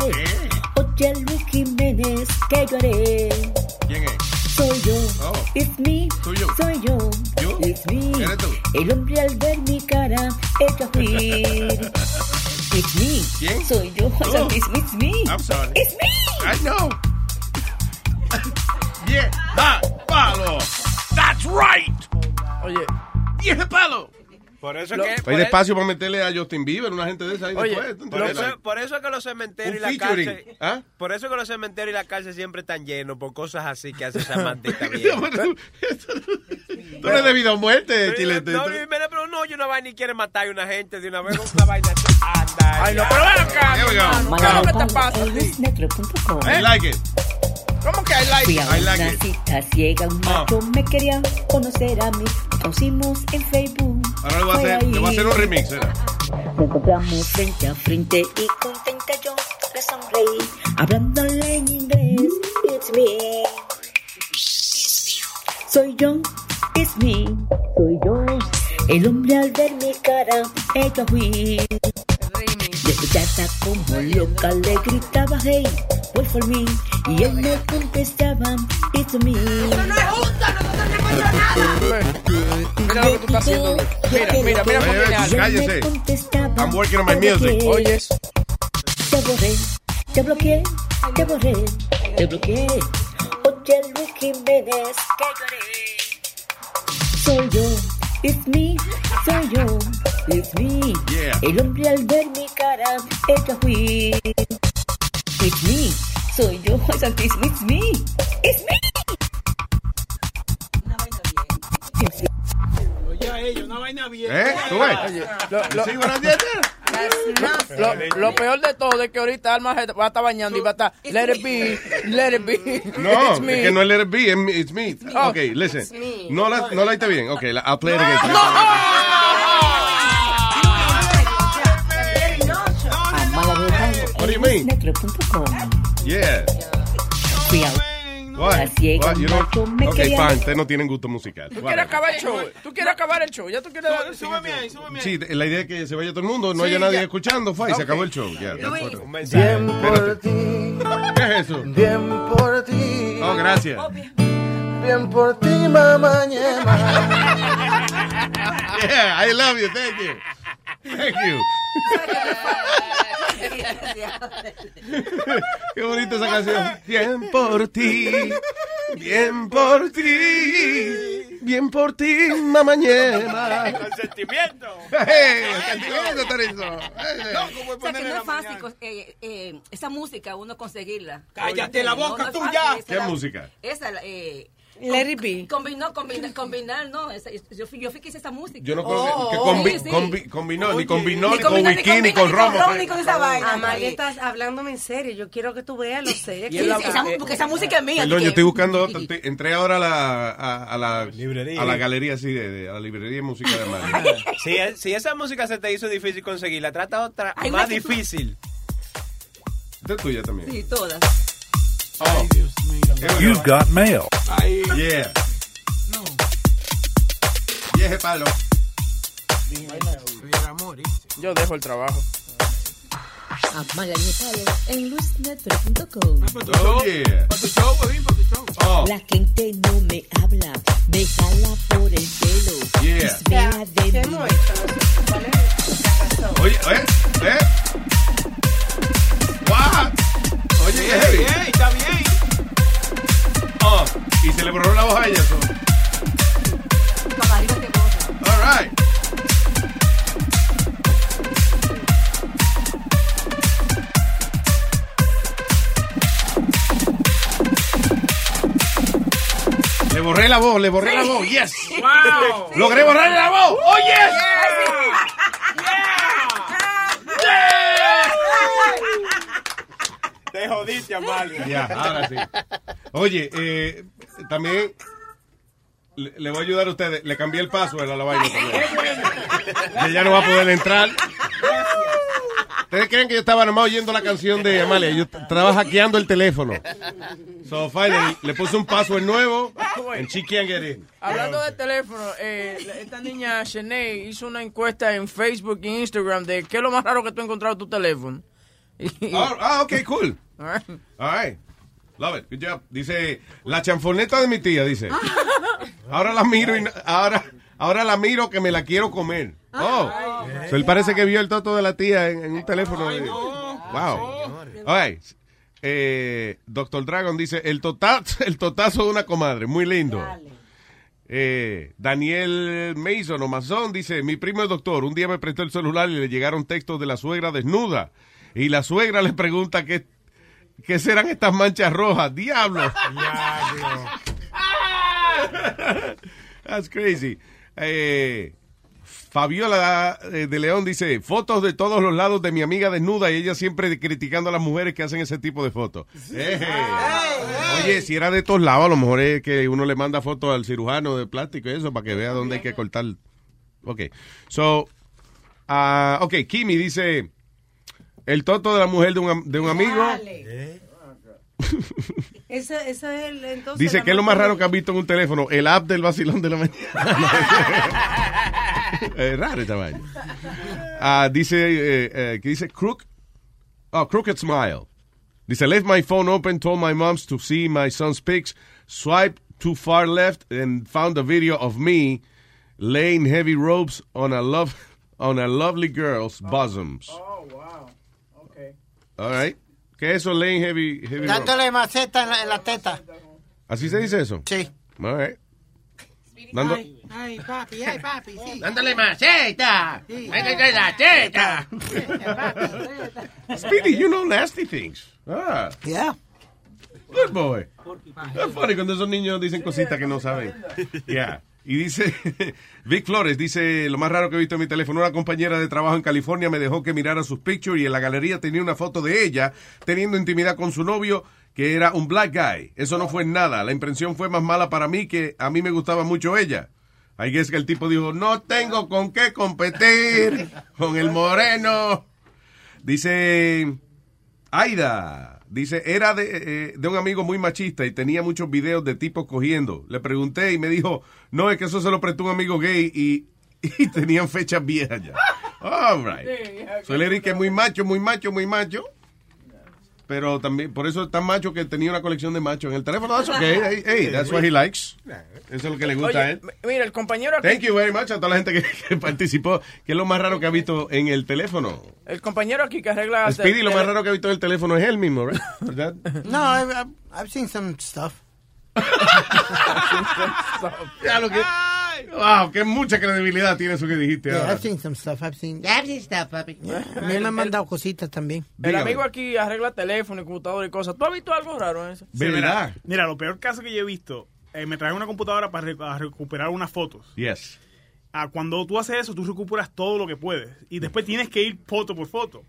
Oye Luis Jiménez, ¿qué yo haré? ¿Quién es? Soy yo, Oh. it's me, Soy yo. soy yo, ¿Yo? it's me. El hombre al ver mi cara, echa a. [LAUGHS] It's me, ¿Quién? soy yo, Oh. it's, it's me. I'm sorry. It's me. I know. yeah, da palo. That's right. Oh, Oye, Vieje palo. Por eso Lo- es que. Hay por, despacio para meterle a Justin Bieber, una gente de esa ahí Oye, después. ¿tú por eso, por eso es que los cementerios y la featuring. cárcel. ¿Ah? Por eso que los cementerios y la cárcel siempre están llenos por cosas así que hace esa [LAUGHS] maldita mierda. [LAUGHS] Tú eres debido a muerte, chilete. No, pero no, yo no va ni quiere matar a una gente de una vez con una [LAUGHS] vaina así. Anda. Ay, no, pero ven acá, Here we go. hermano. ¿Cómo que te pasa like it. ¿Cómo que I like Fui it? a I like una it. cita ciega, un Ah. macho me quería conocer a mí. Conocimos en Facebook. Ahora le voy a fue hacer, le voy a ahí. hacer un remix. ¿era? Nos encontramos frente a frente y contenta yo le sonreí, hablándole en inglés. It's me. Soy yo, it's me. Soy yo. El hombre al ver mi cara, echa a huir. Despechada como loca le gritaba hey, wait for me. Y él me contestaba, it's me. Mira lo que tú estás haciendo, Luis. Mira, mira, mira cómo viene algo. cállese. I'm working on my music. Oyes. Te borré, Te bloqueé, te borré, te bloqueé. Oye Luis Jiménez, que lloré. Soy yo, it's me, soy yo, it's me. Yeah. El hombre al ver mi cara, ella fui. It's me, soy yo, Juan [LAUGHS] Santísimo, it's me, it's me. Oye, a ellos, una vaina bien. ¿Eh? ¿Tú ves? Lo, lo- Sí, buenas noches. lo- lo peor de todo es que ahorita Alma va a estar bañando y va a estar let it be, let it be. No, It's es me. que no es let it be, es me- it's me. Oh. Ok, listen. It's me. No la, no la hice bien. Ok, la, I'll play it again. What do you mean? Metro.com. Yeah. La ciega? You don't- fine. Ustedes no tienen gusto musical. Tú quieres acabar el show. Tú quieres acabar el show. Ya tú quieres. Súbeme ahí, súbeme Sí, la idea es que se vaya todo el mundo, no Sí, haya nadie ya. escuchando, fue, y se acabó el show. Ya. Bien por ti. ¿Qué es eso? Bien por ti. Oh, gracias. Bien por ti, mamá ñema. [LAUGHS] Yeah, I love you, thank you. Thank you. Qué bonita esa canción. Bien por ti, bien por ti, bien por ti, mamañema. Con sentimiento. [LAUGHS] Hey, sentimiento, Torizo. O sea, que no es fácil eh, eh, esa música uno conseguirla. Cállate la No, boca, no tú ya. ¿Qué la- música? Esa, la, eh, Let it be. Combinó, combina- combinar, no. esa- yo, fui, yo fui que hice esa música. Yo no creo Oh, que, que oh, combi- sí, sí. combi- combinó, ni Oye. combinó, Ni ni con combinó, ni con ni con romo. ni con esa vaina. Amalia, estás hablándome en serio. Yo quiero que tú veas lo serio. Sí, sí, esa- porque esa música es mía. Perdón, yo estoy buscando, otra, entré ahora a la, a, a la Librería. a la galería, sí, de, de- a la librería de música de Amalia. Si, si esa música se te hizo difícil conseguirla, trata otra más difícil. Esta es tuya también. Sí, todas. Oh. You got mail. Yeah. Ese palo. Yo dejo el trabajo. En luisnetro.com. Oh, yeah. Oh. La gente no me habla, me jala por el pelo. Yeah. Chismea de mí. Oye, ¿eh? ¿Eh? What? Oye, qué heavy. está bien. Oh, y se le borró la voz a ella. so. All right. Le borré la voz, le borré la voz, yes. [LAUGHS] Wow. Logré borrarle la voz. Oh, yes. Te jodiste, Amalia. Ya, ahora sí. Oye, eh, también le, le voy a ayudar a ustedes. Le cambié el password a la vaina también. Que ya no va a poder entrar. ¿Ustedes creen que yo estaba nomás oyendo la canción de Amalia? Yo estaba hackeando el teléfono. So, finally, le puse un password nuevo get in. Hablando de teléfono, eh, esta niña Shanae hizo una encuesta en Facebook e Instagram de qué es lo más raro que tú has encontrado en tu teléfono. [LAUGHS] Ah, ah, ok, cool. All right. [LAUGHS] All right. Love it. Good job. Dice, la chanfoneta de mi tía, dice. Ahora la miro y ahora, ahora la miro que me la quiero comer. Oh. So, él parece que vio el toto de la tía en, en un teléfono. Wow. All right. Eh, Doctor Dragon dice, el, tota- [LAUGHS] el totazo de una comadre. Muy lindo. Eh, Daniel Mason o Mazón dice, mi primo es doctor, un día me prestó el celular y le llegaron textos de la suegra desnuda. Y la suegra le pregunta qué, qué serán estas manchas rojas. Diablo. [LAUGHS] [LAUGHS] That's crazy. Eh, Fabiola eh, de León dice, fotos de todos los lados de mi amiga desnuda y ella siempre criticando a las mujeres que hacen ese tipo de fotos. Eh, Oye, si era de todos lados, a lo mejor es que uno le manda fotos al cirujano de plástico y eso para que vea dónde hay que cortar. Ok. So, ah, ok, Kimi dice, el toto de la mujer de un, de un amigo. Dale. [LAUGHS] Eso, eso es el, entonces. Dice que es lo más raro que han visto en un teléfono, el app del vacilón de la mañana. [LAUGHS] es raro esta vaina. Ah, dice, eh, eh, que dice crook, oh, crooked smile. Dice, left my phone open, told my moms to see my son's pics, swiped too far left and found a video of me laying heavy ropes on a love [LAUGHS] on a lovely girl's bosoms. Oh, wow. All right. ¿Qué es eso, laying heavy, heavy rock? Dándole maceta en la, en la teta. ¿Así se dice eso? Sí. All right. Dando- Ay, ay, papi, ay, papi, sí. Dándole maceta. Dándole la teta. Speedy, you know nasty things. Ah. Yeah. Good boy. Es funny cuando esos niños dicen cositas que no saben. Yeah. Y dice, [LAUGHS] Vic Flores dice, lo más raro que he visto en mi teléfono, una compañera de trabajo en California me dejó que mirara sus pictures y en la galería tenía una foto de ella teniendo intimidad con su novio que era un black guy. Eso no fue nada. La impresión fue más mala para mí que a mí me gustaba mucho ella. Ahí es que el tipo dijo, no tengo con qué competir con el moreno. Dice, Aida, dice, era de, eh, de un amigo muy machista y tenía muchos videos de tipos cogiendo. Le pregunté y me dijo, no, es que eso se lo prestó un amigo gay y, [LAUGHS] y tenían fechas viejas ya. [LAUGHS] All right. So, que muy macho, muy macho, muy macho. Pero también, por eso es tan macho que tenía una colección de machos en el teléfono. That's okay. Hey, hey, that's what he likes. Eso es lo que le gusta a él. mira, el compañero aquí, Thank you very much a toda la gente que, que participó. ¿Qué es lo más raro que ha visto en el teléfono? el compañero aquí que arregla... Speedy, lo más raro que ha visto en el teléfono es él mismo, right? ¿verdad? [LAUGHS] No, I've, I've, I've seen some stuff. [LAUGHS] Ya lo que- Wow, qué mucha credibilidad tiene eso que dijiste. Yeah, ahora. I've seen some stuff. I've seen. I've seen stuff, papi. A mí me han mandado cositas también. El amigo aquí arregla teléfono y computadora y cosas. ¿Tú has visto algo raro en eso? Sí, mira, mira, lo peor caso que yo he visto, eh, me traje una computadora para re- a recuperar unas fotos. Yes. Ah, cuando tú haces eso, tú recuperas todo lo que puedes. Y después tienes que ir foto por foto.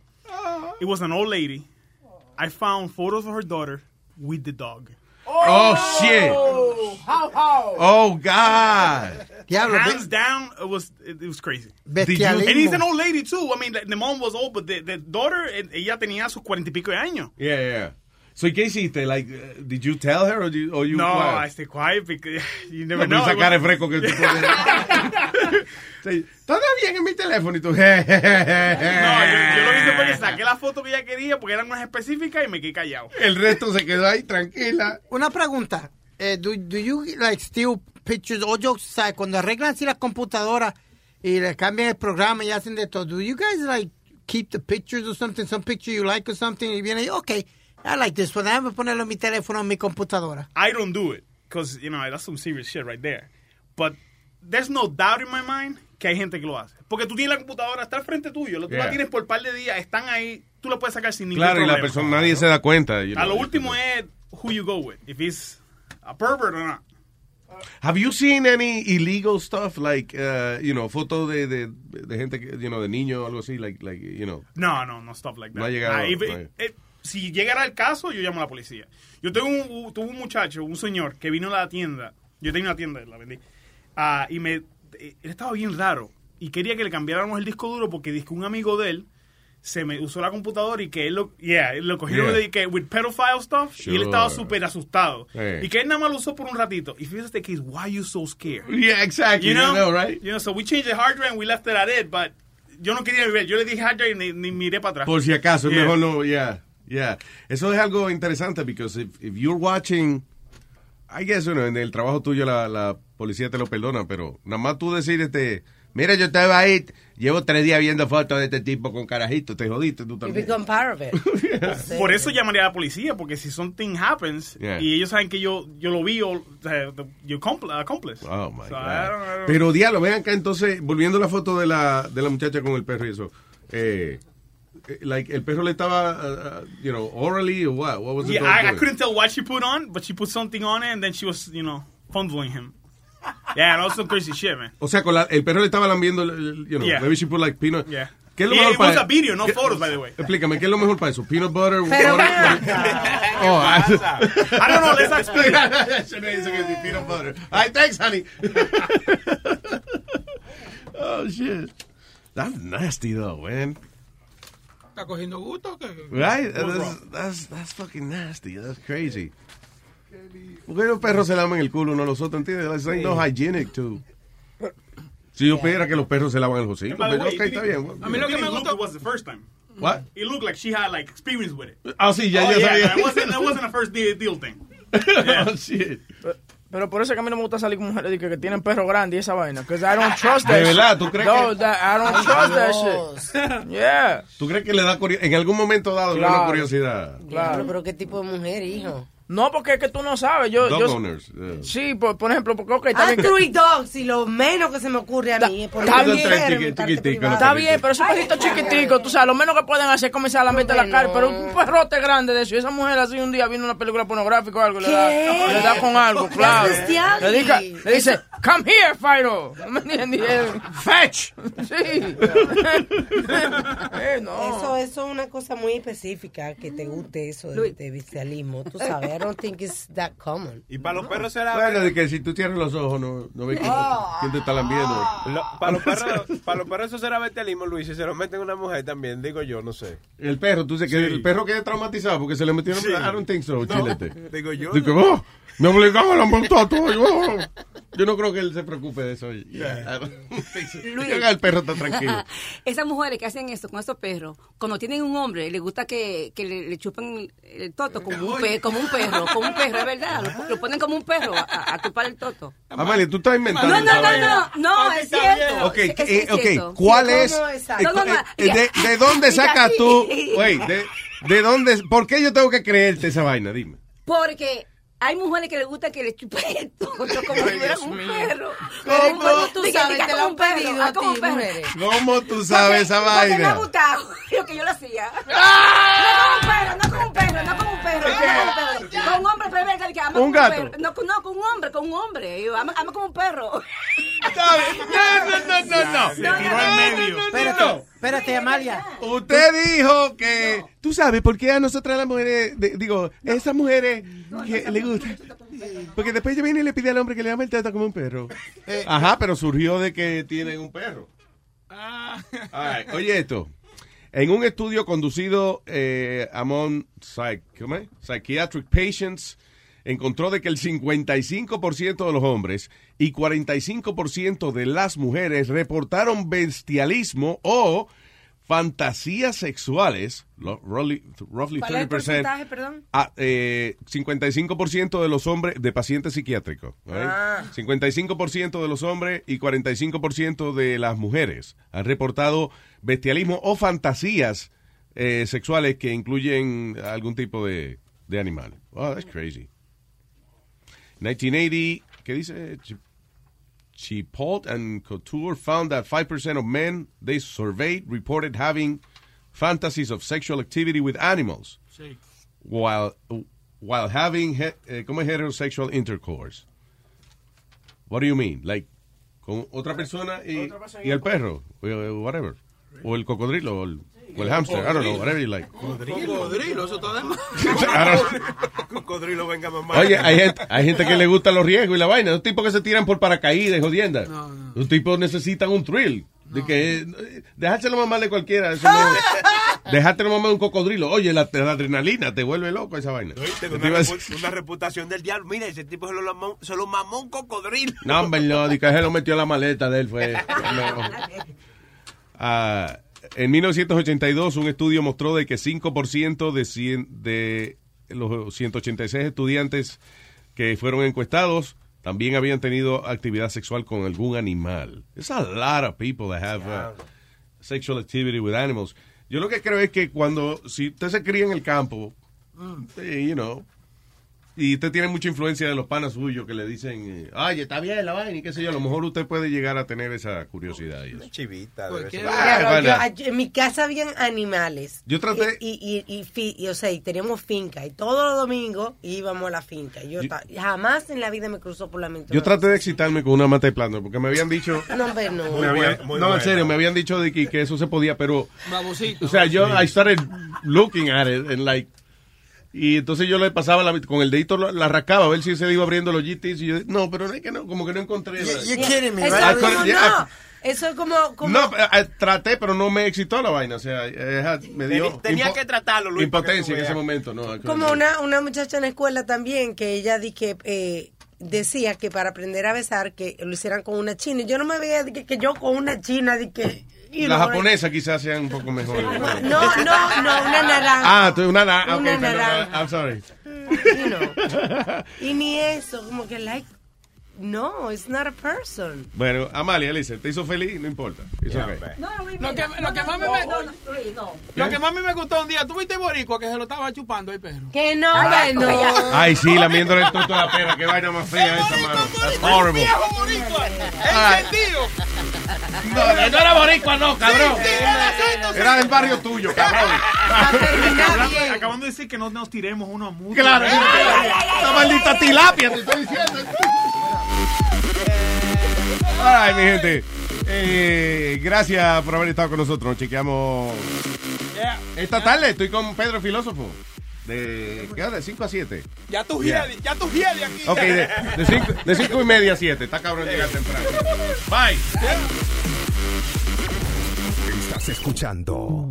It was an old lady. I found photos of her daughter with the dog. Oh, oh shit. How, how? Oh, God. Diablo, Hands down, it was it, it was crazy. Bestialismo. And he's an old lady too. I mean, the, the mom was old, but the, the daughter, ella tenía sus cuarenta y pico de años. Yeah, yeah. So, ¿y ¿qué hiciste? Like, uh, did you tell her or you, or you no, what? I stay quiet because [LAUGHS] you No, never pero know. esa cara de fresco que tú pones. [LAUGHS] Sí, Todo bien en mi teléfono y tú. [LAUGHS] No, yo, yo lo hice porque saqué la foto que ella quería porque eran unas específicas y me quedé callado. El resto se quedó ahí tranquila. Una pregunta. Eh, do, do you like steal pictures o jokes? ¿sabes? Cuando arreglan así las computadoras y le cambian el programa y hacen de todo, do you guys like keep the pictures or something, some picture you like or something y viene, okay, I like this one, déjame ponerlo en mi teléfono en mi computadora. I don't do it because you know that's some serious shit right there. But there's no doubt in my mind que hay gente que lo hace. Porque tú tienes la computadora, está al frente tuyo, tú Yeah. la tienes por un par de días, están ahí, tú la puedes sacar sin ningún Claro, y problema. la persona, nadie se da cuenta. you A lo know. último es who you go with, if he's a pervert or not. Have you seen any illegal stuff like, uh, you know, fotos de, de, de gente, que, you know, de niños o algo así, like, like, you know? No, no, no stuff like that. No ha llegado, no si llegara el caso, yo llamo a la policía. Yo tengo un, tuve un muchacho, un señor, que vino a la tienda. Yo tenía una tienda, la vendí. Ah, y me, eh, él estaba bien raro. Y quería que le cambiáramos el disco duro porque que un amigo de él se me usó la computadora y que él lo, yeah, lo cogieron Yeah. que with pedophile stuff y él Sure. estaba súper asustado. Hey. Y que él nada más lo usó por un ratito. Y fíjate que es, why you so scared? Yeah, exactly, You know, I know, right? You know, so we changed the hard drive and we left it at it, but yo no quería ver. Yo le dije hard drive y ni, ni miré para atrás. Por si acaso, Yeah. mejor no, yeah, yeah. Eso es algo interesante, because if, if you're watching, I guess, you know, en el trabajo tuyo la, la policía te lo perdona, pero nada más tú decir, este, mira, yo estaba ahí, llevo tres días viendo fotos de este tipo con carajito, te jodiste tú You también. become part of it. [LAUGHS] Por eso llamaría a la policía, porque si something happens Yeah. y ellos saben que yo, yo lo vi, o, yo compl- accomplice. Oh, my So, God. I don't- I don't- Pero diablo, vean acá entonces, volviendo a la foto de la, de la muchacha con el perro y eso, eh, eh, like, el perro le estaba, uh, uh, you know, orally or what? What was the Yeah, I, I couldn't tell what she put on, but she put something on it, and then she was, you know, fondling him. Yeah, that was some crazy shit, man. O sea, con la- el perro le estaba lambiendo, el- you know, Yeah. maybe she put like peanut. Yeah. ¿Qué es lo Yeah, mejor it para was a video, no ¿qué- photos, by the way. Explícame, ¿qué es lo mejor para eso? Peanut butter, Pero mira. [LAUGHS] Oh, I, I don't know, let's explain. Eso no dice que sí, peanut butter. Ay, thanks, honey. [LAUGHS] oh, shit. That's nasty, though, man. ¿Está cogiendo gusto? Right? That's, that's, that's fucking nasty. That's crazy. ¿Por qué los perros se laman el culo uno a los otros? ¿Entiendes? That's like no hygienic, too. Si yo pidiera que los perros se lavan el hocico, pero way, ok, está bien. I mean, it didn't look it was the first time. What? It looked like she had like experience with it. Ah, sí, ya, oh, ya yeah, sabía. It wasn't, it wasn't a first deal, deal thing. [LAUGHS] oh, shit. Pero por eso es que a mí no me gusta salir con mujeres que, que tienen perro grande y esa vaina. Because I don't trust that ¿De verdad? ¿Tú crees no, que- that- I don't trust that shit. [LAUGHS] Yeah. ¿Tú crees que le da curiosidad? En algún momento dado le da Claro. curiosidad. Claro, pero ¿qué tipo de mujer, hijo? No, porque es que tú no sabes. Yo, Dog yo, owners. yeah. Sí, por, por ejemplo, porque ok, está Ah, bien dogs, y lo menos que se me ocurre a mí es poner Está bien. chiquitico. Está bien, pero esos perritos chiquiticos, tú sabes, lo menos que pueden hacer es comenzar a la mente la cara. Pero un perrote grande de eso, y esa mujer así un día viendo una película pornográfica o algo, y le da, ¿Qué? le da con algo, claro. Le, diga- le dice, come here, Fido. ¿No me entiendes? Fetch. Sí. [LAUGHS] Eh, no. Eso, eso es una cosa muy específica que te guste eso de, de bestialismo. Tú sabes, don't think it's that common. Y para los perros será. Bueno, de que si tú cierras los ojos no, no ves quién, quién te está lambiendo. Lo- para, los [LAUGHS] perros, para los perros eso será bestialismo, Luis. Si se lo meten a una mujer también, digo yo, no sé. El perro, tú dices que el perro queda traumatizado porque se le metió una... Sí. I don't think so, No, chilete. digo yo. Digo, oh, me obligaban a montar todo. Yo, yo no creo que él se preocupe de eso. [LAUGHS] Luis. El perro está tranquilo. [LAUGHS] Esas mujeres que hacen eso con esos perros, cuando tienen un hombre, les gusta que, que le, le chupen el toto como un, pe- como un perro, como un perro, es verdad. Lo, lo ponen como un perro a, a chupar el toto. Amalia, tú estás inventando. No, no, no, no, no, es cierto. Ok, Es- es eh, ok, cierto. ¿cuál es? No, no, no, de, de dónde sacas tú? Wait, de, ¿de dónde? ¿Por qué yo tengo que creerte esa vaina? Dime. Porque hay mujeres que les gusta que le chupen el toto como si fuera un perro. ¿Cómo tú sabes? Te lo como han un perro, pedido ah, a ti, mujeres. ¿Cómo tú sabes esa Porque me ha vaina? gustado [LAUGHS] lo que yo lo hacía. ¡Ah! No como un perro, no como un perro, no como un perro. Con un hombre perverso que ama Un como un perro. No, con- no, con un hombre, con un hombre. Ama, ama como un perro. No, no, no, no, no. Se tiró al medio. Espérate, espérate, Amalia. Usted dijo que. Tú sabes por qué a nosotras las mujeres. de- digo, esas mujeres que le gustan. Porque después ella viene y le pide al hombre que le ame el teta como un perro. Ajá, pero surgió de que tienen un perro. All right, Oye, esto. En un estudio conducido eh, among psych- ¿cómo es? psychiatric patients, encontró de que el 55% de los hombres y 45% de las mujeres reportaron bestialismo o fantasías sexuales, roughly, roughly ¿Cuál es el 30%, porcentaje, perdón? Ah, eh, 55% de los hombres de pacientes psiquiátricos. right? Ah. 55% de los hombres y 45% de las mujeres han reportado bestialismo o fantasías eh, sexuales que incluyen algún tipo de, de animal. Oh, that's crazy. 1980, ¿qué dice? Ch- Chipolt and Couture found that 5% of men they surveyed reported having fantasies of sexual activity with animals Sí. while while having he, eh, como heterosexual intercourse. What do you mean? Like con otra persona y, y el perro, o whatever, o el cocodrilo, o el, o el hamster, I don't know, whatever you like. Cocodrilo, eso está de más. [LAUGHS] Cocodrilo, venga, mamá. Oye, hay gente, hay gente que le gusta los riesgos y la vaina. Los tipos que se tiran por paracaídas y jodiendas. Los tipos necesitan un thrill. De que dejárselo mamar de cualquiera. Eso no- dejártelo mamar de un cocodrilo. Oye, la, la adrenalina te vuelve loco esa vaina. Una, repu- reputación del diablo. Mira, ese tipo se lo, mamó- se lo mamó un cocodrilo. No, hombre, no, di que se lo metió a la maleta de él, fue. [LAUGHS] No. Ah, en 1982, un estudio mostró de que 5% de, cien- de los 186 estudiantes que fueron encuestados también habían tenido actividad sexual con algún animal. It's a lot of people that have uh, sexual activity with animals. Yo lo que creo es que cuando, si usted se cría en el campo, eh, you know, y usted tiene mucha influencia de los panas suyos que le dicen, eh, oye, está bien la vaina y qué sé yo, a lo mejor usted puede llegar a tener esa curiosidad. Y eso. Chivita. Pero Ah, yo- bueno. yo- en mi casa habían animales. Yo traté- Y, y, y, fi- y, o sea, y teníamos finca. Y todos los domingos íbamos a la finca. Yo, ta- jamás en la vida me cruzó por la mente. Yo traté de excitarme con una mata de plátano porque me habían dicho... [LAUGHS] No, hombre, no. me habían- no, en serio, me habían dicho de que, que eso se podía, pero... Babosito. O sea, yo, I started looking at it and like... Y entonces yo le pasaba la- con el dedito, la, rascaba a ver si se iba abriendo los GTs y yo, no, pero no es que no, como que no encontré. como, yeah, no. Eso es como... como No, eh, eh, traté, pero no me excitó la vaina. O sea, eh, me dio. Tenía que tratarlo, Luis. Impotencia en ese momento, no. Como una, una muchacha en la escuela también, que ella di que, eh, decía que para aprender a besar, que lo hicieran con una china. Y yo no me veía de que, que yo con una china, de que... you La know, japonesa quizás sean un poco mejor. [LAUGHS] No, no, no, una naranja. Ah, tú una. Una naranja. I'm sorry. You know. Y ni eso, como que like no, it's not a person. Bueno, Amalia, Lisa, ¿te hizo feliz? No importa. Okay. Lo que, lo que más me, lo que más me gustó un día, ¿tú viste Boricua que se lo estaba chupando el perro? Que no, que no. Ay, sí, lamiéndole el toto a la pera. Qué vaina más fea esa, mano. That's horrible. Encendido. No, no era boricua, no, cabrón. Era del barrio tuyo, cabrón. Acabando de decir que no nos tiremos uno a mutuo. Claro. Esta maldita tilapia, te estoy diciendo. Ay, mi gente. Eh, gracias por haber estado con nosotros. Nos chequeamos esta tarde. Estoy con Pedro Filósofo. De, ¿qué hora? De 5 a 7. Ya tú Yeah. hiede, ya tú hiede aquí. Ok, de, de, cinco, de cinco y media a 7. Está cabrón llegar temprano. Bye. Estás escuchando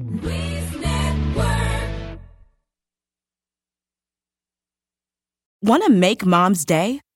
Want to make mom's day?